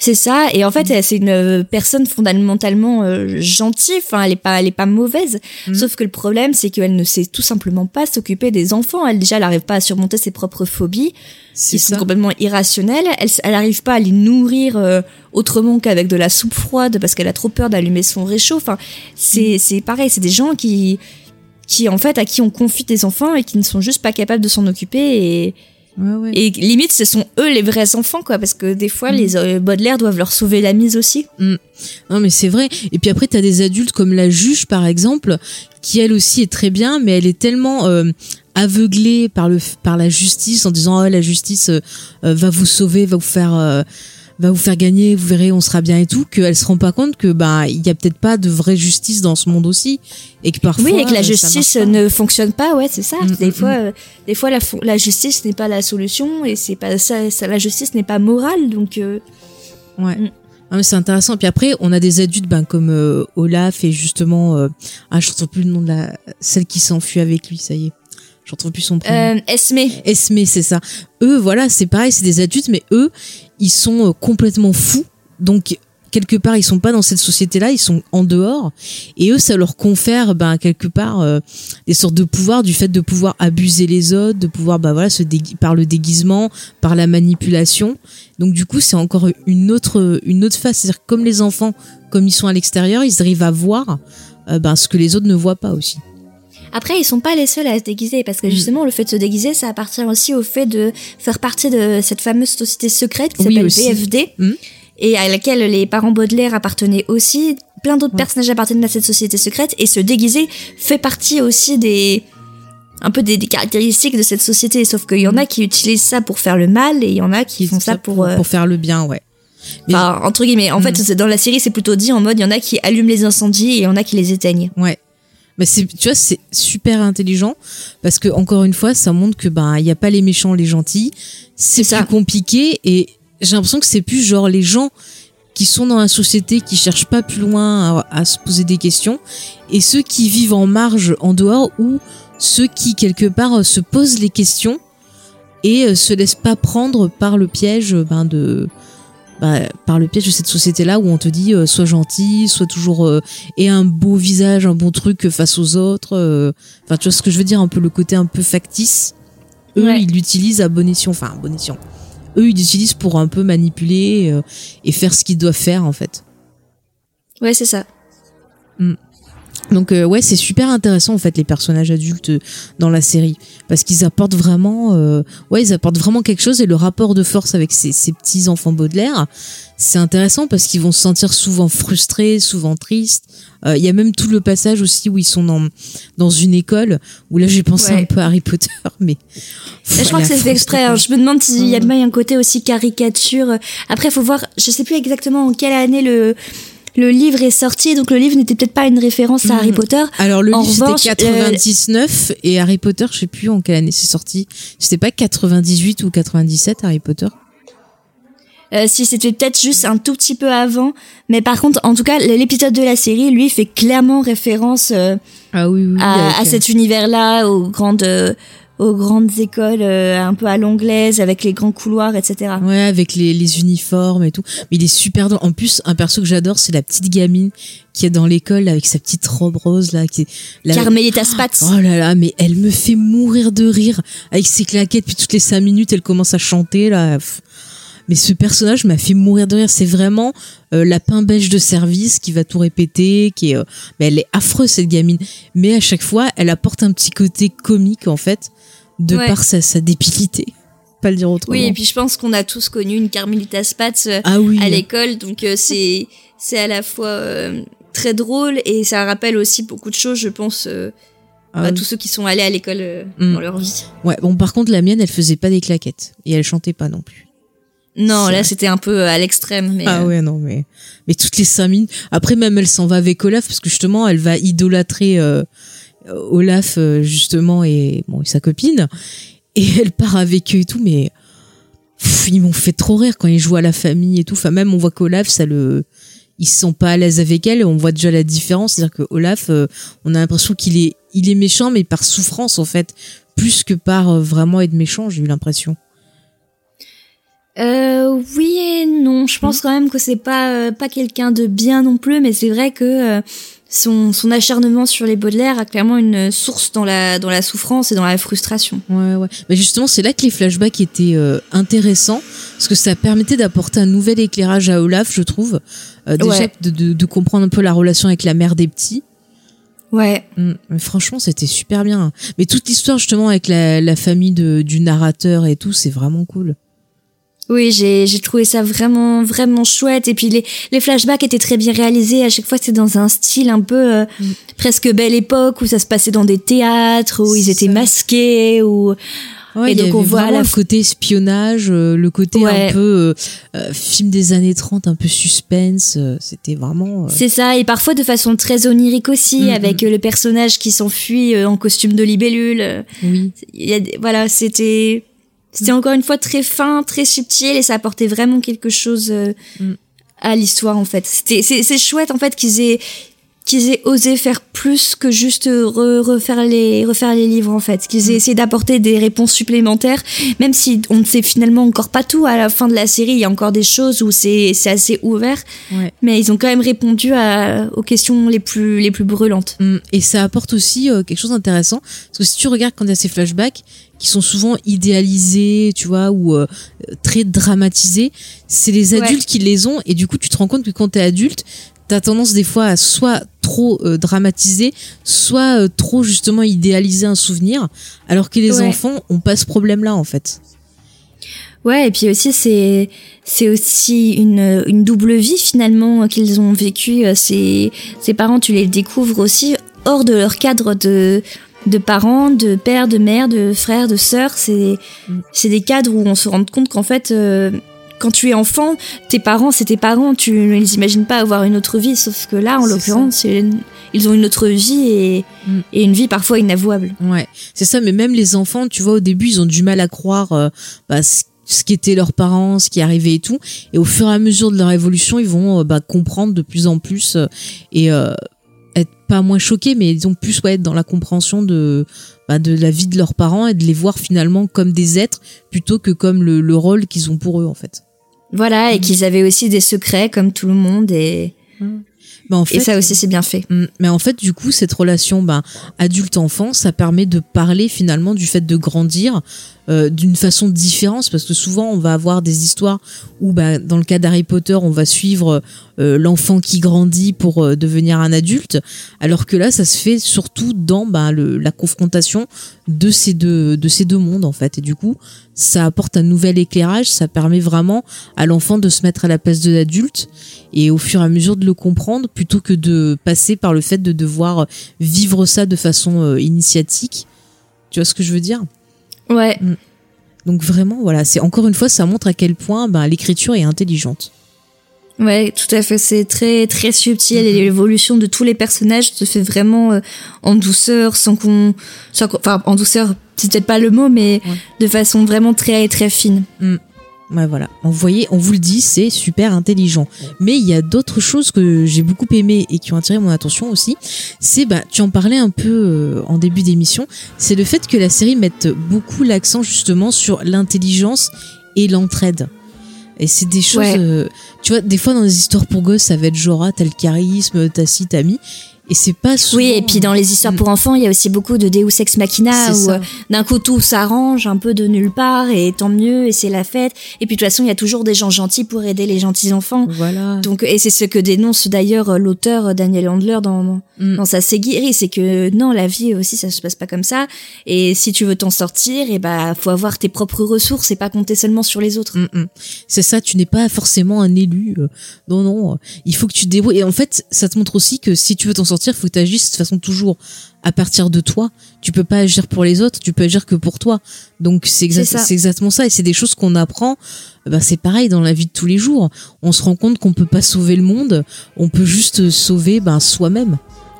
C'est ça. Et en fait, c'est une euh, personne fondamentalement euh, gentille. Enfin, elle est pas, elle est pas mauvaise. Mhm. Sauf que le problème, c'est qu'elle ne sait tout simplement pas s'occuper des enfants. Elle déjà, elle n'arrive pas à surmonter ses propres phobies. C'est qui sont ça. complètement irrationnelles. Elle, elle arrive pas à les nourrir euh, autrement qu'avec de la soupe froide parce qu'elle a trop peur d'allumer son réchaud. Enfin, c'est, Mm. c'est pareil. C'est des gens qui, qui en fait, à qui on confie des enfants et qui ne sont juste pas capables de s'en occuper et, Ouais, ouais. et limite, ce sont eux les vrais enfants, quoi, parce que des fois, Mm. les euh, Baudelaire doivent leur sauver la mise aussi. Non, mais c'est vrai. Et puis après, t'as des adultes comme la juge, par exemple, qui elle aussi est très bien, mais elle est tellement euh, aveuglée par le par la justice en disant oh, la justice euh, euh, va vous sauver, va vous faire euh, va vous faire gagner, vous verrez, on sera bien et tout, qu'elle se rend pas compte que bah il y a peut-être pas de vraie justice dans ce monde aussi et que parfois oui, et que la euh, justice ne fonctionne pas, ouais, c'est ça. Mm, des mm, fois, euh, des fois, la, fo- la justice n'est pas la solution et c'est pas ça, ça- la justice n'est pas morale, donc. euh, Ouais. Mm. Ah, mais c'est intéressant. Puis après, on a des adultes ben, comme euh, Olaf et justement, euh, ah, je ne retrouve plus le nom de la celle qui s'enfuit avec lui. Ça y est, je retrouve plus son prénom. Euh, Esme. Esme, c'est ça. Eux, voilà, c'est pareil, c'est des adultes, mais eux, ils sont euh, complètement fous. Donc quelque part, ils sont pas dans cette société-là, ils sont en dehors. Et eux, ça leur confère, ben quelque part, euh, des sortes de pouvoirs du fait de pouvoir abuser les autres, de pouvoir, bah voilà, se par le déguisement, par la manipulation. Donc du coup, c'est encore une autre une autre face. C'est-à-dire comme les enfants, comme ils sont à l'extérieur, ils arrivent à voir euh, ben ce que les autres ne voient pas aussi. Après, ils sont pas les seuls à se déguiser parce Mm. que justement, le fait de se déguiser, ça appartient aussi au fait de faire partie de cette fameuse société secrète qui s'appelle. VFD Mm. et à laquelle les parents Baudelaire appartenaient aussi. Plein d'autres personnages appartiennent à cette société secrète et se déguiser fait partie aussi des un peu des, des caractéristiques de cette société. Sauf qu'il y en a qui utilisent ça pour faire le mal et il y en a qui font ça pour, euh, pour faire le bien, ouais. enfin, entre guillemets. En Mm. fait, dans la série, c'est plutôt dit en mode il y en a qui allument les incendies et il y en a qui les éteignent. Ouais. Mais c'est, tu vois, c'est super intelligent parce que encore une fois, ça montre que ben il y a pas les méchants, les gentils. C'est plus compliqué et j'ai l'impression que c'est plus genre les gens qui sont dans la société qui cherchent pas plus loin à, à se poser des questions et ceux qui vivent en marge, en dehors ou ceux qui quelque part se posent les questions et euh, se laissent pas prendre par le piège ben de bah, par le piège de cette société là où on te dit euh, sois gentil sois toujours euh, et un beau visage un bon truc face aux autres euh. enfin tu vois ce que je veux dire un peu le côté un peu factice eux Ouais. ils l'utilisent à bon escient enfin à bon escient eux ils l'utilisent pour un peu manipuler euh, et faire ce qu'ils doivent faire en fait Ouais, c'est ça. Donc euh, ouais, c'est super intéressant en fait les personnages adultes euh, dans la série parce qu'ils apportent vraiment, euh, ouais, ils apportent vraiment quelque chose et le rapport de force avec ces, ces petits enfants Baudelaire, c'est intéressant parce qu'ils vont se sentir souvent frustrés, souvent tristes. Euh, Il y a même tout le passage aussi où ils sont dans dans une école où là j'ai pensé Ouais. un peu à Harry Potter, <laughs> mais je crois que c'est fait exprès. hein. Je me demande s'il y a pas un côté aussi caricature. Après, il faut voir. Je sais plus exactement en quelle année le le livre est sorti. Donc le livre n'était peut-être pas une référence à Harry Potter. Mm. Alors le En livre c'était euh, 99 et Harry Potter, je sais plus en quelle année c'est sorti. C'était pas 98 ou 97 Harry Potter? Euh, si c'était peut-être juste un tout petit peu avant, mais par contre, en tout cas, l'épisode de la série, lui, fait clairement référence euh, Ah oui, oui, à, à euh, cet univers-là, aux grandes, euh, aux grandes écoles, euh, un peu à l'anglaise, avec les grands couloirs, etc. Ouais, avec les, les uniformes et tout. Mais il est super drôle. En plus, un perso que j'adore, c'est la petite gamine qui est dans l'école avec sa petite robe rose là. Qui, la... Carmelita Spatz. Oh là là, mais elle me fait mourir de rire avec ses claquettes. Puis toutes les cinq minutes, elle commence à chanter là. Pff. Mais ce personnage m'a fait mourir de rire. C'est vraiment euh, la beige de service qui va tout répéter, qui est, euh, mais elle est affreuse cette gamine. Mais à chaque fois, elle apporte un petit côté comique en fait, de Ouais. par sa, sa débilité. Pas le dire autrement. Oui, et puis je pense qu'on a tous connu une Carmelita Spatz euh, Ah oui. à l'école, donc euh, c'est c'est à la fois euh, très drôle et ça rappelle aussi beaucoup de choses, je pense, euh, Ah oui. tous ceux qui sont allés à l'école Mm. dans leur vie. Ouais, bon, par contre, la mienne, elle faisait pas des claquettes. Et elle chantait pas non plus. Non, là c'était un peu euh, à l'extrême, mais ah euh, ouais, non, mais, mais toutes les cinq minutes. Après, même, elle s'en va avec Olaf, parce que justement, elle va idolâtrer euh, Olaf, justement, et, bon, et sa copine. Et <laughs> elle part avec eux et tout, mais pff, ils m'ont fait trop rire quand ils jouent à la famille et tout. Enfin, même, on voit qu'Olaf, ça le. Ils se sont pas à l'aise avec elle et on voit déjà la différence. C'est-à-dire que Olaf, euh, on a l'impression qu'il est, il est méchant, mais par souffrance, en fait. Plus que par vraiment être méchant, j'ai eu l'impression. Euh, oui et non. Je pense quand même que c'est pas euh, pas quelqu'un de bien non plus, mais c'est vrai que euh, son son acharnement sur les Baudelaire a clairement une source dans la dans la souffrance et dans la frustration. Ouais, ouais. Mais justement, c'est là que les flashbacks étaient euh, intéressants, parce que ça permettait d'apporter un nouvel éclairage à Olaf, je trouve. Euh, déjà, Ouais. de, de, de comprendre un peu la relation avec la mère des petits. Ouais. Mm. Mais franchement, c'était super bien. Mais toute l'histoire, justement, avec la, la famille de, du narrateur et tout, c'est vraiment cool. Oui, j'ai j'ai trouvé ça vraiment vraiment chouette et puis les les flashbacks étaient très bien réalisés. À chaque fois, c'était dans un style un peu euh, Mm. presque belle époque où ça se passait dans des théâtres où ils étaient masqués ou Ouais, et donc on voit la le côté espionnage, euh, le côté Ouais. un peu euh, euh, film des années 30, un peu suspense. euh, c'était vraiment... euh, C'est ça, et parfois de façon très onirique aussi, Mhm. avec euh, le personnage qui s'enfuit euh, en costume de libellule. Oui. Il y a voilà, c'était c'était encore une fois très fin, très subtil, et ça apportait vraiment quelque chose euh, Mm. à l'histoire en fait. C'était c'est c'est chouette en fait qu'ils aient qu'ils aient osé faire plus que juste re- refaire les refaire les livres en fait, qu'ils aient essayé d'apporter des réponses supplémentaires, même si on ne sait finalement encore pas tout à la fin de la série, il y a encore des choses où c'est c'est assez ouvert, Ouais. mais ils ont quand même répondu à, aux questions les plus les plus brûlantes. Mm. Et ça apporte aussi euh, quelque chose d'intéressant parce que si tu regardes quand il y a ces flashbacks qui sont souvent idéalisés, tu vois, ou euh, très dramatisés, c'est les Ouais. adultes qui les ont et du coup tu te rends compte que quand t'es adulte, t'as tendance des fois à soit trop euh, dramatiser, soit euh, trop justement idéaliser un souvenir, alors que les Ouais. enfants ont pas ce problème-là en fait. Ouais, et puis aussi c'est c'est aussi une une double vie finalement qu'ils ont vécu. Ces ces parents, tu les découvres aussi hors de leur cadre de de parents, de père, de mère, de frères, de sœurs. C'est c'est des cadres où on se rend compte qu'en fait. euh, quand tu es enfant, tes parents, c'est tes parents, tu ne les imagines pas avoir une autre vie, sauf que là, en l'occurrence, ils ont une autre vie et, Mm. et une vie parfois inavouable. Ouais, c'est ça. Mais même les enfants, tu vois, au début, ils ont du mal à croire euh, bah, ce ce qu'étaient leurs parents, ce qui arrivait et tout. Et au fur et à mesure de leur évolution, ils vont euh, bah, comprendre de plus en plus euh, et euh, pas moins choqués, mais ils ont plus ouais, être dans la compréhension de bah, de la vie de leurs parents et de les voir finalement comme des êtres plutôt que comme le, le rôle qu'ils ont pour eux en fait. Voilà, et qu'ils avaient aussi des secrets comme tout le monde et, Bah, en et fait, ça aussi c'est bien fait. Mm. Mais en fait, du coup, cette relation ben, adulte-enfant, ça permet de parler finalement du fait de grandir euh, d'une façon différente, parce que souvent, on va avoir des histoires où, ben, dans le cas d'Harry Potter, on va suivre euh, l'enfant qui grandit pour euh, devenir un adulte, alors que là, ça se fait surtout dans le, la confrontation de ces deux mondes en fait. Et du coup, ça apporte un nouvel éclairage, ça permet vraiment à l'enfant de se mettre à la place de l'adulte et au fur et à mesure de le comprendre plutôt que de passer par le fait de devoir vivre ça de façon initiatique. Tu vois ce que je veux dire? Ouais. Donc vraiment, voilà, c'est encore une fois, ça montre à quel point ben, l'écriture est intelligente. Ouais, tout à fait. C'est très très subtil et l'évolution de tous les personnages se fait vraiment euh, en douceur, sans qu'on, enfin en douceur, c'est peut-être pas le mot, mais de façon vraiment très très fine. Ouais, voilà. On voyez, on vous le dit, c'est super intelligent. Mais il y a d'autres choses que j'ai beaucoup aimé et qui ont attiré mon attention aussi. C'est, bah, tu en parlais un peu euh, en début d'émission. C'est le fait que la série mette beaucoup l'accent justement sur l'intelligence et l'entraide. Et c'est des choses, Ouais. euh, tu vois, des fois dans les histoires pour gosses, ça va être genre, ah, t'as le charisme, t'as ci, t'as mi. Et c'est pas souvent... Oui, et puis dans les histoires pour enfants, il y a aussi beaucoup de Deus ex machina où euh, d'un coup tout s'arrange un peu de nulle part et tant mieux et c'est la fête. Et puis de toute façon, il y a toujours des gens gentils pour aider les gentils enfants. Voilà. Donc et c'est ce que dénonce d'ailleurs euh, l'auteur euh, Daniel Handler dans Mm. dans sa série, c'est que non, la vie aussi ça se passe pas comme ça et si tu veux t'en sortir, et bah faut avoir tes propres ressources et pas compter seulement sur les autres. Mm, mm. C'est ça, tu n'es pas forcément un élu. euh, non, non, euh, il faut que tu te débrouilles. Et en fait, ça te montre aussi que si tu veux t'en sortir, il faut que tu agisses de façon toujours à partir de toi. Tu peux pas agir pour les autres, tu peux agir que pour toi. Donc c'est exa- exactement ça. Et c'est des choses qu'on apprend. Ben, c'est pareil dans la vie de tous les jours. On se rend compte qu'on peut pas sauver le monde, on peut juste sauver ben, soi-même,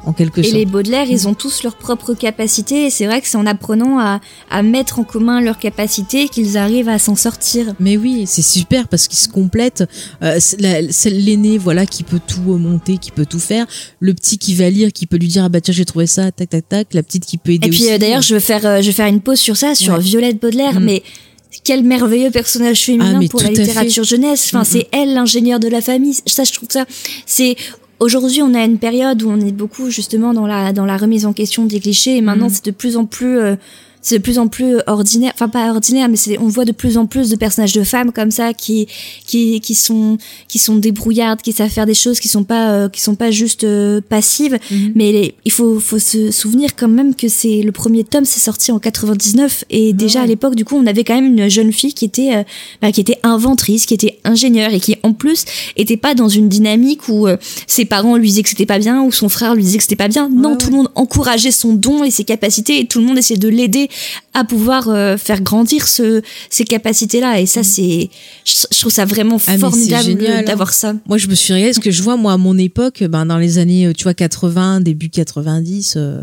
en quelque Et les Baudelaire, ils ont tous leurs propres capacités et c'est vrai que c'est en apprenant à, à mettre en commun leurs capacités qu'ils arrivent à s'en sortir. Mais oui, c'est super parce qu'ils se complètent. Euh, l'aîné, voilà, qui peut tout monter, qui peut tout faire. Le petit qui va lire, qui peut lui dire ah bah tiens j'ai trouvé ça, tac tac tac. La petite qui peut aider Et puis euh, d'ailleurs, je veux faire, euh, je veux faire une pause sur ça, sur Ouais. Violette Baudelaire, Mm. mais quel merveilleux personnage féminin Ah, pour la littérature jeunesse. Enfin, Mm, c'est elle l'ingénieure de la famille. Ça, je trouve ça. C'est aujourd'hui, on a une période où on est beaucoup justement dans la dans la remise en question des clichés, et maintenant Mm. c'est de plus en plus. C'est de plus en plus ordinaire, enfin pas ordinaire, mais c'est, on voit de plus en plus de personnages de femmes comme ça qui qui qui sont qui sont débrouillardes, qui savent faire des choses, qui sont pas euh, qui sont pas juste euh, passives. Mhm. Mais les- il faut faut se souvenir quand même que c'est le premier tome, c'est sorti en 99 et déjà à l'époque du coup on avait quand même une jeune fille qui était euh, bah, qui était inventrice, qui était ingénieure et qui en plus était pas dans une dynamique où euh, ses parents lui disaient que c'était pas bien ou son frère lui disait que c'était pas bien. Non, tout le monde encourageait son don et ses capacités et tout le monde essayait de l'aider à pouvoir euh, faire grandir ce, ces capacités-là. Et ça, c'est, je, je trouve ça vraiment Mm. Ah, formidable génial, d'avoir hein. ça. Moi je me suis régalée parce que je vois moi à mon époque, ben dans les années euh, tu vois 80, début 90. euh,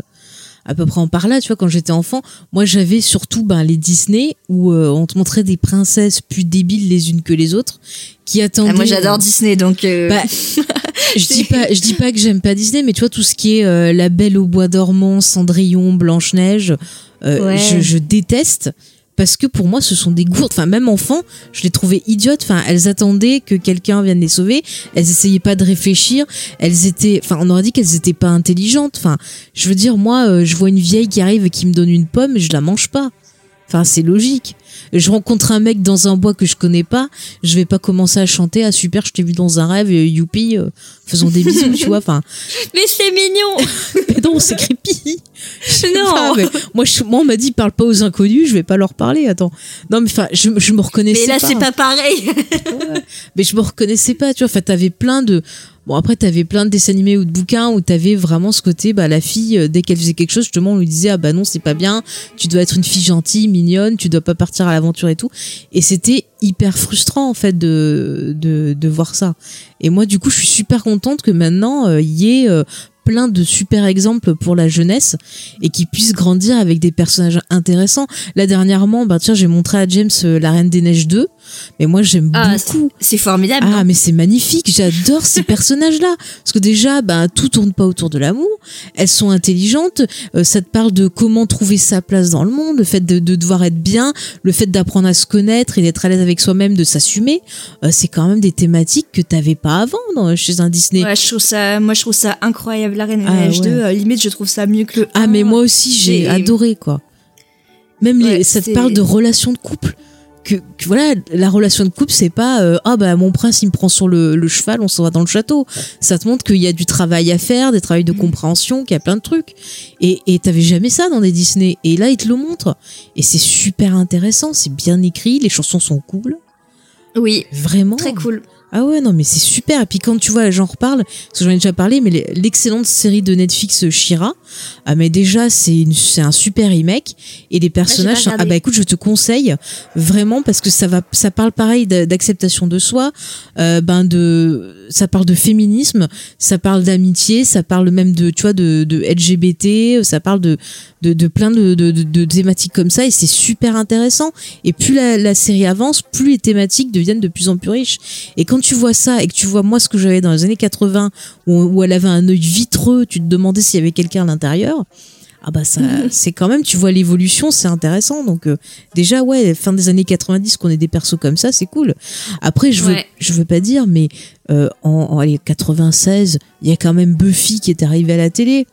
à peu près en par là, tu vois, quand j'étais enfant, moi j'avais surtout ben, les Disney où euh, on te montrait des princesses plus débiles les unes que les autres qui attendaient. Ah, moi j'adore Disney donc. Bah, <laughs> je dis pas, je dis pas que j'aime pas Disney, mais tu vois tout ce qui est euh, La Belle au bois dormant, Cendrillon, Blanche Neige, Ouais. je, je déteste parce que pour moi ce sont des gourdes. Enfin même enfant, je les trouvais idiotes. Enfin elles attendaient que quelqu'un vienne les sauver. Elles essayaient pas de réfléchir. Elles étaient, enfin on aurait dit qu'elles étaient pas intelligentes. Enfin je veux dire moi, euh, je vois une vieille qui arrive et qui me donne une pomme, je la mange pas. Enfin, c'est logique. Je rencontre un mec dans un bois que je connais pas, je vais pas commencer à chanter ah super, je t'ai vu dans un rêve, euh, youpi, euh, faisons des bisous, tu vois. Enfin, <laughs> Mais c'est mignon. <laughs> mais non, c'est creepy. <laughs> Non. Mais moi, je- moi, on m'a dit parle pas aux inconnus, je vais pas leur parler. Attends, non, mais enfin, je, je me reconnaissais Mais là pas. c'est pas pareil. Mais je me reconnaissais pas, tu vois. Enfin, t'avais plein de. Bon, après, t'avais plein de dessins animés ou de bouquins où t'avais vraiment ce côté, bah, la fille, euh, dès qu'elle faisait quelque chose, justement, on lui disait, ah bah non, c'est pas bien, tu dois être une fille gentille, mignonne, tu dois pas partir à l'aventure et tout. Et c'était hyper frustrant, en fait, de, de, voir ça. Et moi, du coup, je suis super contente que maintenant, euh, il y ait euh, plein de super exemples pour la jeunesse et qu'ils puissent grandir avec des personnages intéressants. Là, dernièrement, bah, tiens, j'ai montré à James euh, La Reine des Neiges 2, mais moi, j'aime Ah, beaucoup. c'est formidable. Ah, mais c'est magnifique. J'adore ces <laughs> personnages-là. Parce que déjà, bah, tout tourne pas autour de l'amour. Elles sont intelligentes. Euh, ça te parle de comment trouver sa place dans le monde, le fait de, de devoir être bien, le fait d'apprendre à se connaître et d'être à l'aise avec soi-même, de s'assumer. Euh, c'est quand même des thématiques que t'avais pas avant dans, chez un Disney. Ouais, je trouve ça, moi je trouve ça incroyable. La Reine des Ah, ouais. 2, euh, limite je trouve ça mieux que le. Ah, mais moi aussi, j'ai adoré, quoi. Même les, Ouais, ça te parle de relations de couple. Que, que voilà, la relation de couple, c'est pas euh, ah bah mon prince il me prend sur le, le cheval, on s'en va dans le château. Ça te montre qu'il y a du travail à faire, des travails de Mm. compréhension, qu'il y a plein de trucs. Et et t'avais jamais ça dans des Disney. Et là, ils te le montrent. Et c'est super intéressant, c'est bien écrit, les chansons sont cool. Oui, Vraiment. très cool. Ah ouais, non, mais c'est super. Et puis quand tu vois, j'en reparle, parce que j'en ai déjà parlé, mais l'excellente série de Netflix euh, Shira, ah mais déjà c'est un super remake et les personnages, regardé. ah bah écoute, je te conseille vraiment parce que ça va, ça parle pareil d'a- d'acceptation de soi, euh, ben de, ça parle de féminisme, ça parle d'amitié, ça parle même de, tu vois, de, de LGBT, ça parle de, de, de plein de, de, de- de thématiques comme ça et c'est super intéressant. Et plus la, la série avance, plus les thématiques deviennent de plus en plus riches. Et quand tu vois ça et que tu vois moi ce que j'avais dans les années 80 où, où elle avait un œil vitreux, tu te demandais s'il y avait quelqu'un à l'intérieur. Ah bah ça, <laughs> c'est quand même, tu vois l'évolution, c'est intéressant. Donc euh, déjà ouais, fin des années 90 qu'on ait des persos comme ça, c'est cool. Après je veux, Ouais. je veux pas dire, mais euh, en, en allez, 96, il y a quand même Buffy qui est arrivée à la télé.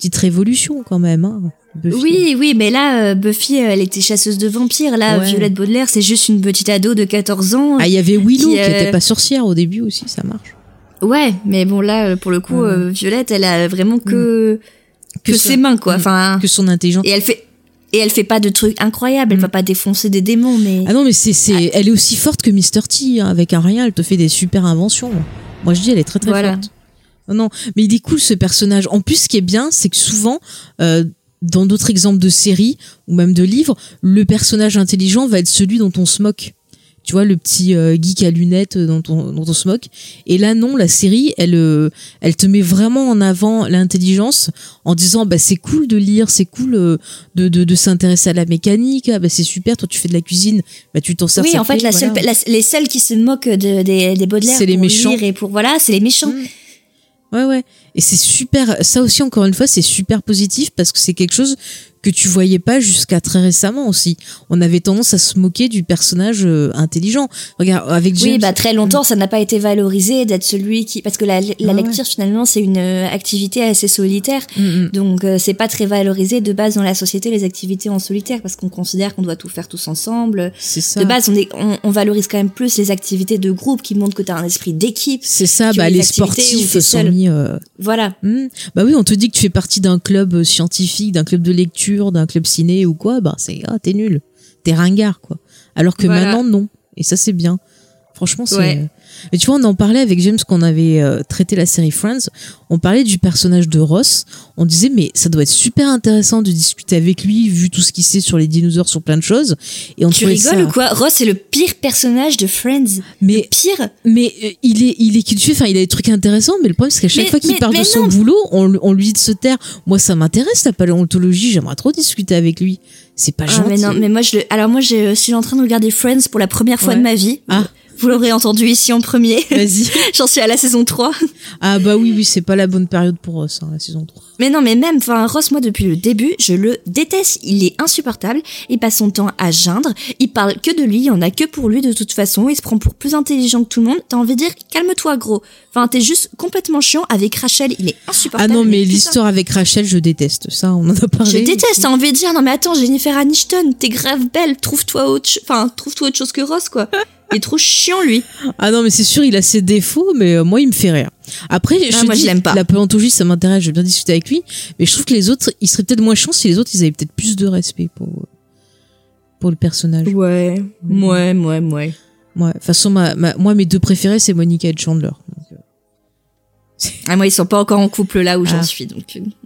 Petite révolution quand même. Hein. Oui, oui, mais là, euh, Buffy, euh, elle était chasseuse de vampires. Là, Ouais. Violette Baudelaire, c'est juste une petite ado de 14 ans. Ah, il y avait Willow Qui, qui, euh, était pas sorcière au début aussi, ça marche. Ouais, mais bon, là, euh, pour le coup, Ouais. Violette, elle a vraiment que, que, Que ses mains, quoi. Mm. Enfin, Que son intelligence. et elle fait, et elle fait pas de trucs incroyables. Elle va pas défoncer des démons, mais. Ah non, mais c'est, c'est, elle est aussi forte que Mr. T. hein. Avec un rien, elle te fait des super inventions. Moi, je dis, elle est très très Voilà. forte. Non, non, mais il est cool ce personnage. En plus, ce qui est bien, c'est que souvent, euh, dans d'autres exemples de séries ou même de livres, le personnage intelligent va être celui dont on se moque. Tu vois, le petit euh, geek à lunettes dont on, dont on se moque. Et là, non, la série, elle, euh, elle te met vraiment en avant l'intelligence en disant, bah, c'est cool de lire, c'est cool euh, de, de, de s'intéresser à la mécanique, ah, bah, c'est super, toi, tu fais de la cuisine, bah, tu t'en sers. Oui, en fait, fait, la voilà. seule, la- les seuls qui se moquent de, des, des Baudelaire C'est les pour méchants. lire et pour voilà, c'est les méchants. Ouais, ouais. Et c'est super. Ça aussi, encore une fois, c'est super positif parce que c'est quelque chose que tu voyais pas jusqu'à très récemment aussi. On avait tendance à se moquer du personnage euh, intelligent. Regarde, avec James. Oui, bah très longtemps, ça n'a pas été valorisé d'être celui qui, parce que la, la Ah ouais. lecture finalement c'est une euh, activité assez solitaire, Mm, mm. donc euh, c'est pas très valorisé de base dans la société les activités en solitaire parce qu'on considère qu'on doit tout faire tous ensemble. C'est ça. De base, on, est, on, on valorise quand même plus les activités de groupe qui montrent que tu as un esprit d'équipe. C'est ça, bah, les les sportifs sont mis. euh, Voilà. hmm. Bah oui, on te dit que tu fais partie d'un club euh, scientifique, d'un club de lecture, d'un club ciné ou quoi, bah c'est ah t'es nul, t'es ringard quoi. Alors que Voilà. maintenant non. Et ça c'est bien. Franchement, c'est. Ouais. Mais tu vois, on en parlait avec James quand on avait euh, traité la série Friends. On parlait du personnage de Ross. On disait, mais ça doit être super intéressant de discuter avec lui, vu tout ce qu'il sait sur les dinosaures, sur plein de choses. Et on Tu rigoles ça... ou quoi? Ross c'est le pire personnage de Friends. Mais pire? Mais euh, il est, il est cultivé. Enfin, il a des trucs intéressants. Mais le problème, c'est qu'à chaque Mais- fois qu'il parle de son non. boulot, on, on lui dit de se taire. Moi, ça m'intéresse la paléontologie. J'aimerais trop discuter avec lui. C'est pas Ah, gentil. mais non, mais moi je. Alors moi je suis en train de regarder Friends pour la première fois Ouais. de ma vie. Ah. Vous l'aurez entendu ici en premier. Vas-y. <laughs> J'en suis à la saison 3. Ah bah oui, oui, c'est pas la bonne période pour Ross, hein, la saison 3. Mais non, mais même, enfin, Ross, moi, depuis le début, je le déteste. Il est insupportable. Il passe son temps à geindre. Il parle que de lui. Il y en a que pour lui, de toute façon. Il se prend pour plus intelligent que tout le monde. T'as envie de dire, calme-toi, gros. Enfin, t'es juste complètement chiant. Avec Rachel, il est Ah insupportable. non, mais l'histoire avec Rachel, je déteste. Ça, on en a parlé. Je déteste, t'as envie de dire, non mais attends, Jennifer Aniston, t'es grave belle, trouve-toi autre, enfin, trouve-toi autre chose que Ross, quoi. Il est trop chiant, lui. Ah non, mais c'est sûr, il a ses défauts, mais euh, moi, il me fait rire. Après, je Ah, te moi, je dis, l'aime pas. la paléontologie, ça m'intéresse, je vais bien discuter avec lui, mais je trouve que les autres, ils seraient peut-être moins chiants si les autres, ils avaient peut-être plus de respect pour, pour le personnage. Ouais, ouais, ouais, ouais. Ouais, de toute façon, ma, ma- moi, mes deux préférés, c'est Monica et Chandler. Donc, euh, Ah, moi, ils sont pas encore en couple là où j'en Ah. suis, donc.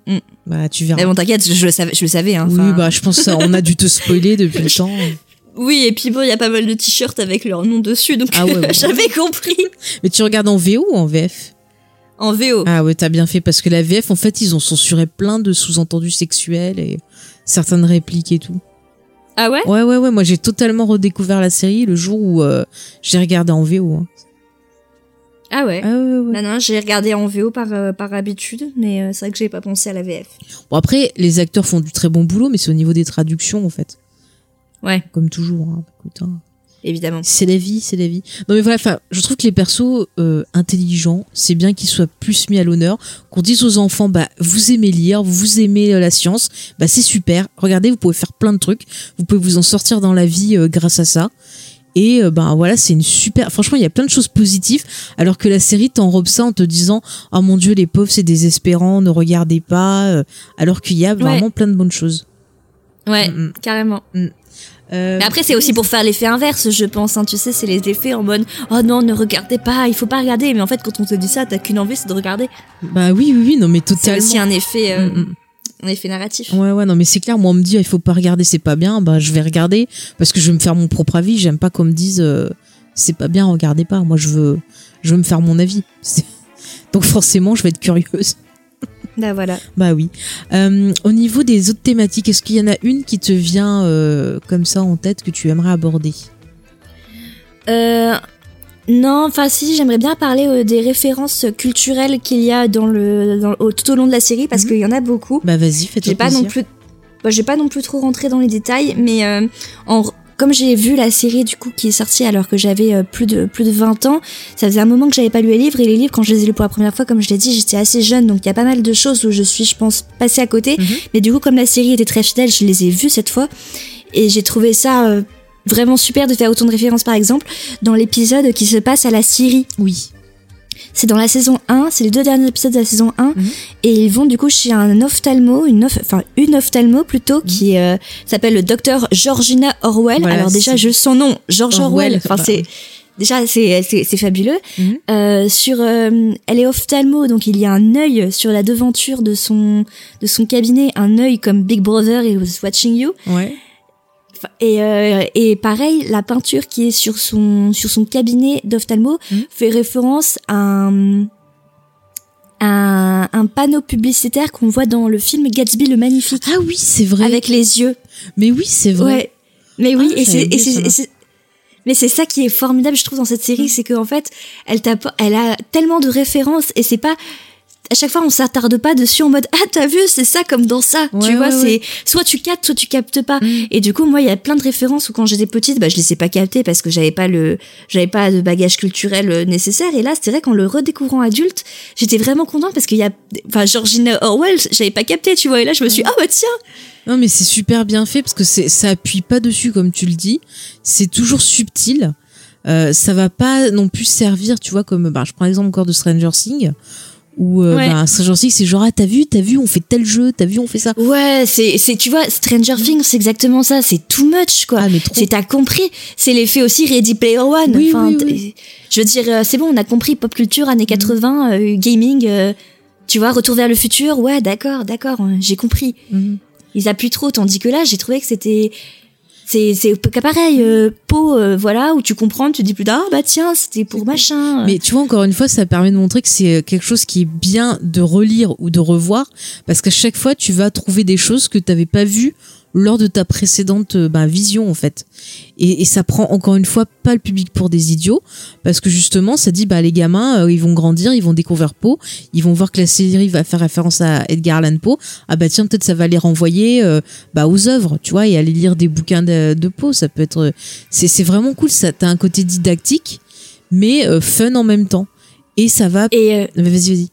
euh, mm. bah, tu verras. Mais bon, t'inquiète, je, je le savais, je le savais, hein. oui, bah, je pense que ça, on a dû te spoiler depuis le <laughs> temps. Oui, et puis bon, il y a pas mal de t-shirts avec leur nom dessus, donc Ah ouais, <laughs> ouais. j'avais compris. Mais tu regardes en VO ou en VF En VO. Ah ouais, t'as bien fait, parce que la VF, en fait, ils ont censuré plein de sous-entendus sexuels et certaines répliques et tout. Ah ouais? Ouais, ouais, ouais. Moi, j'ai totalement redécouvert la série le jour où euh, j'ai regardé en VO. hein. Ah ouais. Ah ouais, ouais. Non, non, j'ai regardé en VO par, euh, par habitude, mais euh, c'est vrai que j'ai pas pensé à la VF. Bon, après, les acteurs font du très bon boulot, mais c'est au niveau des traductions, en fait. Ouais, Comme toujours. hein. Écoute, hein. évidemment. C'est la vie, c'est la vie. Non, mais voilà, enfin, je trouve que les persos euh, intelligents, c'est bien qu'ils soient plus mis à l'honneur. Qu'on dise aux enfants, bah, vous aimez lire, vous aimez euh, la science, bah, c'est super. Regardez, vous pouvez faire plein de trucs. Vous pouvez vous en sortir dans la vie euh, grâce à ça. Et ben voilà, c'est une super. Franchement, il y a plein de choses positives, alors que la série t'enrobe ça en te disant, oh mon dieu, les pauvres, c'est désespérant, ne regardez pas. alors qu'il y a vraiment plein de bonnes choses. Ouais, Mm, mm. carrément. Euh, Mais après, c'est aussi pour faire l'effet inverse, je pense. Hein. Tu sais, c'est les effets en mode Oh non, ne regardez pas, il faut pas regarder. Mais en fait, quand on te dit ça, t'as qu'une envie, c'est de regarder. Bah oui, oui, oui, non, mais C'est totalement. aussi un effet, euh, Mm, mm. un effet narratif. Ouais, ouais, non, mais c'est clair, moi, on me dit, il faut pas regarder, c'est pas bien, bah, je vais regarder, parce que je veux me faire mon propre avis, j'aime pas qu'on me dise, euh, c'est pas bien, regardez pas, moi, je veux, je veux me faire mon avis. C'est- <laughs> Donc, forcément, je vais être curieuse. Bah voilà. Bah oui. Euh, au niveau des autres thématiques, est-ce qu'il y en a une qui te vient euh, comme ça en tête que tu aimerais aborder? Euh, non, enfin si, j'aimerais bien parler euh, des références culturelles qu'il y a dans le, dans- au- tout au long de la série parce qu'il y en a beaucoup. Bah vas-y, fais-toi pas plaisir. non plus, bah, j'ai pas non plus trop rentré dans les détails, mais euh, en, comme j'ai vu la série du coup qui est sortie alors que j'avais euh, plus de plus de 20 ans, ça faisait un moment que j'avais pas lu les livres et les livres quand je les ai lus pour la première fois, comme je l'ai dit, j'étais assez jeune, donc il y a pas mal de choses où je suis, je pense, passée à côté. Mais du coup, comme la série était très fidèle, je les ai vues cette fois et j'ai trouvé ça euh, vraiment super de faire autant de références par exemple dans l'épisode qui se passe à la Syrie. Oui. C'est dans la saison 1, c'est les deux derniers épisodes de la saison 1 et ils vont du coup chez un ophtalmo, une oph- enfin une ophtalmo plutôt qui euh, s'appelle le docteur Georgina Orwell. Voilà, Alors déjà je son nom, George Orwell. Enfin c'est déjà c'est c'est fabuleux. Mhm. Euh, sur euh, elle est ophtalmo donc il y a un œil sur la devanture de son de son cabinet, un œil comme Big Brother was watching you. Ouais. Et, euh, et pareil, la peinture qui est sur son, sur son cabinet d'ophtalmo fait référence à un, panneau publicitaire qu'on voit dans le film Gatsby le Magnifique. Ah oui, c'est vrai. Avec les yeux. Mais oui, c'est vrai. Ouais. Mais oui, Ah, et c'est, mais c'est ça qui est formidable, je trouve, dans cette série, c'est qu'en fait, elle elle a tellement de références et c'est pas, à chaque fois, on s'attarde pas dessus en mode, ah, t'as vu, c'est ça comme dans ça. Ouais, tu vois, ouais, c'est, soit tu captes, soit tu captes pas. Mm. Et du coup, moi, il y a plein de références où quand j'étais petite, bah, je les ai pas captées parce que j'avais pas le, j'avais pas de bagage culturel euh, nécessaire. Et là, c'est vrai qu'en le redécouvrant adulte, j'étais vraiment contente parce qu'il y a, enfin, Georgina Orwell, j'avais pas capté, tu vois. Et là, je me suis, ah, bah, tiens. Non, mais c'est super bien fait parce que c'est, ça appuie pas dessus comme tu le dis. C'est toujours subtil. Euh, ça va pas non plus servir, tu vois, comme, bah, je prends l'exemple encore de Stranger Things Ou euh, Ouais. bah, Stranger Things, c'est genre ah t'as vu, t'as vu, on fait tel jeu, t'as vu, on fait ça. Ouais, c'est, c'est, tu vois, Stranger Things, c'est exactement ça. C'est too much, quoi. Ah, mais trop. C'est, t'as compris. C'est l'effet aussi Ready Player One. Oui, enfin, oui, t- oui. je veux dire, euh, c'est bon, on a compris pop culture, années 80, euh, gaming, euh, tu vois, retour vers le futur. Ouais, d'accord, d'accord, euh, j'ai compris. Mhm. Ils appuient trop, tandis que là, j'ai trouvé que c'était, c'est, c'est pareil, euh, peau, euh, voilà, où tu comprends, tu dis plus tard, ah bah tiens, c'était pour machin. Mais tu vois, encore une fois, ça permet de montrer que c'est quelque chose qui est bien de relire ou de revoir, parce qu'à chaque fois, tu vas trouver des choses que tu n'avais pas vues lors de ta précédente euh, bah, vision, en fait. Et, et ça prend encore une fois pas le public pour des idiots, parce que justement, ça dit, bah, les gamins, euh, ils vont grandir, ils vont découvrir Poe, ils vont voir que la série va faire référence à Edgar Allan Poe, ah bah tiens, peut-être ça va les renvoyer euh, bah, aux œuvres, tu vois, et aller lire des bouquins de, de Poe, ça peut être... C'est c'est vraiment cool, ça. T'as un côté didactique, mais euh, fun en même temps. Et ça va. Et euh, Vas-y, vas-y.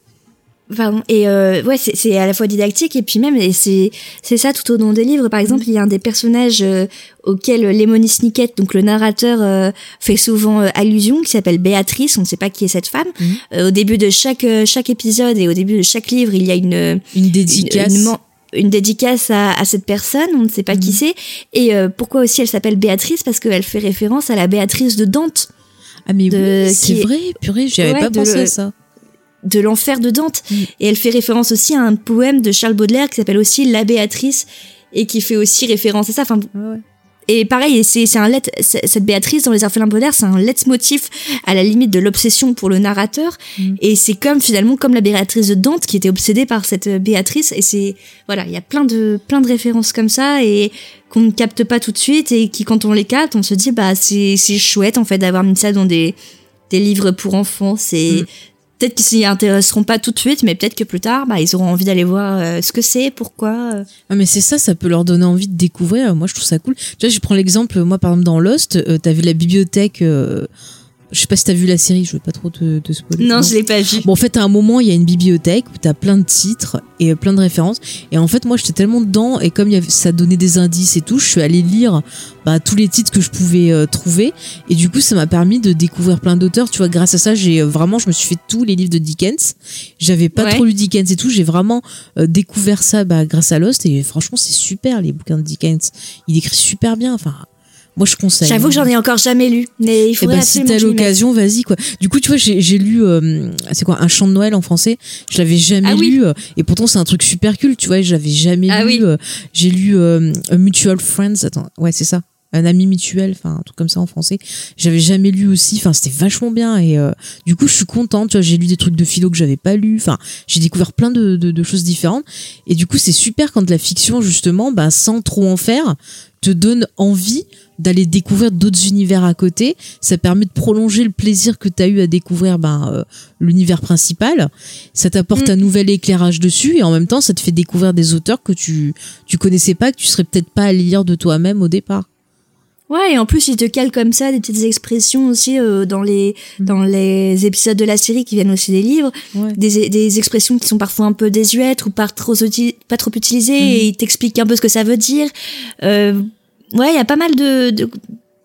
Pardon. Et euh, ouais, c'est à la fois didactique et puis même, et c'est c'est ça tout au long des livres. Par exemple, il y a un des personnages euh, auquel Lemony Snicket, donc le narrateur, euh, fait souvent euh, allusion, qui s'appelle Béatrice. On ne sait pas qui est cette femme. Euh, au début de chaque euh, chaque épisode et au début de chaque livre, il y a une Une dédicace. une, une men- une dédicace à, à cette personne, on ne sait pas qui c'est. Et euh, pourquoi aussi elle s'appelle Béatrice? Parce qu'elle fait référence à la Béatrice de Dante. Ah, mais oui, c'est vrai, purée, j'y avais Ouais, pas pensé à ça. De l'enfer de Dante. Mm. Et elle fait référence aussi à un poème de Charles Baudelaire qui s'appelle aussi La Béatrice et qui fait aussi référence à ça. Enfin, et pareil, c'est c'est un let, cette Béatrice dans les orphelins Baudelaire, c'est un leitmotiv à la limite de l'obsession pour le narrateur. Mm. Et c'est comme finalement comme la Béatrice de Dante qui était obsédée par cette euh, Béatrice. Et c'est voilà, il y a plein de plein de références comme ça et qu'on ne capte pas tout de suite et qui quand on les capte, on se dit bah c'est c'est chouette en fait d'avoir mis ça dans des des livres pour enfants. C'est Mm. Peut-être qu'ils s'y intéresseront pas tout de suite, mais peut-être que plus tard, bah ils auront envie d'aller voir euh, ce que c'est, pourquoi. euh. Mais c'est ça, ça peut leur donner envie de découvrir. Moi, je trouve ça cool. Tu vois, je prends l'exemple, moi, par exemple, dans Lost, euh, t'as vu la bibliothèque. Je sais pas si t'as vu la série, je veux pas trop te, te spoiler. Non, je l'ai pas vu. Bon, en fait, à un moment, il y a une bibliothèque où t'as plein de titres et euh, plein de références. Et en fait, moi, j'étais tellement dedans et comme il y avait, ça donnait des indices et tout, je suis allée lire bah, tous les titres que je pouvais euh, trouver. Et du coup, ça m'a permis de découvrir plein d'auteurs. Tu vois, grâce à ça, j'ai euh, vraiment, je me suis fait tous les livres de Dickens. J'avais pas Ouais. trop lu Dickens et tout. J'ai vraiment euh, découvert ça bah, grâce à Lost. Et franchement, c'est super les bouquins de Dickens. Il écrit super bien. Enfin, moi, je conseille. J'avoue que j'en ai encore jamais lu, mais il Eh faudrait ben, si t'as l'occasion, vas-y quoi. Du coup, tu vois, j'ai lu, euh, c'est quoi, un chant de Noël en français. Je l'avais jamais Ah oui. lu, euh, et pourtant c'est un truc super cool, tu vois. J'avais jamais Ah lu. oui. euh, j'ai lu euh, A Mutual Friends. Attends, ouais, c'est ça. Un ami mutuel, enfin un truc comme ça en français. J'avais jamais lu aussi. Enfin, c'était vachement bien. Et euh, du coup, je suis contente. Tu vois, j'ai lu des trucs de philo que j'avais pas lu. Enfin, j'ai découvert plein de, de, de choses différentes. Et du coup, c'est super quand la fiction justement, bah, sans trop en faire, te donne envie d'aller découvrir d'autres univers à côté. Ça permet de prolonger le plaisir que tu as eu à découvrir ben, euh, l'univers principal. Ça t'apporte Mm. un nouvel éclairage dessus et en même temps, ça te fait découvrir des auteurs que tu tu connaissais pas, que tu serais peut-être pas allé lire de toi-même au départ. Ouais, et en plus, il te cale comme ça des petites expressions aussi euh, dans les dans les épisodes de la série qui viennent aussi des livres, Ouais. des, des expressions qui sont parfois un peu désuètes ou pas trop pas trop utilisées Mhm. et il t'explique un peu ce que ça veut dire. Euh, ouais, il y a pas mal de de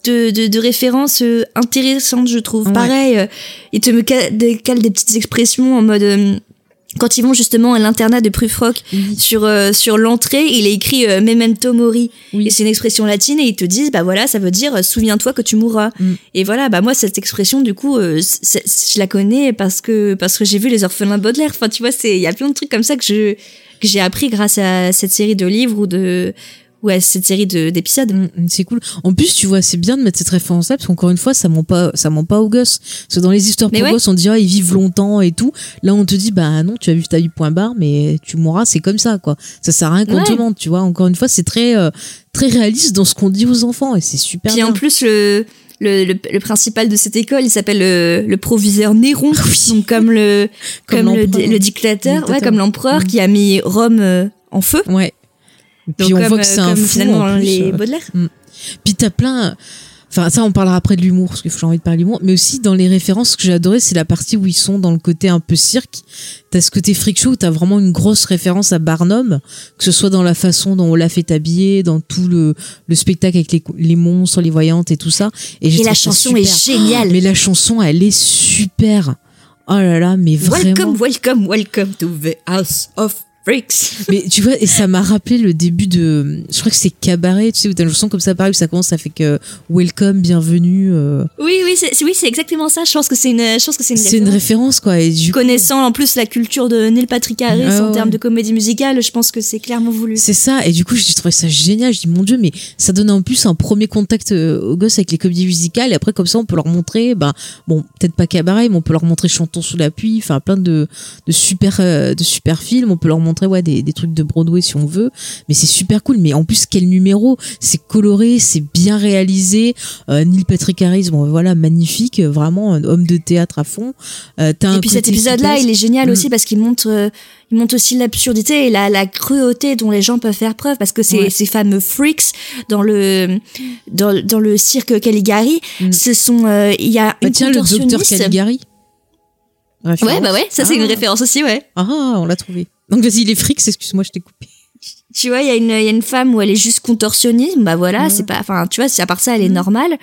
de, de, de références euh, intéressantes, je trouve. Ouais. Pareil, euh, il te me cale des petites expressions en mode euh, quand ils vont justement à l'internat de Prufrock Oui. sur euh, sur l'entrée, il est écrit euh, memento mori Oui. et c'est une expression latine et ils te disent bah voilà, ça veut dire euh, souviens-toi que tu mourras. Mm. Et voilà, bah moi cette expression du coup euh, je la connais parce que parce que j'ai vu les orphelins Baudelaire. Enfin tu vois, c'est il y a plein de trucs comme ça que je que j'ai appris grâce à cette série de livres ou de ou à cette série de d'épisodes. Mm, C'est cool. En plus, tu vois, c'est bien de mettre cette référence-là parce qu'encore une fois, ça ment pas, ça ment pas aux gosses. Parce que dans les histoires Mais pour ouais. gosses, on dit ah, ils vivent longtemps et tout. Là, on te dit bah non, tu as vu ta vie point barre, mais tu mourras, c'est comme ça quoi. Ça sert à rien qu'on te Ouais. mente, tu vois. Encore une fois, c'est très euh, très réaliste dans ce qu'on dit aux enfants et c'est super. Puis bien. en plus le le, le, le principal de cette école, il s'appelle le, le proviseur Néron, donc comme le <laughs> Comme comme, le, dictateur, ouais, comme l'empereur Mm. qui a mis Rome euh, en feu. Ouais. Et puis Donc on comme, voit que c'est euh, un fou finalement en plus, les euh. Baudelaire. Puis t'as plein. Enfin, ça, on parlera après de l'humour, parce que j'ai envie de parler d'humour. Mais aussi, dans les références, ce que j'ai adoré, c'est la partie où ils sont dans le côté un peu cirque. T'as ce côté freak show où t'as vraiment une grosse référence à Barnum, que ce soit dans la façon dont on l'a fait habiller, dans tout le, le spectacle avec les, les monstres, les voyantes et tout ça. Et, Et la chanson est géniale. Mais la chanson, elle est super. Oh là là, mais vraiment. Welcome, welcome, welcome to the House of Freaks. <laughs> Mais tu vois, et ça m'a rappelé le début de. Je crois que c'est Cabaret, tu sais, où t'as une chanson comme ça, pareil, où ça commence, ça fait que Welcome, bienvenue. euh, Oui, oui, c'est oui, c'est exactement ça. Je pense que c'est une, je pense que c'est une C'est une référence, quoi. Et du coup, Connaissant en plus la culture de Neil Patrick Harris Ah en ouais. termes de comédie musicale, je pense que c'est clairement voulu. c'est ça. Et du coup, j'ai trouvé ça génial. Je dis, mon Dieu, mais ça donne en plus un premier contact euh, aux gosses avec les comédies musicales. Et après, comme ça, on peut leur montrer, ben, bon, peut-être pas Cabaret, mais on peut leur montrer Chantons sous la pluie, enfin, plein de, de super, euh, de super films. On peut leur montrer, ouais, des, des trucs de Broadway si on veut. Mais c'est super cool. Mais en plus, quel numéro! C'est coloré, c'est bien réalisé. Euh, Neil Patrick Harris, bon, voilà, magnifique. Vraiment, un homme de théâtre à fond. Euh, un Et puis cet épisode-là, il est génial Mm. aussi parce qu'il montre, euh, il montre aussi l'absurdité et la, la cruauté dont les gens peuvent faire preuve parce que ces, Ouais. ces fameux freaks dans le dans, dans le cirque Caligari, ce sont il y a Mm. Bah une tiens, le docteur. Caligari. Ouais, bah ouais, ça c'est Ah. une référence aussi, ouais. Ah, on l'a trouvé. Donc vas-y, les frics, excuse-moi, je t'ai coupé. Tu vois, il y, a une- il y a une femme où elle est juste contorsionniste, bah voilà, Ouais. c'est pas, enfin, tu vois, à part ça, elle est normale.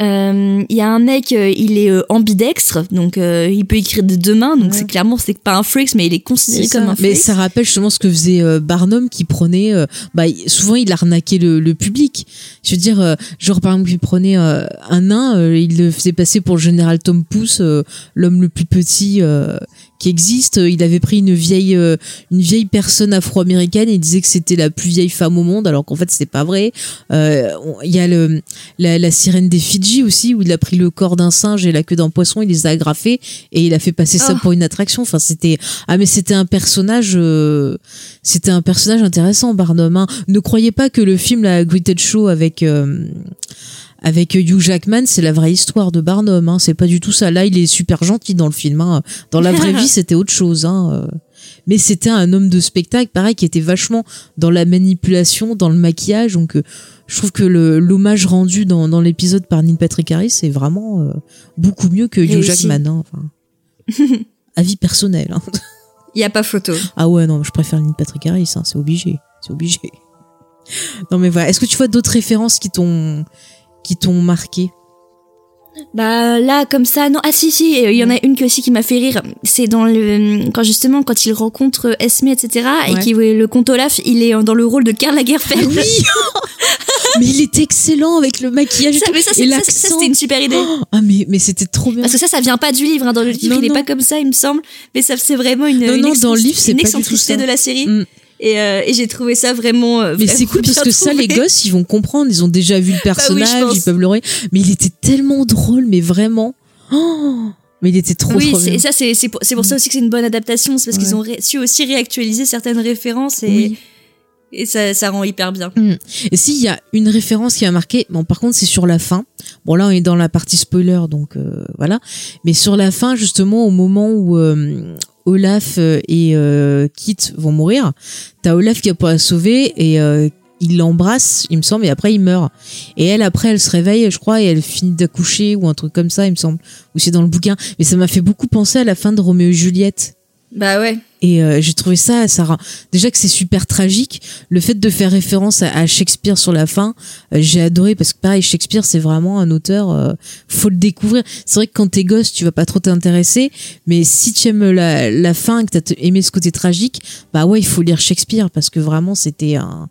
Euh, Il y a un mec, euh, il est euh, ambidextre, donc euh, il peut écrire de deux mains, donc c'est clairement c'est pas un freak, mais il est considéré C'est comme ça. un Mais freak. ça rappelle justement ce que faisait euh, Barnum qui prenait euh, bah souvent il arnaquait le, le public. Je veux dire euh, genre par exemple il prenait euh, un nain, euh, il le faisait passer pour le général Tom Pouce, euh, l'homme le plus petit euh, qui existe, il avait pris une vieille euh, une vieille personne afro-américaine et il disait que c'était la plus vieille femme au monde alors qu'en fait c'était pas vrai. Euh, Il y a le la, la sirène des Fidji aussi où il a pris le corps d'un singe et la queue d'un poisson, il les a agrafés et il a fait passer ça Oh. pour une attraction. Enfin c'était ah mais c'était un personnage euh, c'était un personnage intéressant Barnum. hein. Ne croyez pas que le film la Greeted Show avec euh, avec Hugh Jackman, c'est la vraie histoire de Barnum. Hein. C'est pas du tout ça. Là, il est super gentil dans le film. Hein. Dans la vraie <laughs> vie, c'était autre chose. Hein. euh. Mais c'était un homme de spectacle, pareil, qui était vachement dans la manipulation, dans le maquillage. Donc, euh, je trouve que l'hommage rendu dans, dans l'épisode par Neil Patrick Harris, c'est vraiment euh, beaucoup mieux que Hugh. Jackman. Hein. Enfin, <laughs> avis personnel. Hein. Il y a pas photo. Ah ouais, non, je préfère Neil Patrick Harris, hein, c'est obligé. C'est obligé. Non mais voilà, est-ce que tu vois d'autres références qui t'ont qui t'ont marqué? Bah là comme ça non ah si si il y en a une qui aussi qui m'a fait rire c'est dans le quand justement quand il rencontre Esme etc et qui le comte Olaf il est dans le rôle de Karl Lagerfeld Ah Oui <laughs> Mais il était excellent avec le maquillage ça, mais ça, et ça, c'était une super idée Ah mais mais c'était trop bien. parce que ça ça vient pas du livre hein. dans le livre Non, il est non. pas comme ça il me semble mais ça c'est vraiment une Non, une non, dans le livre, c'est pas du tout ça. de la série Mm. Et, euh, et j'ai trouvé ça vraiment euh, Mais c'est cool parce que ça, les gosses, ils vont comprendre. Ils ont déjà vu le personnage, Bah pense. ils peuvent le Mais il était tellement drôle, mais vraiment. Oh mais il était trop oui, trop et ça c'est c'est pour, c'est pour ça aussi que c'est une bonne adaptation, c'est parce qu'ils ont su aussi réactualiser certaines références et, Oui. Et ça, ça rend hyper bien. Mm. Et s'il y a une référence qui a marqué, bon par contre c'est sur la fin. Bon là on est dans la partie spoiler donc euh, voilà. Mais sur la fin justement au moment où euh, Olaf euh, et euh, Kit vont mourir, t'as Olaf qui a pas à sauver et euh, il l'embrasse, il me semble, et après il meurt. Et elle après elle se réveille, je crois, et elle finit d'accoucher ou un truc comme ça, il me semble, ou c'est dans le bouquin. Mais ça m'a fait beaucoup penser à la fin de Roméo et Juliette. Bah ouais. Et euh, j'ai trouvé ça, ça déjà que c'est super tragique. Le fait de faire référence à, Shakespeare sur la fin, euh, j'ai adoré parce que pareil, Shakespeare c'est vraiment un auteur, euh, faut le découvrir. C'est vrai que quand t'es gosse, tu vas pas trop t'intéresser, mais si tu aimes la, la fin, que t'as aimé ce côté tragique, bah ouais, il faut lire Shakespeare parce que vraiment c'était un.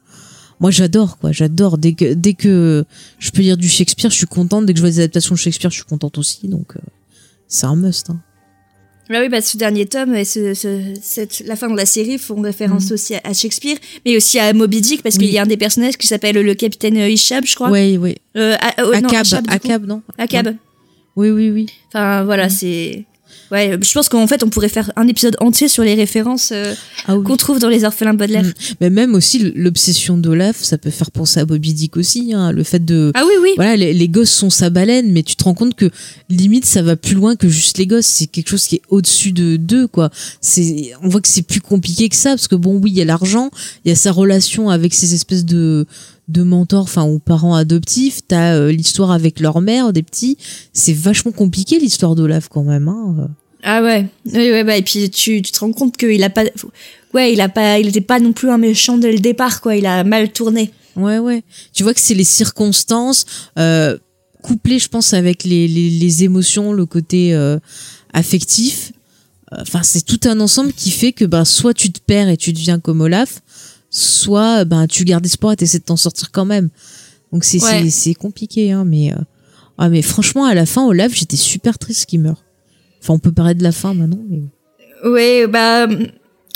Moi j'adore quoi, j'adore. Dès que dès que je peux lire du Shakespeare, je suis contente. Dès que je vois des adaptations de Shakespeare, je suis contente aussi. Donc euh, c'est un must. Hein. Bah oui, bah ce dernier tome et ce, ce- cette, la fin de la série font référence aussi à, à Shakespeare, mais aussi à Moby Dick parce. Oui. qu'il y a un des personnages qui s'appelle le capitaine Ishab, je crois. Ouais, ouais. Euh, ah, euh, non, Akab, non? Akab. Oui, oui, oui. Enfin voilà, c'est. Ouais, je pense qu'en fait on pourrait faire un épisode entier sur les références euh, Ah oui. qu'on trouve dans les orphelins Baudelaire. Mm. Mais même aussi l'obsession d'Olaf, ça peut faire penser à Bobby Dick aussi. Hein, le fait de Ah oui, oui. voilà, les, les gosses sont sa baleine, mais tu te rends compte que limite ça va plus loin que juste les gosses. C'est quelque chose qui est au-dessus de d'eux, quoi. C'est, on voit que c'est plus compliqué que ça parce que bon, oui, il y a l'argent, il y a sa relation avec ces espèces de de mentors, enfin ou parents adoptifs. T'as euh, l'histoire avec leur mère, des petits. C'est vachement compliqué l'histoire d'Olaf quand même. Hein. Ah ouais, oui, ouais, bah, et puis tu, tu te rends compte qu'il a pas, ouais, il a pas, il était pas non plus un méchant dès le départ, quoi. Il a mal tourné. Ouais, ouais. Tu vois que c'est les circonstances euh, couplées, je pense, avec les, les, les émotions, le côté euh, affectif. enfin c'est tout un ensemble qui fait que bah soit tu te perds et tu deviens comme Olaf, soit ben tu gardes espoir et t'essaies de t'en sortir quand même. Donc c'est Ouais. c'est c'est compliqué hein mais euh, ah mais franchement à la fin Olaf j'étais super triste qu'il meure. Enfin on peut parler de la fin maintenant mais Ouais, bah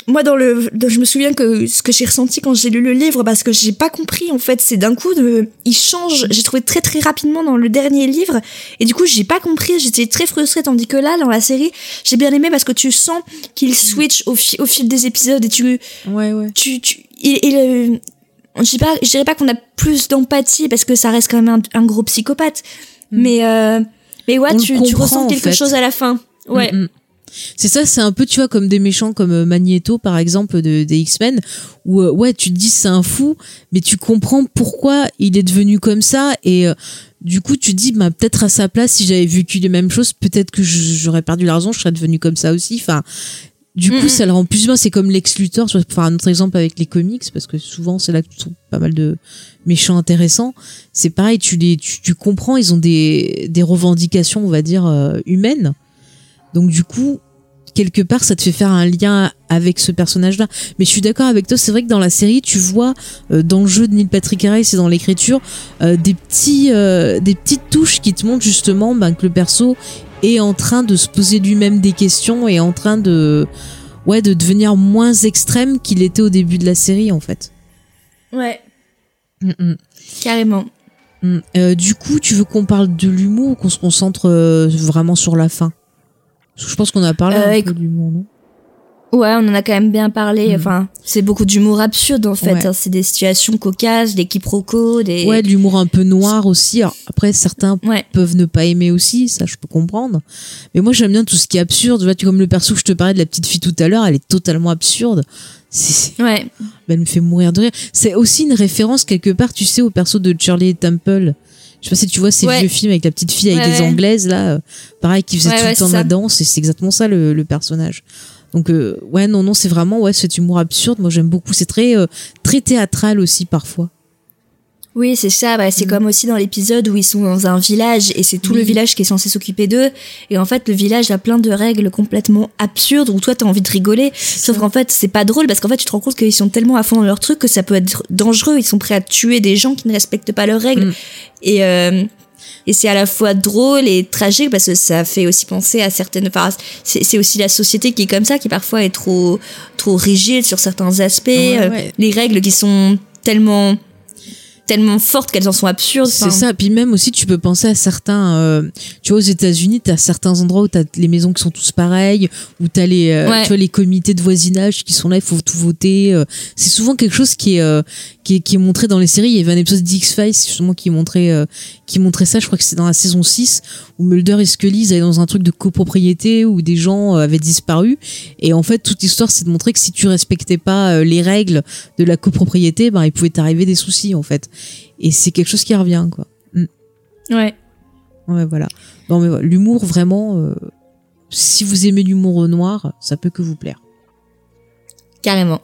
moi dans le je me souviens que ce que j'ai ressenti quand j'ai lu le livre parce que j'ai pas compris en fait, c'est d'un coup de il change, j'ai trouvé très très rapidement dans le dernier livre et du coup, j'ai pas compris, j'étais très frustrée tandis que là dans la série, j'ai bien aimé parce que tu sens qu'il switch au, fi- au fil des épisodes et tu ouais ouais. tu tu il, il, euh, je dis pas je dirais pas qu'on a plus d'empathie parce que ça reste quand même un, un gros psychopathe mais euh, mais ouais tu, ressens en quelque fait. chose à la fin ouais Mm, mm. C'est ça, c'est un peu, tu vois, comme des méchants comme euh, Magneto, par exemple, de, des X-Men, où, ouais, tu te dis c'est un fou, mais tu comprends pourquoi il est devenu comme ça, et euh, du coup, tu te dis, bah, peut-être à sa place, si j'avais vécu les mêmes choses, peut-être que j'aurais perdu la raison, je serais devenu comme ça aussi. Enfin, du coup, ça le rend plus humain. C'est comme Lex Luthor, pour faire un autre exemple avec les comics, parce que souvent, c'est là que tu trouves pas mal de méchants intéressants. C'est pareil, tu les, tu, tu comprends, ils ont des, des revendications, on va dire, euh, humaines. Donc du coup, quelque part, ça te fait faire un lien avec ce personnage-là. Mais je suis d'accord avec toi, c'est vrai que dans la série, tu vois euh, dans le jeu de Neil Patrick Harris et dans l'écriture euh, des petits, des petites touches qui te montrent justement ben, que le perso est en train de se poser lui-même des questions et en train de, ouais, de devenir moins extrême qu'il était au début de la série en fait. ouais Mm, mm. carrément Mm. Euh, du coup, tu veux qu'on parle de l'humour ou qu'on se concentre euh, vraiment sur la fin? Parce que je pense qu'on a parlé Euh, un non? Ouais, on en a quand même bien parlé. Mhm. Enfin, c'est beaucoup d'humour absurde en fait. Ouais. hein. C'est des situations cocasses, des quiproquos, des. Ouais, de l'humour un peu noir aussi. Alors, après, certains Ouais. peuvent ne pas aimer aussi, ça je peux comprendre. Mais moi j'aime bien tout ce qui est absurde. Tu vois, tu- comme le perso que je te parlais de la petite fille tout à l'heure, elle est totalement absurde. <laughs> Ouais. Elle me fait mourir de rire. C'est aussi une référence quelque part, tu sais, au perso de Shirley Temple. Je sais pas si tu vois ces Ouais. vieux films avec la petite fille avec Ouais, des anglaises là, euh, pareil qui faisait tout le temps de la danse et c'est exactement ça le, le personnage. Donc euh, ouais non non c'est vraiment ouais cet humour absurde. Moi j'aime beaucoup. C'est très euh, très théâtral aussi parfois. Oui, c'est ça. Bah, Mm. c'est comme aussi dans l'épisode où ils sont dans un village et c'est tout le village qui est censé s'occuper d'eux. Et en fait, le village a plein de règles complètement absurdes où toi t'as envie de rigoler. Sauf qu'en fait, c'est pas drôle parce qu'en fait, tu te rends compte qu'ils sont tellement à fond dans leur truc que ça peut être dangereux. Ils sont prêts à tuer des gens qui ne respectent pas leurs règles. Mm. Et euh, et c'est à la fois drôle et tragique parce que ça fait aussi penser à certaines. Enfin, c'est aussi la société qui est comme ça, qui parfois est trop trop rigide sur certains aspects. Ouais, Euh, ouais. Les règles qui sont tellement tellement fortes qu'elles en sont absurdes. C'est Enfin, ça. Puis même aussi, tu peux penser à certains. euh, tu vois, aux États-Unis, t'as certains endroits où t'as les maisons qui sont tous pareilles, où t'as les, euh, Ouais. tu vois, les comités de voisinage qui sont là, il faut tout voter. euh. c'est souvent quelque chose qui est, qui est qui est montré dans les séries. Il y avait un épisode d'X Files justement qui montrait, qui montrait ça. Je crois que c'est dans la saison 6 où Mulder et Scully ils allaient dans un truc de copropriété où des gens euh, avaient disparu. Et en fait, toute l'histoire, c'est de montrer que si tu respectais pas euh, les règles de la copropriété, ben il pouvait t'arriver des soucis en fait. Et c'est quelque chose qui revient quoi. ouais. Ouais, voilà. Non, mais l'humour, vraiment, euh, si vous aimez l'humour noir, ça peut que vous plaire. Carrément.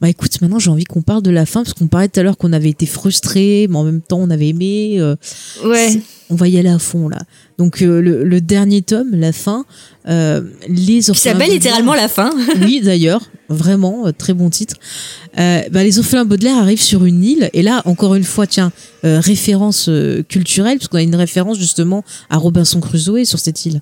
Bah écoute, maintenant j'ai envie qu'on parle de la fin, parce qu'on parlait tout à l'heure qu'on avait été frustrés, mais en même temps on avait aimé. euh, Ouais. On va y aller à fond là. Donc euh, le, le dernier tome, la fin, euh, les Qui orphelins. s'appelle Baudelaire- littéralement la fin. <laughs> oui, d'ailleurs, vraiment, très bon titre. Bah, les orphelins Baudelaire arrivent sur une île, et là, encore une fois, tiens, référence culturelle, parce qu'on a une référence justement à Robinson Crusoe sur cette île.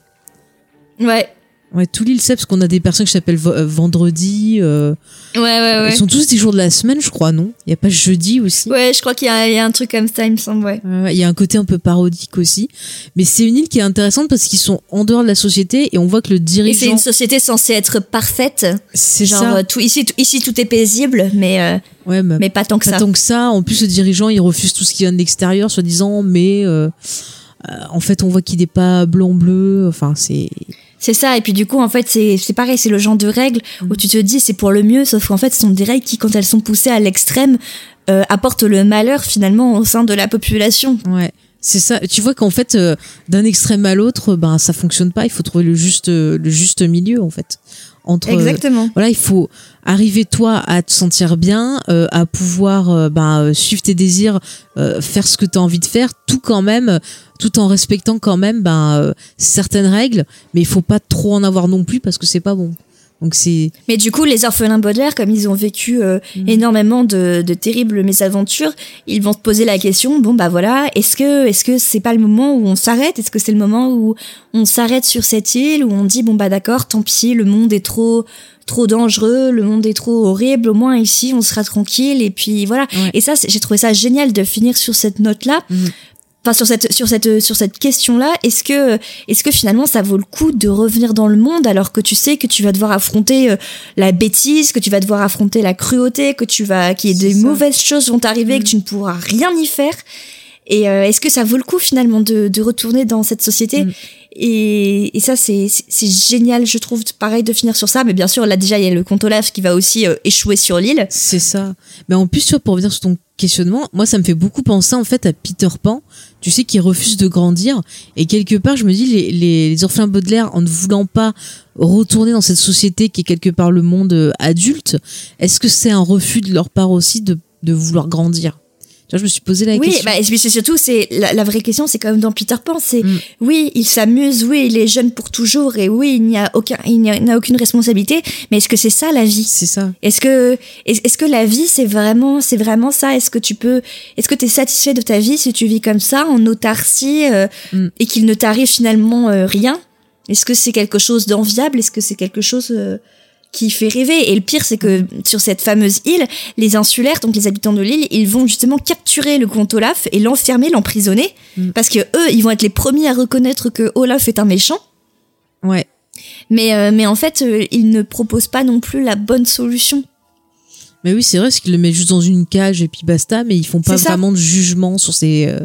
ouais. Ouais, tout l'île sait, parce qu'on a des personnes qui s'appellent euh, Vendredi. euh, Ouais, ouais, ouais. Ils sont tous des jours de la semaine, je crois, non? Il y a pas jeudi aussi? Ouais, je crois qu'il y, a il y a un truc comme ça, il me semble, ouais. Ouais, Il y a un côté un peu parodique aussi. Mais c'est une île qui est intéressante parce qu'ils sont en dehors de la société et on voit que le Et dirigeant. c'est une société censée être parfaite. C'est Genre, ça. euh, tout, ici, tout, ici, tout est paisible, mais, euh, Ouais, mais, mais pas tant que pas ça. tant que ça. En plus, le dirigeant, il refuse tout ce qui vient de l'extérieur, soi-disant, mais euh, euh, en fait, on voit qu'il n'est pas blanc-bleu. Enfin, c'est. C'est ça, et puis du coup, en fait, c'est c'est pareil, c'est le genre de règles où tu te dis c'est pour le mieux, sauf qu'en fait, ce sont des règles qui, quand elles sont poussées à l'extrême, euh, apportent le malheur finalement au sein de la population. Ouais. C'est ça. Tu vois qu'en fait, euh, d'un extrême à l'autre, ben ça fonctionne pas. Il faut trouver le juste, euh, le juste milieu en fait entre Exactement. voilà il faut arriver toi à te sentir bien euh, à pouvoir euh, ben, euh, suivre tes désirs euh, faire ce que tu as envie de faire tout quand même euh, tout en respectant quand même ben euh, certaines règles mais il faut pas trop en avoir non plus parce que c'est pas bon donc c'est Mais du coup, les orphelins Baudelaire, comme ils ont vécu euh, énormément de, de terribles mésaventures, ils vont se poser la question bon bah voilà, est-ce que est-ce que c'est pas le moment où on s'arrête? Est-ce que c'est le moment où on s'arrête sur cette île où on dit bon bah d'accord, tant pis, le monde est trop trop dangereux, le monde est trop horrible, au moins ici on sera tranquille et puis voilà. Et ça, j'ai trouvé ça génial de finir sur cette note-là. Enfin, sur cette sur cette sur cette question-là, est-ce que est-ce que finalement ça vaut le coup de revenir dans le monde alors que tu sais que tu vas devoir affronter euh, la bêtise, que tu vas devoir affronter la cruauté, que tu vas qu'il y ait des mauvaises choses vont t'arriver, que tu ne pourras rien y faire? Et euh, est-ce que ça vaut le coup finalement de, de retourner dans cette société et, et ça c'est génial je trouve pareil de finir sur ça mais bien sûr là déjà il y a le comte Olaf qui va aussi euh, échouer sur l'île C'est ça. Mais en plus, pour revenir sur ton questionnement, moi, ça me fait beaucoup penser en fait à Peter Pan. Tu sais, qui refuse de grandir. Et quelque part, je me dis, les, les, les orphelins Baudelaire, en ne voulant pas retourner dans cette société qui est quelque part le monde euh, adulte, est-ce que c'est un refus de leur part aussi de, de vouloir grandir? Je me suis posé la oui question. bah et puis c'est surtout c'est la, la vraie question c'est quand même dans Peter Pan c'est Mm. oui il s'amuse oui il est jeune pour toujours et oui il n'y a aucun il n'y a- il n'a aucune responsabilité mais est-ce que c'est ça la vie? C'est ça est-ce que est- est-ce que la vie c'est vraiment c'est vraiment ça? Est-ce que tu peux est-ce que tu es satisfait de ta vie si tu vis comme ça en autarcie euh, Mm. et qu'il ne t'arrive finalement euh, rien? Est-ce que c'est quelque chose d'enviable? Est-ce que c'est quelque chose euh, qui fait rêver et le pire c'est que sur cette fameuse île les insulaires donc les habitants de l'île ils vont justement capturer le comte Olaf et l'enfermer l'emprisonner Mm. parce que eux ils vont être les premiers à reconnaître que Olaf est un méchant Ouais. mais euh, mais en fait euh, ils ne proposent pas non plus la bonne solution Mais oui, c'est vrai, parce qu'ils le mettent juste dans une cage et puis basta, mais ils font pas C'est vraiment de jugement sur ces. euh,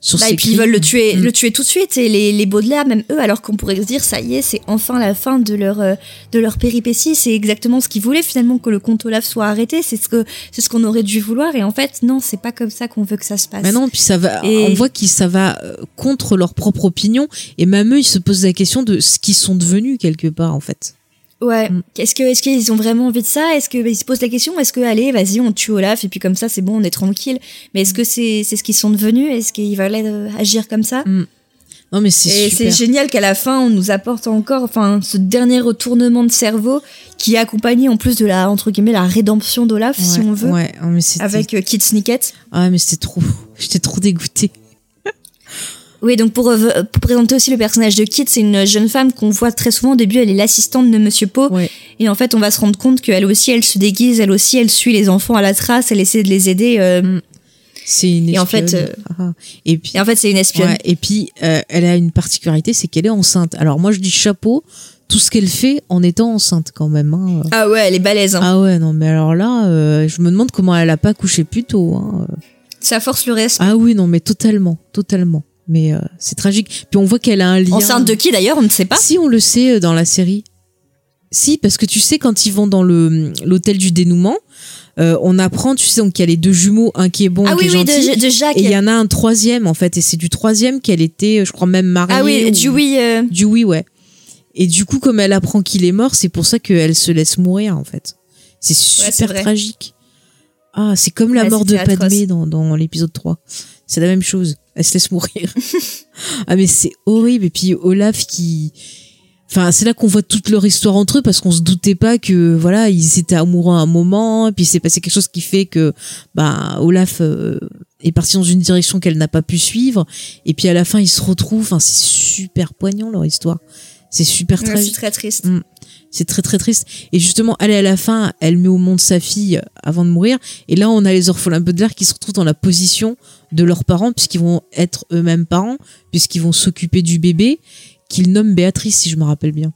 sur Bah, ces et puis ils veulent le tuer, Mm. le tuer tout de suite. Et les, les Baudelaire, même eux, alors qu'on pourrait se dire, ça y est, c'est enfin la fin de leur euh, de leur péripétie. C'est exactement ce qu'ils voulaient finalement que le comte Olaf soit arrêté. C'est ce que c'est ce qu'on aurait dû vouloir. Et en fait, non, c'est pas comme ça qu'on veut que ça se passe. Mais non, puis ça va. Et- On voit qu'ils ça va euh, contre leur propre opinion, et même eux, ils se posent la question de ce qu'ils sont devenus quelque part, en fait. Ouais. Est-ce que est-ce qu'ils ont vraiment envie de ça? Est-ce que bah, ils se posent la question Est-ce que allez, vas-y, on tue Olaf et puis comme ça, c'est bon, on est tranquille. Mais est-ce que c'est c'est ce qu'ils sont devenus? Est-ce qu'ils veulent euh, agir comme ça? Non, mais c'est Et c'est génial qu'à la fin, on nous apporte encore, enfin, ce dernier retournement de cerveau qui est accompagné en plus de la, entre guillemets, la rédemption d'Olaf, si Ouais, on veut. Ouais, mais Avec euh, Kit Snicket. Ah, mais c'était trop. J'étais trop dégoûtée. Oui, donc pour, euh, pour présenter aussi le personnage de Kit, c'est une jeune femme qu'on voit très souvent au début, elle est l'assistante de Monsieur Poe. Et en fait, on va se rendre compte qu'elle aussi, elle se déguise, elle aussi, elle suit les enfants à la trace, elle essaie de les aider. euh, C'est une Et en fait, espionne. euh, Ah. et puis et en fait, c'est une espionne. Ouais, et puis euh, elle a une particularité, c'est qu'elle est enceinte. Alors moi, je dis chapeau, tout ce qu'elle fait en étant enceinte quand même. hein. Ah ouais, elle est balèze. hein. Ah ouais, non, mais alors là, euh, je me demande comment elle a pas couché plus tôt. hein. Ça force le reste. Ah oui, non, mais totalement, totalement. Mais euh, c'est tragique. Puis on voit qu'elle a un lien. Enceinte de qui d'ailleurs, on ne sait pas. Si, on le sait euh, dans la série. Si, parce que tu sais, quand ils vont dans le l'hôtel du dénouement, euh, on apprend, tu sais, donc qu'il y a les deux jumeaux, un qui est bon, Ah un qui oui, est oui, de- gentil. de Jacques. Et il y en a un troisième, en fait, et c'est du troisième qu'elle était, euh, je crois même mariée. Ah oui, ou- du oui. euh, Du oui, ouais. Et du coup, comme elle apprend qu'il est mort, c'est pour ça qu'elle se laisse mourir, en fait. C'est super tragique. Ah, c'est comme la Ouais, mort de atroce. Padmé dans, dans l'épisode 3. C'est la même chose. Elle se laisse mourir. ah, mais c'est horrible. Et puis Olaf qui... Enfin, c'est là qu'on voit toute leur histoire entre eux parce qu'on se doutait pas que voilà ils étaient amoureux à un moment et puis c'est passé quelque chose qui fait que bah Olaf euh, est parti dans une direction qu'elle n'a pas pu suivre et puis à la fin ils se retrouvent enfin c'est super poignant leur histoire c'est super ouais, c'est très triste. Mm. C'est très très triste. Et justement, elle est à la fin, elle met au monde sa fille avant de mourir. Et là, on a les orphelins Baudelaire qui se retrouvent dans la position de leurs parents, puisqu'ils vont être eux-mêmes parents, puisqu'ils vont s'occuper du bébé, qu'ils nomment Béatrice, si je me rappelle bien.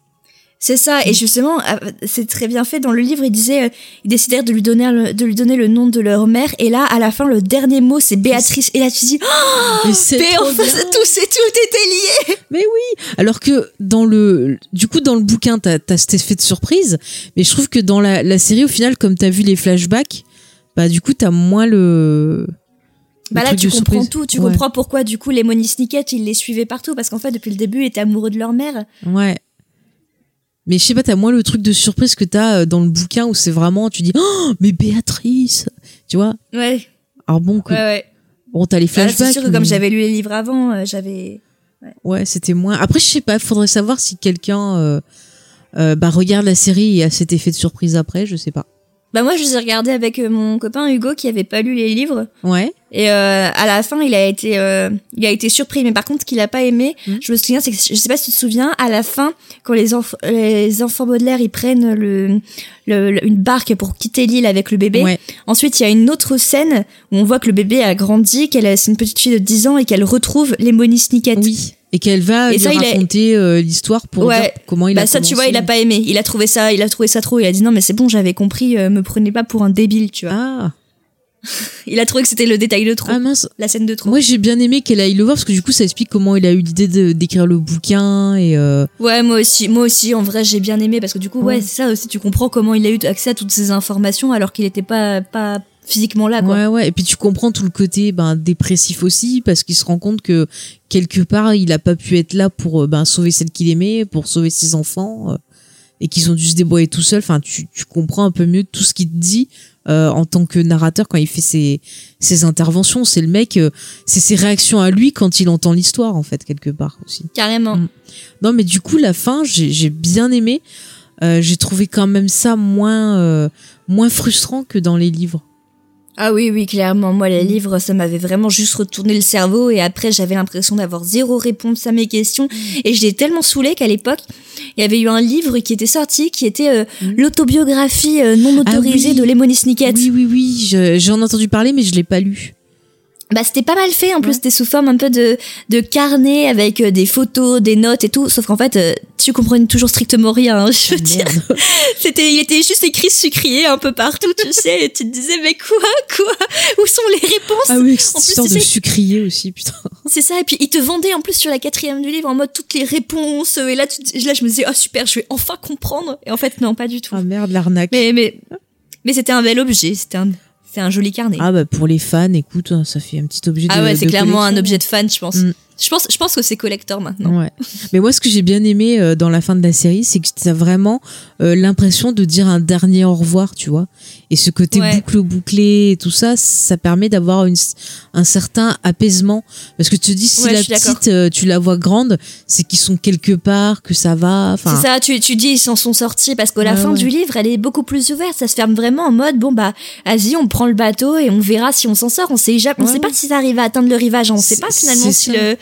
C'est ça, et justement, euh, c'est très bien fait. Dans le livre, il disait, euh, ils décidèrent de lui donner le, de lui donner le nom de leur mère, et là, à la fin, le dernier mot, c'est Béatrice. Et là, tu dis, oh, Mais c'est mais enfin, tout, c'est tout était lié. Mais oui Alors que dans le... Du coup, dans le bouquin, t'as as cet effet de surprise, mais je trouve que dans la, la série, au final, comme t'as vu les flashbacks, bah du coup, t'as moins le... Bah là, tu comprends surprise. tout. Tu Ouais. comprends pourquoi, du coup, les Money Snicket, ils les suivaient partout, parce qu'en fait, depuis le début, ils étaient amoureux de leur mère. Ouais. Mais je sais pas, t'as moins le truc de surprise que t'as euh, dans le bouquin où c'est vraiment, tu dis, oh, mais Béatrice, tu vois. Ouais. Alors bon, que, Ouais, ouais. bon, t'as les Bah, flashbacks. c'est sûr que comme j'avais lu les livres avant, euh, j'avais. Ouais, c'était moins. Après, je sais pas, faudrait savoir si quelqu'un euh, euh, bah, regarde la série et a cet effet de surprise après, je sais pas. Bah moi, je les ai regardés avec mon copain Hugo qui avait pas lu les livres. Ouais. Et euh, à la fin, il a été, euh, il a été surpris. Mais par contre, ce qu'il a pas aimé, je me souviens, c'est que je sais pas si tu te souviens, à la fin, quand les, enf- les enfants Baudelaire, ils prennent le, le- le- une barque pour quitter l'île avec le bébé. Ouais. Ensuite, il y a une autre scène où on voit que le bébé a grandi, qu'elle a- c'est une petite fille de 10 ans et qu'elle retrouve Lemony Snicket. Oui. Et qu'elle va Et lui ça, il a- raconter euh, l'histoire pour Ouais. dire comment il bah a ça tu vois il a pas aimé il a trouvé ça il a trouvé ça trop il a dit non mais c'est bon j'avais compris euh, me prenez pas pour un débile tu vois Ah. Il a trouvé que c'était le détail de trop Ah mince. la scène de trop Moi, j'ai bien aimé qu'elle aille le voir parce que du coup, ça explique comment il a eu l'idée d'écrire le bouquin et euh, Ouais, moi aussi, moi aussi, en vrai, j'ai bien aimé parce que du coup, ouais, Ouais. c'est ça aussi, tu comprends comment il a eu accès à toutes ces informations alors qu'il était pas, pas physiquement là, quoi. Ouais, ouais. Et puis tu comprends tout le côté ben, dépressif aussi, parce qu'il se rend compte que quelque part, il a pas pu être là pour euh, ben, sauver celle qu'il aimait, pour sauver ses enfants, euh, et qu'ils ont dû se débrouiller tout seul. Enfin, tu, tu comprends un peu mieux tout ce qu'il te dit euh, en tant que narrateur quand il fait ses, ses interventions. C'est le mec, euh, c'est ses réactions à lui quand il entend l'histoire, en fait, quelque part aussi. Carrément. Mm. Non, mais du coup, la fin, j'ai j'ai bien aimé. Euh, j'ai trouvé quand même ça moins, euh, moins frustrant que dans les livres. Ah oui, oui, clairement. Moi, Mm. les livres, ça m'avait vraiment juste retourné le cerveau et après, j'avais l'impression d'avoir zéro réponse à mes questions Mm. et j'étais tellement saoulée qu'à l'époque, il y avait eu un livre qui était sorti qui était euh, l'autobiographie euh, non autorisée Mm. Ah oui. de Lemony Snicket. Oui, oui, oui, je- j'en ai entendu parler, mais je l'ai pas lu. Bah c'était pas mal fait. En plus c'était sous forme un peu de de carnet avec euh, des photos des notes et tout. Sauf qu'en fait euh, tu comprenais toujours strictement rien hein, je veux dire. <laughs> C'était il était juste écrit sucrier un peu partout tu sais. Et tu te disais mais quoi quoi? Où sont les réponses? Ah oui, cette en plus histoire tu de sucrier aussi, putain. c'est ça. Et puis il te vendait en plus sur la quatrième du livre en mode toutes les réponses. Et là tu, là je me disais oh super je vais enfin comprendre. Et en fait non pas du tout. Ah merde l'arnaque. Mais mais mais c'était un bel objet. C'était un c'est un joli carnet Ah bah pour les fans, écoute, hein, ça fait un petit objet de Ah ouais, c'est clairement un objet de fan, je pense. Mm. Je pense, je pense que c'est collector maintenant. Ouais. Mais moi, ce que j'ai bien aimé euh, dans la fin de la série, c'est que t'as vraiment euh, l'impression de dire un dernier au revoir, tu vois. Et ce côté Ouais. boucle bouclé et tout ça, ça permet d'avoir un certain apaisement. Parce que tu te dis, si Ouais, la petite, euh, tu la vois grande, c'est qu'ils sont quelque part, que ça va. C'est ça, tu, tu dis ils s'en sont sortis parce que la fin du livre, elle est beaucoup plus ouverte. Ça se ferme vraiment en mode bon bah, vas-y, on prend le bateau et on verra si on s'en sort. On sait on sait pas si ça arrive à atteindre le rivage. On sait pas finalement si le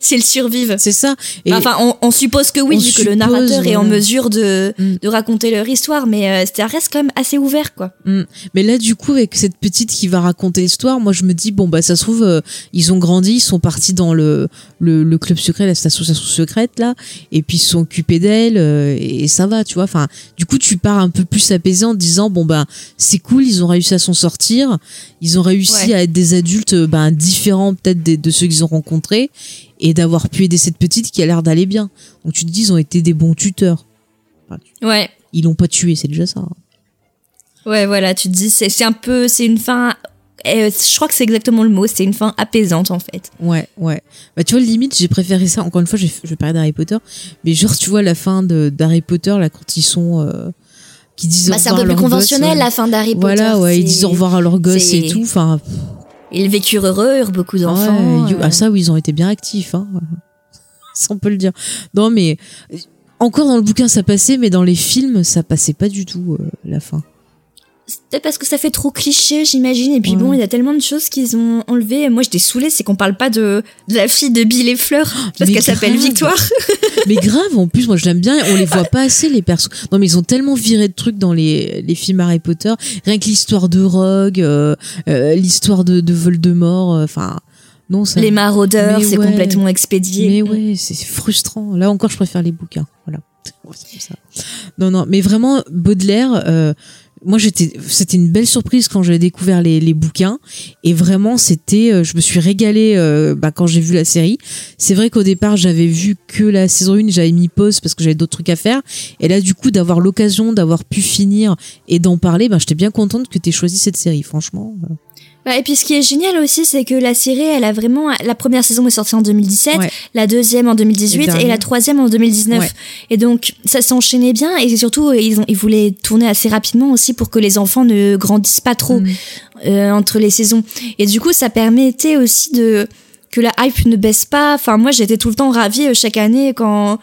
si elles survivent. C'est ça. Et Enfin, on, on suppose que oui, vu que le narrateur est en voilà. mesure de, Mm. de raconter leur histoire, mais euh, ça reste quand même assez ouvert, quoi. Mm. Mais là, du coup, avec cette petite qui va raconter l'histoire, moi, je me dis bon bah ça se trouve, euh, ils ont grandi, ils sont partis dans le le, le club secret, cette association secrète là, et puis ils se sont occupés d'elle euh, et, et ça va, tu vois. Enfin, du coup, tu pars un peu plus apaisé en te disant bon bah c'est cool, ils ont réussi à s'en sortir, ils ont réussi Ouais. à être des adultes euh, ben différents peut-être de ceux qu'ils ont rencontrés et d'avoir pu aider cette petite qui a l'air d'aller bien. Donc tu te dis ils ont été des bons tuteurs. Ouais. Ils l'ont pas tué, c'est déjà ça. hein. Ouais, voilà, tu te dis, c'est un peu, c'est une fin, euh, je crois que c'est exactement le mot, c'est une fin apaisante, en fait. Ouais, ouais. Bah, tu vois, limite, j'ai préféré ça. Encore une fois, je vais parler d'Harry Potter. Mais genre, tu vois, la fin de- d'Harry Potter, là, quand ils sont. euh, qui disent Bah, c'est un peu plus conventionnel, ouais. la fin d'Harry Potter. Voilà, ouais, ils disent au revoir à leurs gosses et tout. Enfin, Ils vécurent heureux, eurent beaucoup d'enfants. ouais, you- euh. ah, ça, oui, ils ont été bien actifs. Hein. <laughs> Ça, on peut le dire. Non, mais. Encore dans le bouquin, ça passait, mais dans les films, ça passait pas du tout, euh, la fin. C'est peut-être parce que ça fait trop cliché, j'imagine. Et puis Ouais. bon, il y a tellement de choses qu'ils ont enlevées. Moi, j'étais saoulée, c'est qu'on parle pas de, de la fille de Bill et Fleur. <laughs> Parce qu'elle s'appelle. Victoire. <laughs> mais grave, en plus, moi je l'aime bien. On les voit pas assez, les persos. Non, mais ils ont tellement viré de trucs dans les, les films Harry Potter. Rien que l'histoire de Rogue, euh, euh, l'histoire de, de Voldemort. euh, Enfin, non, ça. Les maraudeurs, c'est ouais. complètement expédié. Mais ouais, c'est frustrant. Là encore, je préfère les bouquins. Voilà. Non, non, mais vraiment, Baudelaire, euh, moi, j'étais, c'était une belle surprise quand j'ai découvert les, bouquins. Et vraiment, c'était, euh, je me suis régalée euh, bah, quand j'ai vu la série. C'est vrai qu'au départ, j'avais vu que la saison 1, j'avais mis pause parce que j'avais d'autres trucs à faire. Et là, du coup, d'avoir l'occasion d'avoir pu finir et d'en parler, bah, j'étais bien contente que tu aies choisi cette série, franchement. Bah, et puis ce qui est génial aussi, c'est que la série, elle a vraiment. La première saison est sortie en 2017, Ouais. la deuxième en 2018 Et et, la troisième en 2019. Ouais. Et donc ça s'enchaînait bien et surtout ils, ont, ils voulaient tourner assez rapidement aussi pour que les enfants ne grandissent pas trop Mm. euh, entre les saisons. Et du coup, ça permettait aussi de que la hype ne baisse pas. Enfin, moi, j'étais tout le temps ravie euh, chaque année quand,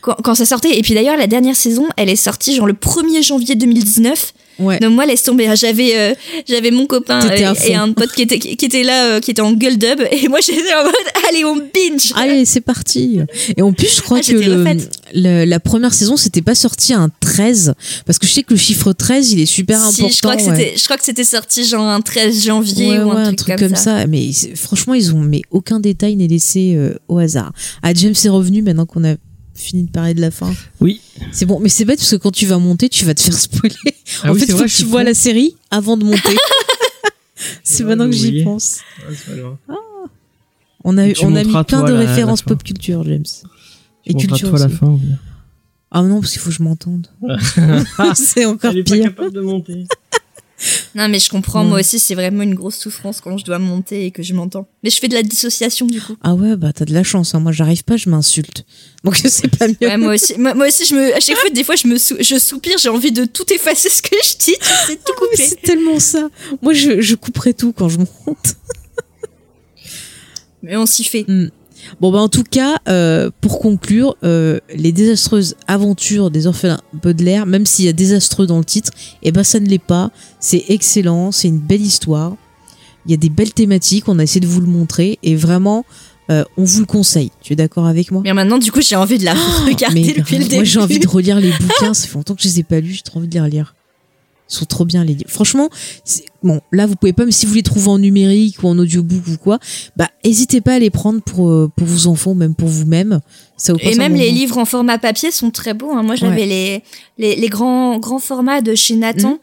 quand, quand ça sortait. Et puis d'ailleurs, la dernière saison, elle est sortie genre le 1er janvier 2019. Ouais. Donc moi, laisse tomber. hein. J'avais euh, j'avais mon copain euh, et un pote qui était, qui était là, euh, qui était en gueule dub. Et moi, <laughs> j'étais en mode, allez, on binge. Allez, c'est parti. Et en plus, je crois Ah, que le, la première saison, c'était pas sorti un 13. Parce que je sais que le chiffre 13, il est super Si, important. je crois que ouais. c'était, je crois que c'était sorti genre un 13 janvier Ouais, ou ouais, un truc, comme, ça. Mais c'est- franchement, ils ont mais aucun détail n'est laissé euh, au hasard. Ah, James est revenu maintenant qu'on a fini de parler de la fin. Oui. C'est bon, mais c'est bête parce que quand tu vas monter, tu vas te faire spoiler. Ah en oui, fait, il faut vrai, que tu vois con. la série avant de monter. <laughs> c'est maintenant que j'y pense. Ouais, pas grave. On a, Et on a mis plein toi, de la- la références fin. pop culture, James. Tu montreras, toi la aussi. fin. ou bien Ah non, parce qu'il faut que je m'entende. <laughs> <laughs> c'est encore Elle est pas pire. capable de monter. Non, mais je comprends, moi aussi, c'est vraiment une grosse souffrance quand je dois monter et que je m'entends. Mais je fais de la dissociation, du coup. Ah ouais, bah t'as de la chance. Hein. Moi, j'arrive pas, je m'insulte. Donc <laughs> c'est pas mieux. Ouais, moi aussi, moi, moi aussi, je me, à chaque fois, des fois, je me sou- je soupire, j'ai envie de tout effacer ce que je dis, tu sais, tout Ah, couper. c'est tellement ça. Moi, je, je couperai tout quand je monte. Mais on s'y fait. Bon, bah en tout cas, euh, pour conclure, euh, les désastreuses aventures des orphelins Baudelaire, même s'il y a désastreux dans le titre, eh ben ça ne l'est pas. C'est excellent, c'est une belle histoire. Il y a des belles thématiques, on a essayé de vous le montrer et vraiment, euh, on vous le conseille. Tu es d'accord avec moi? Mais maintenant, du coup, j'ai envie de la regarder Ah, Mais depuis le début. Moi, j'ai envie de relire les <laughs> bouquins. Ça fait longtemps que je les ai pas lus. J'ai trop envie de les relire. Ils sont trop bien les livres. Franchement, bon, là vous pouvez pas, mais si vous les trouvez en numérique ou en audiobook ou quoi, bah hésitez pas à les prendre pour euh, pour vos enfants, même pour vous-même. Ça vous Et même les moment. livres en format papier sont très beaux. hein. Moi, j'avais Ouais. les, les, les grands, grands formats de chez Nathan. Euh,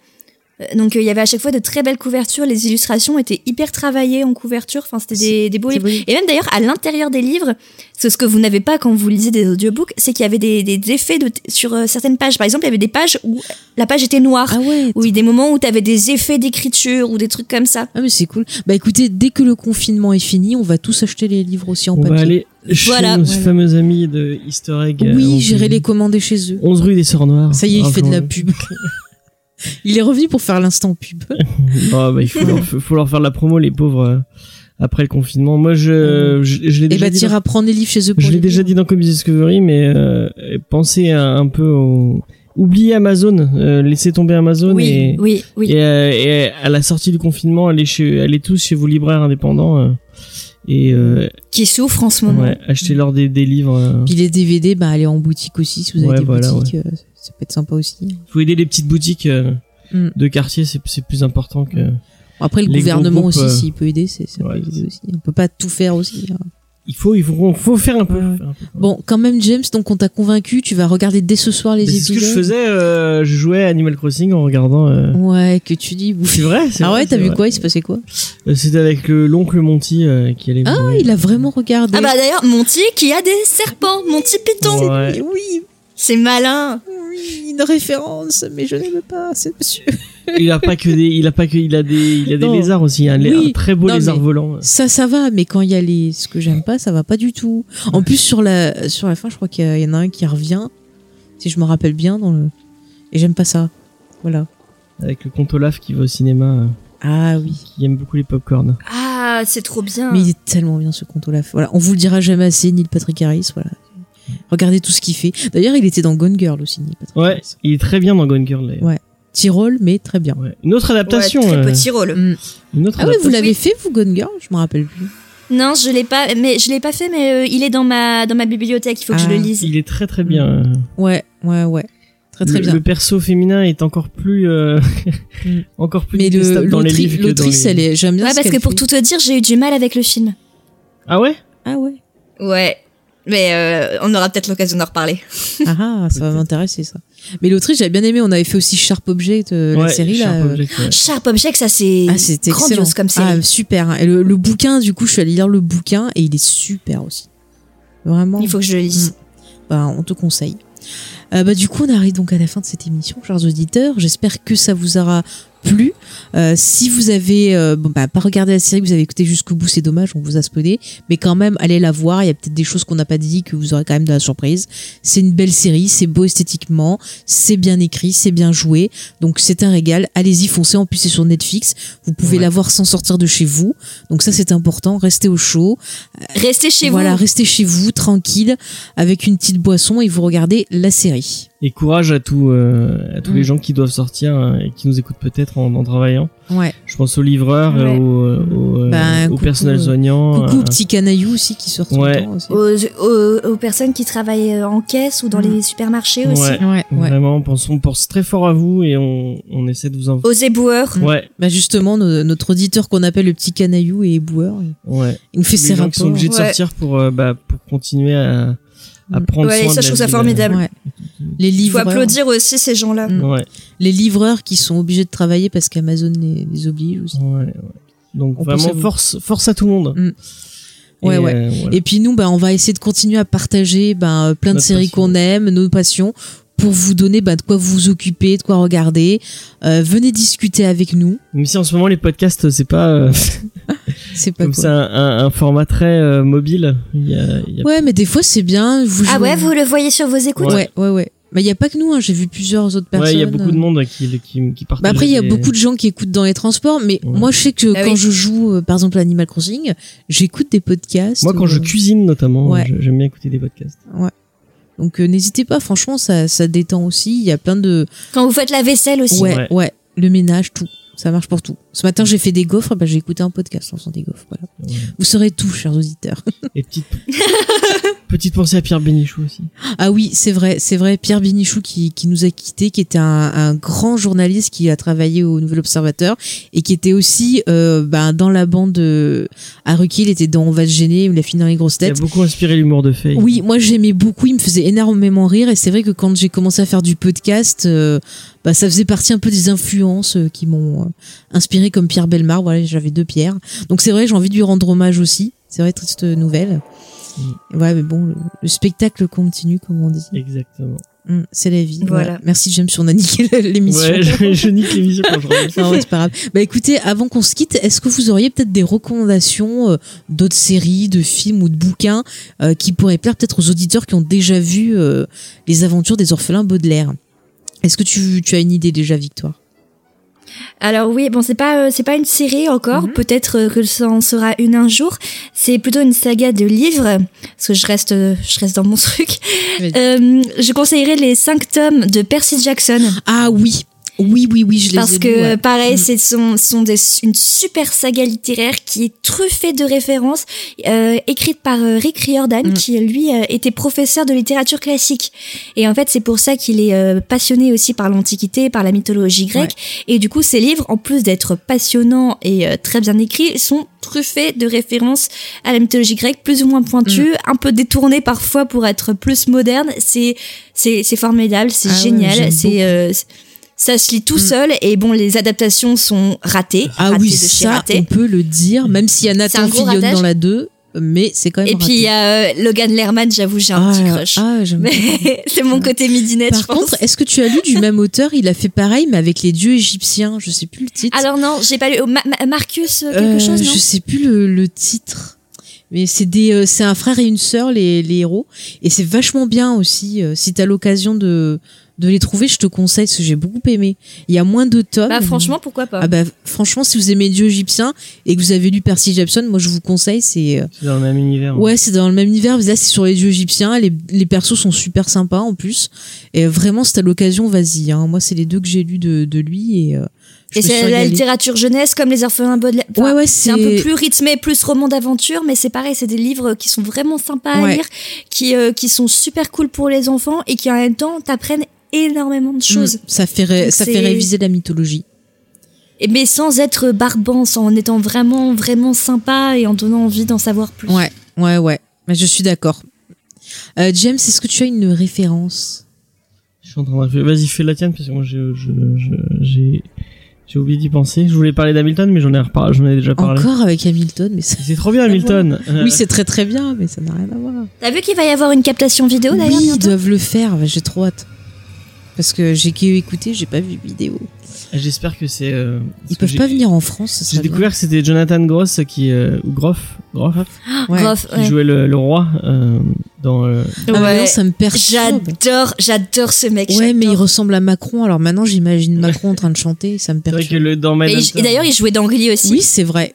Donc, euh, il y avait à chaque fois de très belles couvertures. Les illustrations étaient hyper travaillées en couverture. Enfin, c'était des, des beaux livres. Et même d'ailleurs, à l'intérieur des livres, c'est ce que vous n'avez pas quand vous lisez des audiobooks, c'est qu'il y avait des, des effets de sur euh, certaines pages. Par exemple, il y avait des pages où la page était noire. Ah ouais. Ou des moments où tu avais des effets d'écriture ou des trucs comme ça. Ah mais c'est cool. Bah écoutez, dès que le confinement est fini, on va tous acheter les livres aussi en On papier. va aller chez Voilà. nos Voilà. fameux amis de Easter Egg. euh, Oui, 11 j'irai les commander chez eux. 11 rue des Sœurs Noires. Ça y est, il fait de la pub. <laughs> il est revenu pour faire l'instant pub. <laughs> Bah, il faut leur, <laughs> faut leur faire de la promo, les pauvres, euh, après le confinement. Moi, je, je, je l'ai Et déjà bah dit. t'iras dans- prendre les livres chez eux. pour Je l'ai déjà dit dans Comics Discovery, mais euh, pensez à- un peu au... Oubliez Amazon, euh, laissez tomber Amazon Oui, et, oui, oui. et, euh, et à la sortie du confinement, allez, chez, allez tous chez vos libraires indépendants euh, et euh, Qui souffrent en ce moment. ouais, achetez-leur des, des livres. euh. Puis les DVD, bah allez en boutique aussi si vous avez Ouais, des voilà, boutiques. euh, ça peut être sympa aussi. faut aider les petites boutiques euh, Mm. de quartier, c'est plus important que. Après, le gouvernement groupes, aussi, euh, s'il peut aider, c'est ça peut aider aussi. On peut pas tout faire aussi. hein. Il faut, il faut, faut faire un peu. Ouais. faire un peu. Bon, quand même, James, donc on t'a convaincu, tu vas regarder dès ce soir les Mais C'est ce épisodes. que je faisais, euh, je jouais à Animal Crossing en regardant. euh, Ouais, que tu dis. C'est vrai, c'est Ah vrai, ouais, t'as c'est vu vrai. quoi Il se passait quoi Euh, C'était avec le- l'oncle Monty euh, qui allait. Ah, mourir. il a vraiment regardé. Ah bah d'ailleurs, Monty qui a des serpents, Monty Python. Ouais. Oui, C'est malin. oui, une référence, mais je n'aime pas ce monsieur. Il a pas que des, il a pas que, il a des, il a des Non. lézards aussi, un, Oui. un très beau Non, lézard volant. Ça, ça va, mais quand il y a les, ce que j'aime pas, ça va pas du tout. En plus, sur la, sur la fin, je crois qu'il y, en a un qui revient, si je me rappelle bien, dans le, et j'aime pas ça. Voilà. Avec le comte Olaf qui va au cinéma, euh, Ah oui. qui aime beaucoup les popcorn. Ah, c'est trop bien. Mais il est tellement bien ce compte Olaf. Voilà, on vous le dira jamais assez, Neil Patrick Harris. Voilà. Regardez tout ce qu'il fait. D'ailleurs, il était dans Gone Girl aussi, Neil Patrick Ouais, Harris. il est très bien dans Gone Girl. d'ailleurs. Ouais. Petit rôle, mais très bien. Ouais. Une autre adaptation. Ouais, très euh, petit rôle. Mm. Une autre Ah ouais, vous l'avez fait, vous, Gone Girl? Je me rappelle plus. Non, je l'ai pas, mais je l'ai pas fait, mais euh, il est dans ma dans ma bibliothèque. Il faut que je Ah. le lise. Il est très très bien. euh. Ouais, ouais, ouais. Très, très le, bien. Le perso féminin est encore plus, euh, Mm. <laughs> encore plus mais le- dans les livres que dans l'autrice, les- elle est, j'aime bien Ouais, ce parce que pour tout te dire, j'ai eu du mal avec le film. Ah ouais? Ah ouais. Ouais. Mais euh, on aura peut-être l'occasion d'en reparler. Ah ah, ça va <laughs> m'intéresser ça. Mais l'autriche, j'avais bien aimé. On avait fait aussi Sharp Object, euh, la série là. Sharp euh, Object, ouais. Sharp Object, ça c'est Ah, excellent. grandiose comme série. Ah, super. Et le, le bouquin, du coup, je suis allée lire le bouquin et il est super aussi. Vraiment. Il faut que je le lise. Bah, on te conseille. Euh, bah, du coup, on arrive donc à la fin de cette émission, chers auditeurs. J'espère que ça vous aura plu. Euh, si vous avez euh, bon bah pas regardé la série, vous avez écouté jusqu'au bout, c'est dommage, on vous a spoilé, mais quand même allez la voir. Il y a peut-être des choses qu'on n'a pas dit que vous aurez quand même de la surprise. C'est une belle série, c'est beau esthétiquement, c'est bien écrit, c'est bien joué, donc c'est un régal. Allez-y, foncez. En plus c'est sur Netflix, vous pouvez Ouais. la voir sans sortir de chez vous, donc ça c'est important. Restez au chaud. Restez chez voilà, vous. restez chez vous, tranquille, avec une petite boisson et vous regardez la série. Et courage à, tous euh, à tous Mm. les gens qui doivent sortir euh, et qui nous écoutent peut-être en, en travaillant. Ouais. Je pense aux livreurs, Ouais. aux, euh, aux, euh, Ben, au coucou, personnel euh, soignant. Coucou euh, au petit canaillou aussi qui sort tout Ouais. le temps aussi. Aux, aux- aux personnes qui travaillent euh, en caisse ou dans Mm. les supermarchés aussi. Ouais, Ouais, ouais. Vraiment, on pense, on pense très fort à vous et on, on essaie de vous en. Aux éboueurs. Ouais, Bah justement, no- notre auditeur qu'on appelle le petit canaillou et éboueur, ouais. il nous fait Tous ses les gens qui sont rapports. obligés de Ouais. sortir pour, euh, bah, pour continuer à, à Mm. prendre Ouais, soin ça, de je trouve ça formidable. Ouais. Les Il faut livreurs, applaudir aussi ces gens-là. Mm. Ouais, les livreurs qui sont obligés de travailler parce qu'Amazon les, les oblige aussi. ouais, ouais. Donc On vraiment force, force à tout le monde. Mm. Ouais, Et, ouais. euh, voilà. Et puis nous, bah, on va essayer de continuer à partager bah, plein de Notre séries qu'on aime, nos passions, pour vous donner bah, de quoi vous occuper, de quoi regarder. Euh, venez discuter avec nous. Même si en ce moment les podcasts c'est pas, euh, <laughs> C'est pas comme quoi. c'est un, un, un format très euh, mobile. Il y a, il y a- Ouais, mais des fois c'est bien. Vous Ah jouez- ouais, vous le voyez sur vos écoutes Ouais, ouais, ouais. Mais il y a pas que nous. Hein. J'ai vu plusieurs autres personnes. Ouais, il y a beaucoup de monde qui, qui, qui partagent. Bah après, il y a beaucoup de gens qui écoutent dans les transports, mais Ouais. moi, je sais que Ah quand oui. je joue, euh, par exemple, à Animal Crossing, j'écoute des podcasts. Moi, quand ou, je cuisine notamment, Ouais. j'aime bien écouter des podcasts. Donc, euh, n'hésitez pas, franchement, ça, ça détend aussi. Il y a plein de. Quand vous faites la vaisselle aussi. Ouais, Ouais. ouais, le ménage, tout. Ça marche pour tout. Ce matin, j'ai fait des gaufres, bah, j'ai écouté un podcast en faisant des gaufres. Voilà. Ouais. Vous saurez tout, chers auditeurs. Et petite, <laughs> petite pensée à Pierre Bénichou aussi. Ah oui, c'est vrai, c'est vrai. Pierre Binichou qui, qui nous a quittés, qui était un, un grand journaliste qui a travaillé au Nouvel Observateur et qui était aussi euh, bah, dans la bande à Ruki. Il était dans On va se gêner, il a fini dans les grosses Qui a têtes. beaucoup inspiré l'humour de Faye. Oui, moi j'aimais beaucoup, il me faisait énormément rire et c'est vrai que quand j'ai commencé à faire du podcast, euh, bah, ça faisait partie un peu des influences euh, qui m'ont euh, inspiré comme Pierre Belmar. Voilà, j'avais deux pierres. Donc c'est vrai, j'ai envie de lui rendre hommage aussi. C'est vrai, triste nouvelle. Ouais, mais bon, le, le spectacle continue, comme on dit. Exactement. Mm, c'est la vie. Voilà. Merci James, on a niqué l'émission. Ouais, je, je nique l'émission quand je. <laughs> Non, ouais, c'est pas grave. Bah écoutez, avant qu'on se quitte, est-ce que vous auriez peut-être des recommandations euh, d'autres séries, de films ou de bouquins euh, qui pourraient plaire peut-être aux auditeurs qui ont déjà vu euh, les aventures des orphelins Baudelaire? Est-ce que tu, tu as une idée déjà, Victoire? Alors oui, bon c'est pas euh, c'est pas une série encore, Mhm. peut-être euh, que ça en sera une un jour. C'est plutôt une saga de livres parce que je reste euh, je reste dans mon <laughs> truc. Euh, je conseillerais les cinq tomes de Percy Jackson Ah oui, oui, oui, oui, je les parce ai que lus, ouais. pareil, Mm. c'est sont sont des une super saga littéraire qui est truffée de références euh, écrite par euh, Rick Riordan Mm. qui lui euh, était professeur de littérature classique et en fait c'est pour ça qu'il est euh, passionné aussi par l'antiquité, par la mythologie grecque et du coup ces livres en plus d'être passionnants et euh, très bien écrits sont truffés de références à la mythologie grecque plus ou moins pointues, Mm. un peu détournés parfois pour être plus modernes. C'est c'est c'est formidable, c'est Ah ouais, génial, j'aime c'est euh, ça se lit tout Mm. seul et bon les adaptations sont ratées Ah ratées oui, de chez ça, ratées. on peut le dire, même s'il y a Nathan un gros Fillion ratage. dans la 2, mais c'est quand même et puis il y a euh, Logan Lerman j'avoue j'ai un ah, petit crush Ah, j'aime bien. mais <laughs> c'est mon côté midinette Par je pense contre, est-ce que tu as lu du même auteur? Il a fait pareil, mais avec les dieux égyptiens. Je sais plus le titre. alors non j'ai pas lu oh, Ma- Ma- Marcus euh, quelque Euh, chose non? Je sais plus le, le titre. Mais c'est des, euh, c'est un frère et une sœur les, les héros et c'est vachement bien aussi. euh, si t'as l'occasion de de les trouver, je te conseille parce que j'ai beaucoup aimé. Il y a moins de tomes. bah franchement pourquoi pas? Ah bah franchement, si vous aimez les dieux égyptiens et que vous avez lu Percy Jackson, moi je vous conseille. C'est C'est dans le même univers. ouais, c'est dans le même univers. mais Là, c'est sur les dieux égyptiens. Les, les persos sont super sympas en plus. Et vraiment, si t'as l'occasion, vas-y. Hein. Moi, c'est les deux que j'ai lus de, de lui et. euh, et c'est la régalée. littérature jeunesse comme les orphelins Baudelaire Enfin, Ouais, ouais, c'est un peu plus rythmé plus roman d'aventure mais c'est pareil c'est des livres qui sont vraiment sympas à lire qui euh, qui sont super cool pour les enfants et qui en même temps t'apprennent énormément de choses Mm, ça fait ré- Donc ça c'est- fait réviser la mythologie. Et mais sans être barbant, sans- en étant vraiment, vraiment sympa et en donnant envie d'en savoir plus. Ouais, ouais, ouais. Mais je suis d'accord. Euh, James, est-ce que tu as une référence? Je suis en train de... Vas-y, fais la tienne parce que moi j'ai j'ai oublié d'y penser. Je voulais parler d'Hamilton, mais j'en ai, repar- ai déjà parlé. Encore avec Hamilton, mais ça- C'est trop bien Hamilton. Euh, <laughs> oui, c'est très très bien, mais ça n'a rien à voir. T'as vu qu'il va y avoir une captation vidéo d'ailleurs Oui, ils doivent le faire. J'ai trop hâte. Parce que j'ai que écouté, j'ai pas vu vidéo. J'espère que c'est. euh, Ils peuvent pas venir en France. ça J'ai bien. découvert que c'était Jonathan Gross qui euh, ou Groff, Groff Ouais. Groff, qui ouais. jouait le, le roi euh, dans. euh, Ah, Ouais. non, ça me perturbe. J'adore, j'adore ce mec. Ouais, mais il ressemble à Macron. Alors maintenant, j'imagine Macron en train de chanter, ça me C'est vrai perturbe. que le dans Et, et d'ailleurs, il jouait dans Glee aussi. Oui, c'est vrai.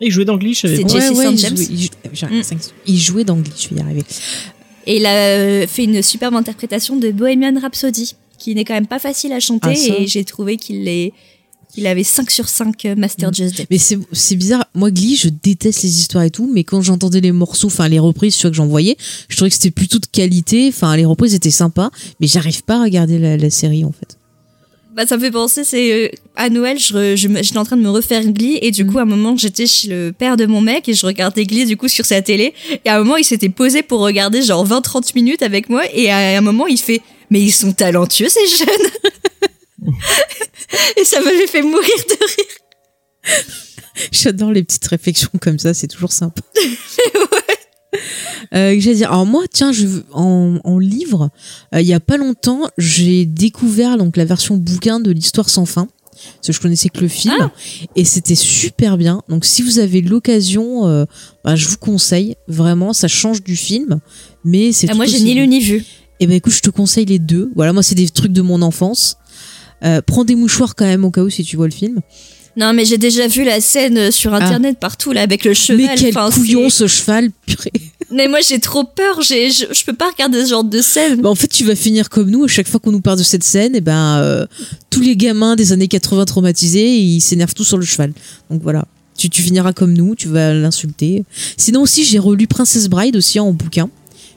Et il jouait dans Glee, je savais C'est pas. Jesse ouais, St. il James. jouait, il, jou- j'ai Mm. il jouait dans Glee, je vais y arriver. Et il a euh, fait une superbe interprétation de Bohemian Rhapsody, qui n'est quand même pas facile à chanter. Ah, et j'ai trouvé qu'il est, avait 5 sur 5 Master Just Mais c'est bizarre. Moi, Glee, je déteste les histoires et tout, mais quand j'entendais les morceaux, enfin les reprises, tu vois que j'en voyais, je trouvais que c'était plutôt de qualité. Enfin, les reprises étaient sympas, mais j'arrive pas à regarder la, la série en fait. Bah, ça me fait penser, c'est euh, à Noël, je, re- je j'étais en train de me refaire Glee et du coup, à un moment, j'étais chez le père de mon mec et je regardais Glee du coup sur sa télé. Et à un moment, il s'était posé pour regarder genre 20-30 minutes avec moi et à un moment, il fait Mais ils sont talentueux ces jeunes <laughs> Et ça m'avait fait mourir de rire. J'adore les petites réflexions comme ça, c'est toujours sympa. <laughs> <laughs> Euh, j'allais dire, alors moi, tiens, je, en, en livre, euh, il y a pas longtemps, j'ai découvert donc la version bouquin de l'histoire sans fin. Parce que je connaissais que le film Ah. et c'était super bien. Donc si vous avez l'occasion, euh, bah, je vous conseille vraiment. Ça change du film, mais c'est Ah, moi, j'ai ni lu ni vu. Et ben écoute, je te conseille les deux. Voilà, moi c'est des trucs de mon enfance. Prends des mouchoirs quand même au cas où si tu vois le film. Non, mais j'ai déjà vu la scène euh, sur internet partout là avec le cheval. Ah. Mais quel Enfin, couillon ce cheval, purée. Mais moi, j'ai trop peur. J'ai, je, je peux pas regarder ce genre de scène. Bah, en fait, tu vas finir comme nous. À chaque fois qu'on nous parle de cette scène, et ben euh, tous les gamins des années 80 traumatisés, ils s'énervent tous sur le cheval. Donc voilà. Tu, tu finiras comme nous, tu vas l'insulter. Sinon aussi, j'ai relu Princess Bride aussi en bouquin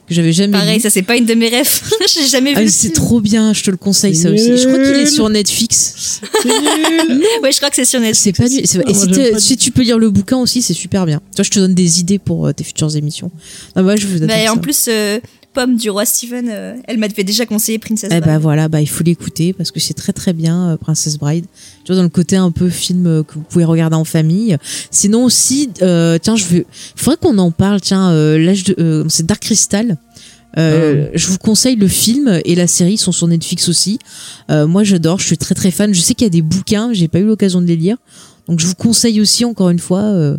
que j'avais jamais Pareil, lu. ça c'est pas une de mes rêves. <laughs> j'ai jamais vu. Ah, le c'est trop bien, je te le conseille ça aussi. Je crois qu'il est sur Netflix. <laughs> Ouais, je crois que c'est sur Netflix. C'est pas nul. Ah, Et moi, si, pas tu peux lire le bouquin aussi, c'est super bien. Toi, je te donne des idées pour euh, tes futures émissions. Ah bah, je vous Bah, en ça. plus, euh, Pomme du roi Steven, euh, elle m'avait déjà conseillé Princess Eh Bride. ben voilà, bah il faut l'écouter parce que c'est très très bien euh, Princess Bride. Tu vois dans le côté un peu film euh, que vous pouvez regarder en famille. Sinon aussi, euh, tiens, je veux, faudrait qu'on en parle. Tiens, euh, l'âge de, euh, c'est Dark Crystal. Euh, Je vous conseille le film et la série ils sont sur Netflix aussi. Euh, moi j'adore, je suis très très fan. Je sais qu'il y a des bouquins, j'ai pas eu l'occasion de les lire, donc je vous conseille aussi encore une fois euh,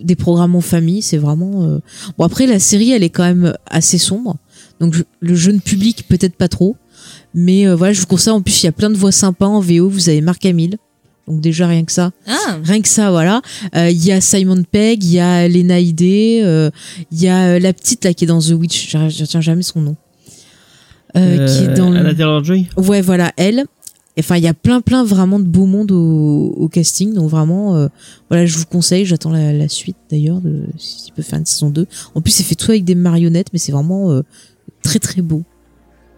des programmes en famille. C'est vraiment euh, bon. Après la série elle est quand même assez sombre, donc je- le jeune public peut-être pas trop. Mais euh, voilà, je vous conseille. En plus, il y a plein de voix sympas en VO. Vous avez Marc Hamill. Donc déjà rien que ça. Ah, Rien que ça, voilà. Euh, Il y a Simon Pegg, il y a Lena Headey, euh, il y a euh, la petite là qui est dans The Witch. Je retiens jamais son nom. Euh, qui est dans le- Anna Taylor-Joy? Ouais, voilà, elle. Enfin, il y a plein, plein vraiment de beau monde au, casting. Donc vraiment, euh, voilà, je vous conseille. J'attends la, la suite d'ailleurs, de s'il peut faire une saison 2. En plus, c'est fait tout avec des marionnettes, mais c'est vraiment euh, très, très beau.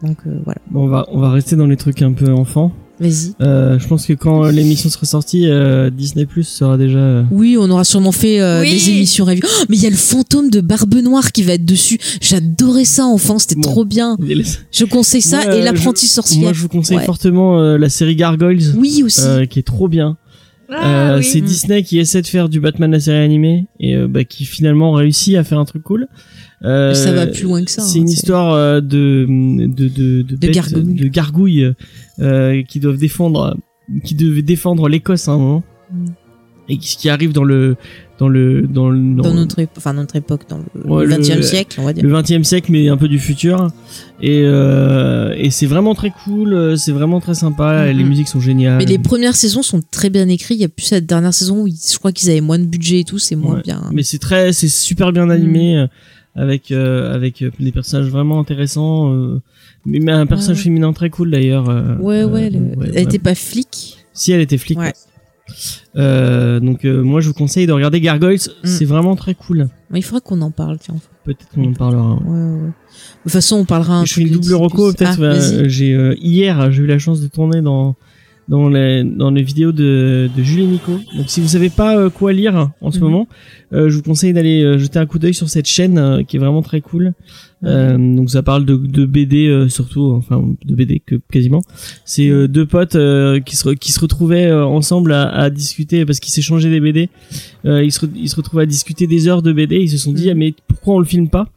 Donc euh, voilà, Bon, on va on va rester dans les trucs un peu enfants. Vas-y. Euh, je pense que quand l'émission sera sortie, euh, Disney Plus sera déjà. euh, Oui, on aura sûrement fait euh, Oui. des émissions review. Oh, mais il y a le fantôme de Barbe Noire qui va être dessus. J'adorais ça enfant, c'était Bon. trop bien. Je conseille ça Moi, et euh, l'apprenti je- sorcière. Moi, je vous conseille Ouais. fortement euh, la série Gargoyles. Oui aussi. euh, qui est trop bien. Ah, Euh, oui. C'est Disney qui essaie de faire du Batman la série animée et euh, bah, qui finalement réussit à faire un truc cool. Euh, ça va plus loin que ça, C'est hein, une histoire euh, de de de gargouilles. de gargouilles euh, qui doivent défendre qui devaient défendre l'Écosse à un moment Mm. et ce qui arrive dans le dans le dans le dans notre, épo- enfin, notre époque, dans le, Ouais, le 20e le- siècle, on va dire. le 20e siècle mais un peu du futur et euh, et c'est vraiment très cool c'est vraiment très sympa Mhm. les musiques sont géniales Mais les premières saisons sont très bien écrites. Il y a plus cette dernière saison où je crois qu'ils avaient moins de budget et tout, c'est moins Ouais. bien. mais c'est très c'est super bien animé euh, avec euh, avec euh, des personnages vraiment intéressants euh, mais mais un personnage ouais. féminin très cool d'ailleurs euh, Ouais, ouais, euh, le- ouais, elle était pas flic. si elle était flic donc moi je vous conseille de regarder Gargoyles Mm. c'est vraiment très cool il faudra qu'on en parle, tiens. peut-être qu'on en parlera. De toute façon, on parlera un je fais une double reco peut-être Ah, j'ai hier j'ai eu la chance de tourner dans dans les dans les vidéos de de Julie Nico. Donc si vous savez pas euh, quoi lire en ce Mhm. moment euh, je vous conseille d'aller euh, jeter un coup d'œil sur cette chaîne euh, qui est vraiment très cool. Euh, donc ça parle de, de BD euh, surtout enfin de BD que quasiment. C'est euh, deux potes euh, qui se qui se retrouvaient euh, ensemble à, à discuter parce qu'ils s'échangeaient des BD euh, ils se ils se retrouvaient à discuter des heures de BD ils se sont dit Mhm. ah, mais pourquoi on le filme pas?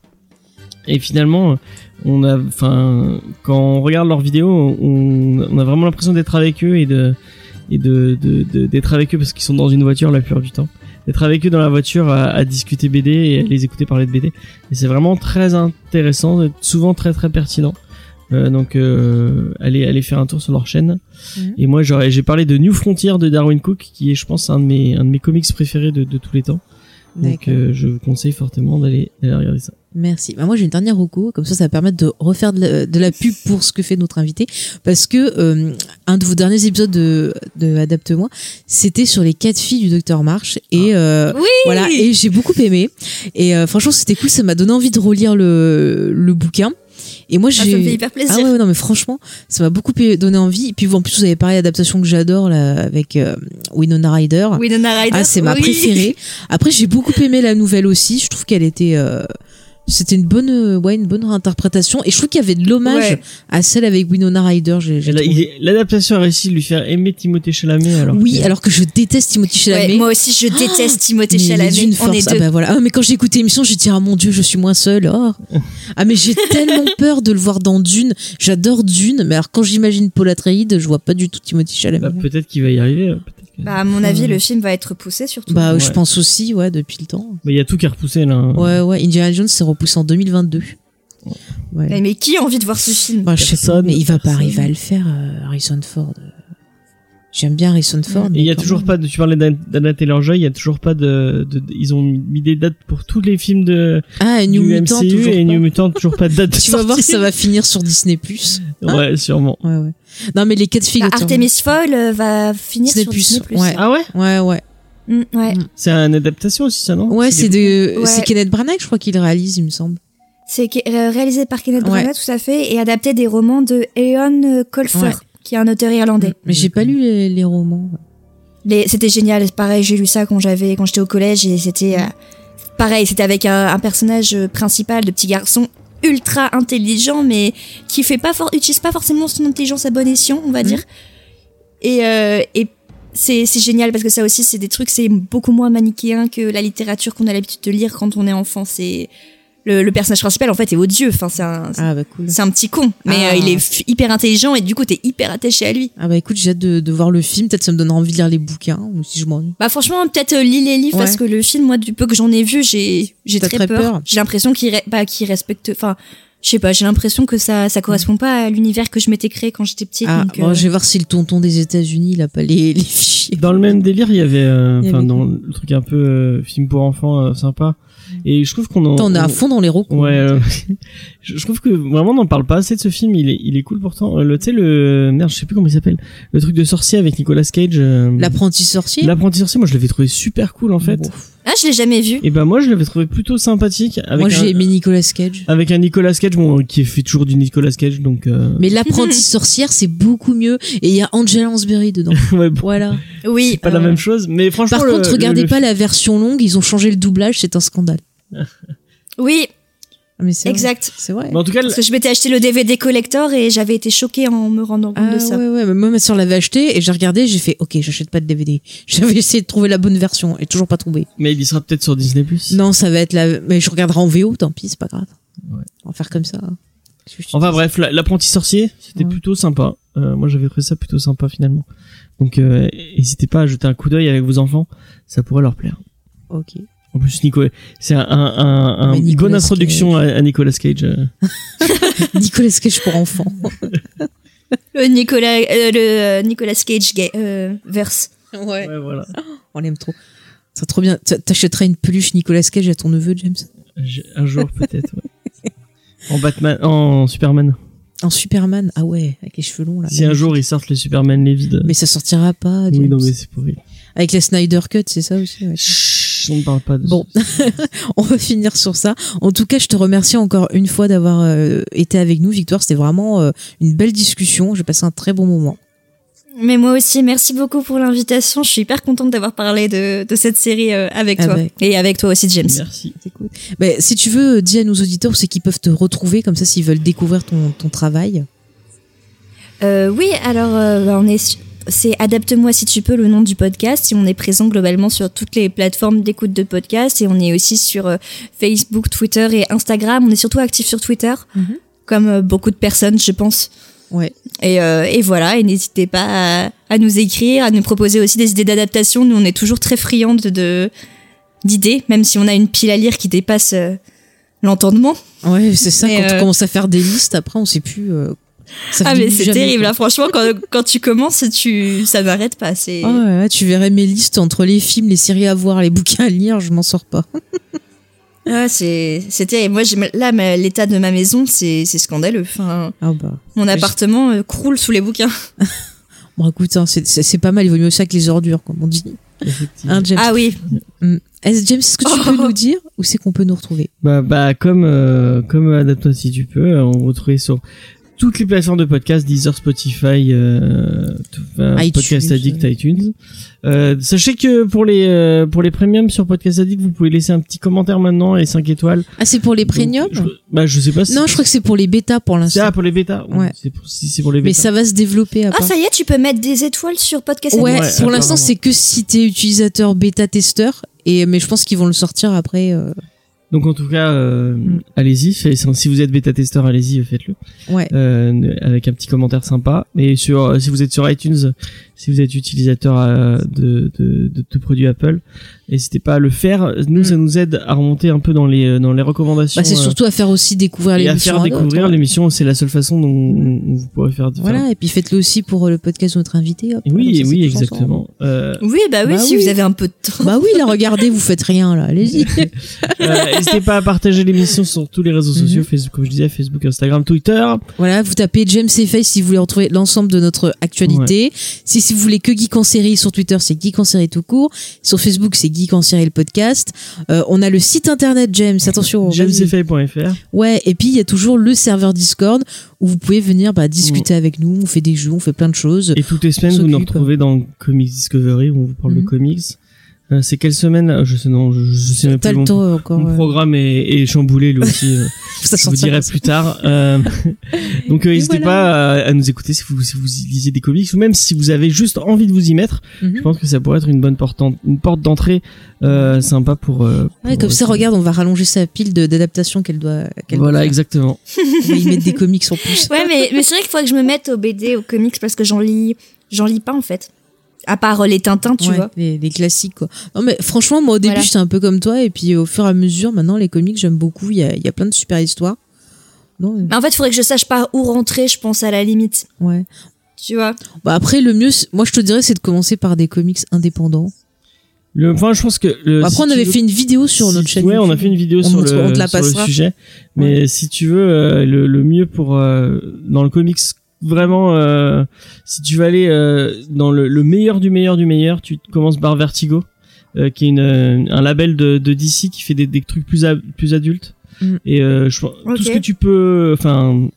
Et finalement, on a, enfin, quand on regarde leurs vidéos, on, on a vraiment l'impression d'être avec eux et de et de d'être avec eux parce qu'ils sont dans une voiture la plupart du temps. D'être avec eux dans la voiture à, à discuter BD et à les écouter parler de BD. Et c'est vraiment très intéressant, souvent très très pertinent. Euh, donc euh, allez allez faire un tour sur leur chaîne. Mhm. Et moi j'ai parlé de New Frontier de Darwin Cook qui est je pense un de mes un de mes comics préférés de, de tous les temps. Donc euh, je vous conseille fortement d'aller d'aller regarder ça. Merci. Bah, moi, j'ai une dernière reco, comme ça, ça va permettre de refaire de la, de la pub pour ce que fait notre invité, parce que euh, un de vos derniers épisodes de, de Adapte-moi, c'était sur les quatre filles du Docteur March, et euh, Oui voilà, et j'ai beaucoup aimé. Et euh, franchement, c'était cool, ça m'a donné envie de relire le, le bouquin. Et moi, Ah, j'ai. ça me fait hyper plaisir. Ah ouais, non, mais franchement, ça m'a beaucoup donné envie. Et puis, vous, en plus, vous avez parlé d'adaptation que j'adore, là, avec euh, Winona Ryder. Winona Ryder. Ah, c'est ma préférée. Après, j'ai beaucoup aimé la nouvelle aussi. Je trouve qu'elle était, euh, c'était une bonne, euh, ouais, une bonne interprétation. Et je trouve qu'il y avait de l'hommage Ouais. à celle avec Winona Ryder. L'adaptation a réussi de lui faire aimer Timothée Chalamet alors. oui, que- alors que je déteste Timothy Chalamet. Ouais, moi aussi, je déteste Timothée Mais il est Chalamet. d'une On est force. Ah deux. bah voilà. Ah, mais quand j'ai écouté l'émission, j'ai dit ah mon dieu, je suis moins seule. Oh. Ah mais j'ai <laughs> tellement peur de le voir dans Dune. J'adore Dune, mais alors quand j'imagine Paul Atreides, je vois pas du tout Timothy Chalamet. Bah, peut-être qu'il va y arriver. peut-être que- Bah, à mon avis, le film va être repoussé surtout. Bah je pense aussi, ouais, depuis le temps. Mais il y a tout qui est repoussé là. hein. Ouais, ouais. Indiana Jones s'est repoussé en 2022. Ouais. Mais, mais qui a envie de voir ce film? Bah, je sais pas, Personne, mais il va pas arriver à le faire, euh, Harrison Ford. J'aime bien Harrison Ford. Et mais il y a toujours même. pas de, tu parlais d'Anna Taylor-Joy, il y a toujours pas de, de- de- ils ont mis des dates pour tous les films de, Ah, New du Mutant, MCU et pas. New Mutant, toujours pas de date <laughs> de Tu vas voir que ça va finir sur Disney Plus. <laughs> Ouais, sûrement. Ouais, ouais. Non, mais les quatre filles. Bah, Artemis Fowl euh, va finir Disney sur Plus. Disney+. Ouais. Ah ouais? Ouais, ouais. Mm, ouais. C'est une adaptation aussi, ça, non? Ouais, c'est des- de, Ouais. c'est Kenneth Branagh, je crois qu'il réalise, il me semble. C'est euh, réalisé par Kenneth Ouais. Branagh, tout à fait, et adapté des romans de Eon Colfer, Ouais. Qui est un auteur irlandais. Mais j'ai pas lu les, les romans. Les- C'était génial, pareil, j'ai lu ça quand j'avais, quand j'étais au collège, et c'était euh, pareil, c'était avec un, un personnage euh, principal de petit garçon ultra intelligent, mais qui fait pas for- utilise pas forcément son intelligence à bon escient, on va dire. Et, euh, et c'est c'est génial parce que ça aussi, c'est des trucs, c'est beaucoup moins manichéen que la littérature qu'on a l'habitude de lire quand on est enfant. C'est le, le personnage principal en fait est odieux. Enfin, c'est un, Ah, bah cool. c'est un petit con, mais Ah. euh, il est hyper intelligent et du coup t'es hyper attaché à lui. Ah, bah écoute, j'ai hâte de, de voir le film. Peut-être ça me donnera envie de lire les bouquins, ou si je m'ennuie. Bah franchement peut-être euh, lis les livres Ouais. parce que le film moi du peu que j'en ai vu j'ai j'ai très, très peur. peur. J'ai l'impression qu'il re- bah, qu'il respecte enfin je sais pas j'ai l'impression que ça ça correspond pas à l'univers que je m'étais créé quand j'étais petite. Ah, donc, bon, euh, je vais voir si le tonton des États-Unis, il a pas les, les fichiers. Dans le même délire, il y avait, euh, enfin, dans le truc un peu euh, film pour enfants euh, sympa. Et je trouve qu'on en. Attends, on est à fond dans les recos. Ouais, euh, <laughs> je je trouve que vraiment on n'en parle pas assez de ce film. Il est, il est cool pourtant. Euh, Le, tu sais le merde, je sais plus comment il s'appelle. Le truc de sorcier avec Nicolas Cage. euh, L'apprenti sorcier? L'apprenti sorcier. Moi, je l'avais trouvé super cool en fait. Ah je l'ai jamais vu. Et ben moi, je l'avais trouvé plutôt sympathique. Avec Moi, j'ai aimé Nicolas Cage. avec un Nicolas Cage, bon, qui fait toujours du Nicolas Cage, donc. euh, Mais l'apprenti sorcière, c'est beaucoup mieux. Et il y a Angela Lansbury dedans. <laughs> ouais, bon, Voilà. Oui. c'est pas la même chose, mais franchement. Par le- contre, le- regardez le pas la version longue, ils ont changé le doublage, c'est un scandale. Oui mais c'est vrai. exact. C'est vrai. Mais en tout cas, Parce que je m'étais acheté le DVD collector et j'avais été choquée en me rendant compte Ah de ça. ouais ouais mais moi ma soeur l'avait acheté et j'ai regardé j'ai fait ok j'achète pas de DVD <laughs> j'avais essayé de trouver la bonne version et toujours pas trouvé mais il y sera peut-être sur Disney+. non ça va être la mais je regarderai en VO tant pis c'est pas grave Ouais. on va faire comme ça Enfin bref, la- l'apprenti sorcier, c'était Ouais. plutôt sympa. Euh, moi, j'avais trouvé ça plutôt sympa finalement. Donc, euh, n'hésitez pas à jeter un coup d'œil avec vos enfants, ça pourrait leur plaire. ok En plus, Nico, c'est un, un, un, une Nicolas bonne introduction à, à Nicolas Cage. euh. <laughs> Nicolas Cage pour enfants <laughs> Le Nicolas euh, le euh, Nicolas Cage gay, euh, verse. ouais Ouais, voilà. <gasps> on l'aime trop c'est trop bien T'a- t'achèterais une peluche Nicolas Cage à ton neveu James? Un jour peut-être. ouais. En Batman, en Superman. en Superman ah ouais avec les cheveux longs là Si un jour ils sortent les Superman les vides. mais ça sortira pas oui, non mais c'est pourri. avec la Snyder Cut c'est ça aussi ouais. Chut, on ne parle pas de. Bon, <laughs> on va finir sur ça. En tout cas, je te remercie encore une fois d'avoir euh, été avec nous, Victoire. C'était vraiment euh, une belle discussion. J'ai passé un très bon moment. Mais moi aussi, merci beaucoup pour l'invitation. Je suis hyper contente d'avoir parlé de, de cette série euh, avec Ah toi. bah. Et avec toi aussi, James. Merci. C'est cool. Si tu veux, dis à nos auditeurs où c'est qu'ils peuvent te retrouver, comme ça, s'ils veulent découvrir ton, ton travail. Euh, oui, alors euh, bah, on est c'est Adapte-moi si tu peux le nom du podcast et on est présent globalement sur toutes les plateformes d'écoute de podcast et on est aussi sur euh, Facebook, Twitter et Instagram. On est surtout actif sur Twitter, Mhm. comme euh, beaucoup de personnes, je pense. Ouais. Et, euh, et voilà, et n'hésitez pas à, à nous écrire, à nous proposer aussi des idées d'adaptation. Nous, on est toujours très friands de- de d'idées, même si on a une pile à lire qui dépasse euh, l'entendement. Ouais, c'est ça. Mais, quand euh, on commence à faire des listes, après, on sait plus. Euh, ça ah mais c'est terrible, là, franchement, quand, quand tu commences, tu, ça n'arrête pas. C'est... Ah ouais, tu verrais mes listes entre les films, les séries à voir, les bouquins à lire, je m'en sors pas. Ouais, c'est, c'est terrible. Moi, j'ai- là, l'état de ma maison, c'est, c'est scandaleux. Enfin, Ah bah. mon Mais appartement euh, croule sous les bouquins. <laughs> Bon, écoute, hein, c'est- pas mal, il vaut mieux ça que les ordures, comme on dit. Hein, James Ah oui. Mm. Est-ce, James, est-ce que tu peux nous dire où c'est qu'on peut nous retrouver? Bah, bah comme euh, comme adapte si tu peux, euh, on vous retrouve sur toutes les plateformes de podcast, Deezer, Spotify, euh, tout- enfin, iTunes, Podcast Addict, ouais. iTunes. Euh, sachez que pour les euh, pour les premiums sur Podcast Addict, vous pouvez laisser un petit commentaire maintenant et 5 étoiles. Ah, c'est pour les premiums je, bah je sais pas. Si Non, je crois que c'est pour les bêtas pour l'instant. ah, pour les bêtas. Ouais. C'est pour, si c'est pour les Mais bêtas. ça va se développer Ah, après. ça y est, tu peux mettre des étoiles sur podcast. ouais, Addict. Ouais, pour l'instant, c'est que si t'es utilisateur bêta-testeur. Et, mais je pense qu'ils vont le sortir après. euh, Donc en tout cas, euh, Mm. allez-y. Si vous êtes bêta testeur, allez-y, faites-le. Ouais. Euh, avec un petit commentaire sympa. Et sur, euh, si vous êtes sur iTunes, si vous êtes utilisateur euh, de, de, de, de produits Apple, n'hésitez pas à le faire. Nous, ça nous aide à remonter un peu dans les euh, dans les recommandations. Bah, c'est euh, surtout à faire aussi découvrir et à l'émission. faire à d'autres, découvrir ouais. l'émission. C'est la seule façon dont, dont vous pourrez faire. faire- Voilà, et puis faites-le aussi pour le podcast de notre invité. hop, Oui, oui, exactement. Euh, Oui, bah oui, Bah si oui. vous avez un peu de temps. Bah oui, là, <laughs> regardez, vous faites rien, là, allez-y. <laughs> euh, N'hésitez pas à partager l'émission sur tous les réseaux sociaux, Mhm. Facebook, comme je disais, Facebook, Instagram, Twitter. Voilà, vous tapez James et Face si vous voulez retrouver l'ensemble de notre actualité. Si, si vous voulez que Geek en série, sur Twitter, c'est Geek en série tout court. Sur Facebook, c'est Geek en série le podcast. Euh, on a le site internet James, attention. JamesFay.fr. Ouais, et puis il y a toujours le serveur Discord où vous pouvez venir bah, discuter avec nous. On fait des jeux, on fait plein de choses. Et toutes les semaines, vous nous retrouvez dans Comics Discovery où on vous parle de Mhm. comics. Euh, c'est quelle semaine Je sais non, je, je sais même plus. le Mon, temps encore. mon programme est, est chamboulé lui aussi. euh, <laughs> ça je vous dirai plus tard. Euh, <laughs> donc euh, n'hésitez voilà. pas à, à nous écouter si vous si vous lisez des comics ou même si vous avez juste envie de vous y mettre. Mhm. Je pense que ça pourrait être une bonne porte en- une porte d'entrée euh, sympa pour. euh, Ouais, pour, comme ça, regarde, on va rallonger sa pile d'adaptation qu'elle doit. qu'elle Voilà doit faire. exactement. <laughs> On va y mettre des comics en plus. Ouais, mais, mais c'est vrai qu'il faudrait que je me mette aux BD, aux comics, parce que j'en lis, j'en lis pas en fait. À part euh, les Tintins, tu Ouais, vois. Les, les classiques, quoi. Non, mais franchement, moi, au début, Voilà. j'étais un peu comme toi, et puis au fur et à mesure, maintenant, les comics, j'aime beaucoup. Il y a, il y a plein de super histoires. Non, euh, Mais en fait, il faudrait que je sache pas où rentrer, je pense, à la limite. ouais. Tu vois. Bah, après, le mieux, moi, je te dirais, c'est de commencer par des comics indépendants. Le, enfin, je pense que. le- Après, si on avait veux- fait une vidéo sur Si- notre chaîne. Ouais, on a fait une vidéo sur, montre- le, on te la sur le passera. sujet. Mais si tu veux, euh, le, le mieux pour euh, dans le comics, vraiment, euh, si tu veux aller euh, dans le, le meilleur du meilleur du meilleur, tu commences par Vertigo, euh, qui est une, euh, un label de, de DC qui fait des, des trucs plus a- plus adultes. Mm. Et euh, je, pense- Ok. tout ce que tu peux, enfin.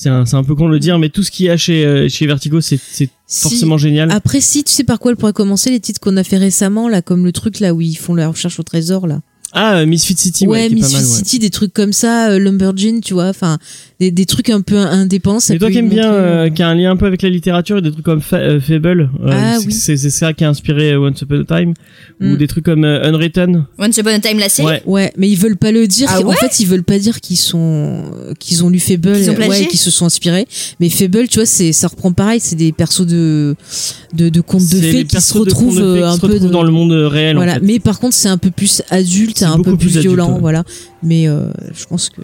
C'est un, c'est un peu con de le dire, mais tout ce qu'il y a chez, euh, chez Vertigo, c'est Si- forcément génial. Après, si, tu sais par quoi elle pourrait commencer, les titres qu'on a fait récemment, là, comme le truc, là, où ils font la recherche au trésor, là. Ah, Misfit City, ouais, ouais, Misfit ouais. City, des trucs comme ça, euh, Lumberjane, tu vois, enfin, des, des trucs un peu indépendants. Mais toi qui aimes bien, montrer, euh, qui a un lien un peu avec la littérature et des trucs comme Fa- euh, Fable, euh, Ah, c'est- oui. c'est ça qui a inspiré euh, Once Upon a Time, Mm. ou des trucs comme euh, Unwritten. Once Upon a Time, la série. Ouais. Ouais, mais ils veulent pas le dire. Ah en fait, ils veulent pas dire qu'ils sont, qu'ils ont lu Fable, ont ouais, qu'ils se sont inspirés. Mais Fable, tu vois, c'est, ça reprend pareil. C'est des persos de, de, de contes de fées qui se de contes de retrouvent euh, un se peu retrouvent de- dans le monde euh, réel. en Voilà. fait. Mais par contre, c'est un peu plus adulte, un peu plus adulte, violent, ouais. voilà. Mais euh, je pense que.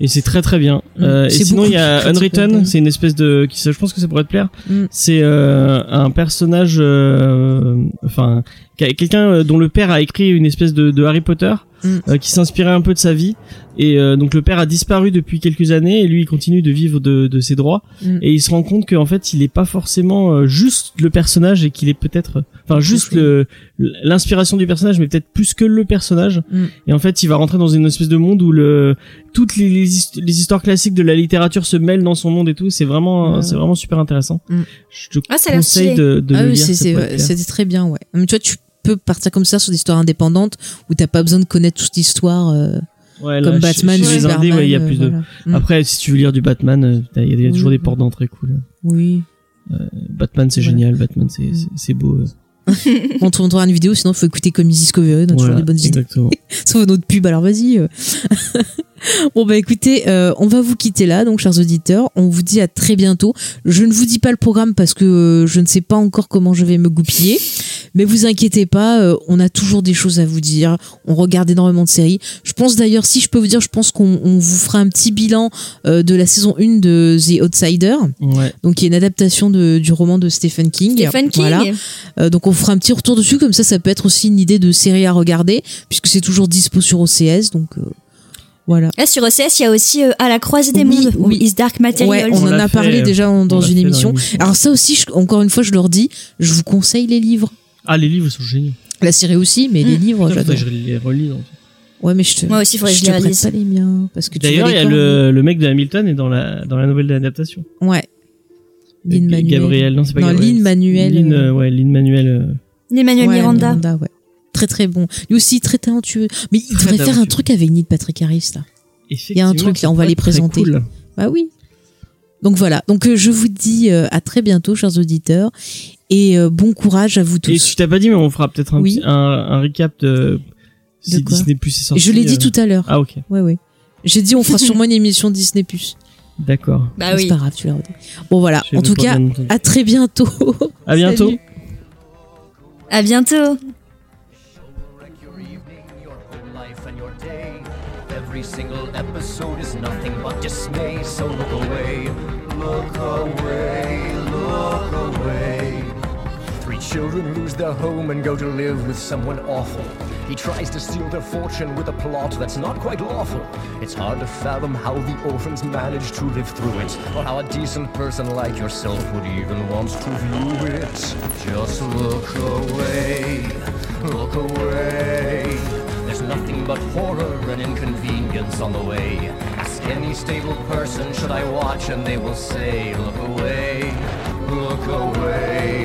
Et c'est très très bien. Mm. Euh, et sinon il y a Unwritten, c'est une espèce de, qui, ça, je pense que ça pourrait te plaire. Mm. C'est euh, un personnage, euh, enfin quel- quelqu'un euh, dont le père a écrit une espèce de, de Harry Potter. Mm. euh, qui s'inspirait un peu de sa vie et euh, donc le père a disparu depuis quelques années et lui il continue de vivre de, de ses droits Mm. et il se rend compte qu'en fait il est pas forcément euh, juste le personnage et qu'il est peut-être enfin juste le l'inspiration du personnage mais peut-être plus que le personnage Mm. et en fait il va rentrer dans une espèce de monde où le toutes les, les, hist- les histoires classiques de la littérature se mêlent dans son monde et tout c'est vraiment c'est vraiment super intéressant Mm. je te Ah, ça conseille de, de ah le oui, lire c'est, c'est, c'était très bien, ouais. Mais tu vois, tu peux partir comme ça sur des histoires indépendantes où t'as pas besoin de connaître toute l'histoire. euh, Ouais, comme Batman, chez les Superman, indés, ouais, il y a euh, plus de voilà. Mm. après si tu veux lire du Batman euh, il y a, il y a toujours Oui. des portes d'entrée cool Oui. Batman, c'est génial. Batman, c'est c'est- c'est beau. <laughs> On trouvera une vidéo, sinon il faut écouter Comics Discovery, on a toujours des bonnes idées. exactement. <laughs> Sauf notre pub, alors vas-y. <laughs> bon bah écoutez, euh, on va vous quitter là, donc chers auditeurs, on vous dit à très bientôt. Je ne vous dis pas le programme parce que euh, je ne sais pas encore comment je vais me goupiller, mais vous inquiétez pas, euh, on a toujours des choses à vous dire. On regarde énormément de séries. Je pense d'ailleurs, si je peux vous dire, je pense qu'on on vous fera un petit bilan euh, de la saison 1 de The Outsider, Ouais. donc qui est une adaptation de, du roman de Stephen King. Stephen King. Voilà. Euh, donc on fera un petit retour dessus, comme ça ça peut être aussi une idée de série à regarder, puisque c'est toujours dispo sur OCS, donc euh, voilà. Là, sur OCS, il y a aussi euh, À la croisée des Oui, mondes, ou oui. Is Dark Materials. Ouais, on, On en a fait, parlé déjà en- dans une dans émission. Alors ça aussi, je- encore une fois, je leur dis, je vous conseille les livres. Ah, les livres sont géniaux. La série aussi, mais les Mm. livres, j'adore. je les relis. donc. Ouais, mais je te, Moi aussi, faudrait que je te les relise. pas les miens, parce que D'ailleurs, il y a le, le mec de Hamilton est dans la dans la nouvelle d'adaptation. Ouais. Lynn Manuel. Gabriel, non, c'est pas Non, Gabriel. Lynn Manuel, Lynn, euh, ouais, Lynn Manuel. euh, Ouais, Miranda. Miranda, ouais. Très très bon. Lui aussi très talentueux. Mais il Très devrait faire un truc avec Neil Patrick Harris là. Il y a un truc là, on va les présenter. cool. Bah oui. Donc voilà. Donc euh, je vous dis euh, à très bientôt, chers auditeurs, et euh, bon courage à vous tous. Et tu t'as pas dit, mais on fera peut-être un, Oui. petit- un, un recap de si quoi Disney Plus est Et sorti. je l'ai dit euh, tout à l'heure. Ah, ok. Ouais, ouais. J'ai dit on fera <laughs> sûrement une émission Disney Plus. D'accord. Bah C'est oui. pas grave, tu l'as redit. Bon voilà. En tout cas, à très bientôt. À bientôt. <laughs> Salut. À bientôt. Every single episode is nothing but dismay, so look away, look away, look away. Three children lose their home and go to live with someone awful. He tries to steal their fortune with a plot that's not quite lawful. It's hard to fathom how the orphans manage to live through it, or how a decent person like yourself would even want to view it. Just look away, look away. There's nothing but horror and inconvenience on the way. Ask any stable person, should I watch, and they will say, Look away, look away,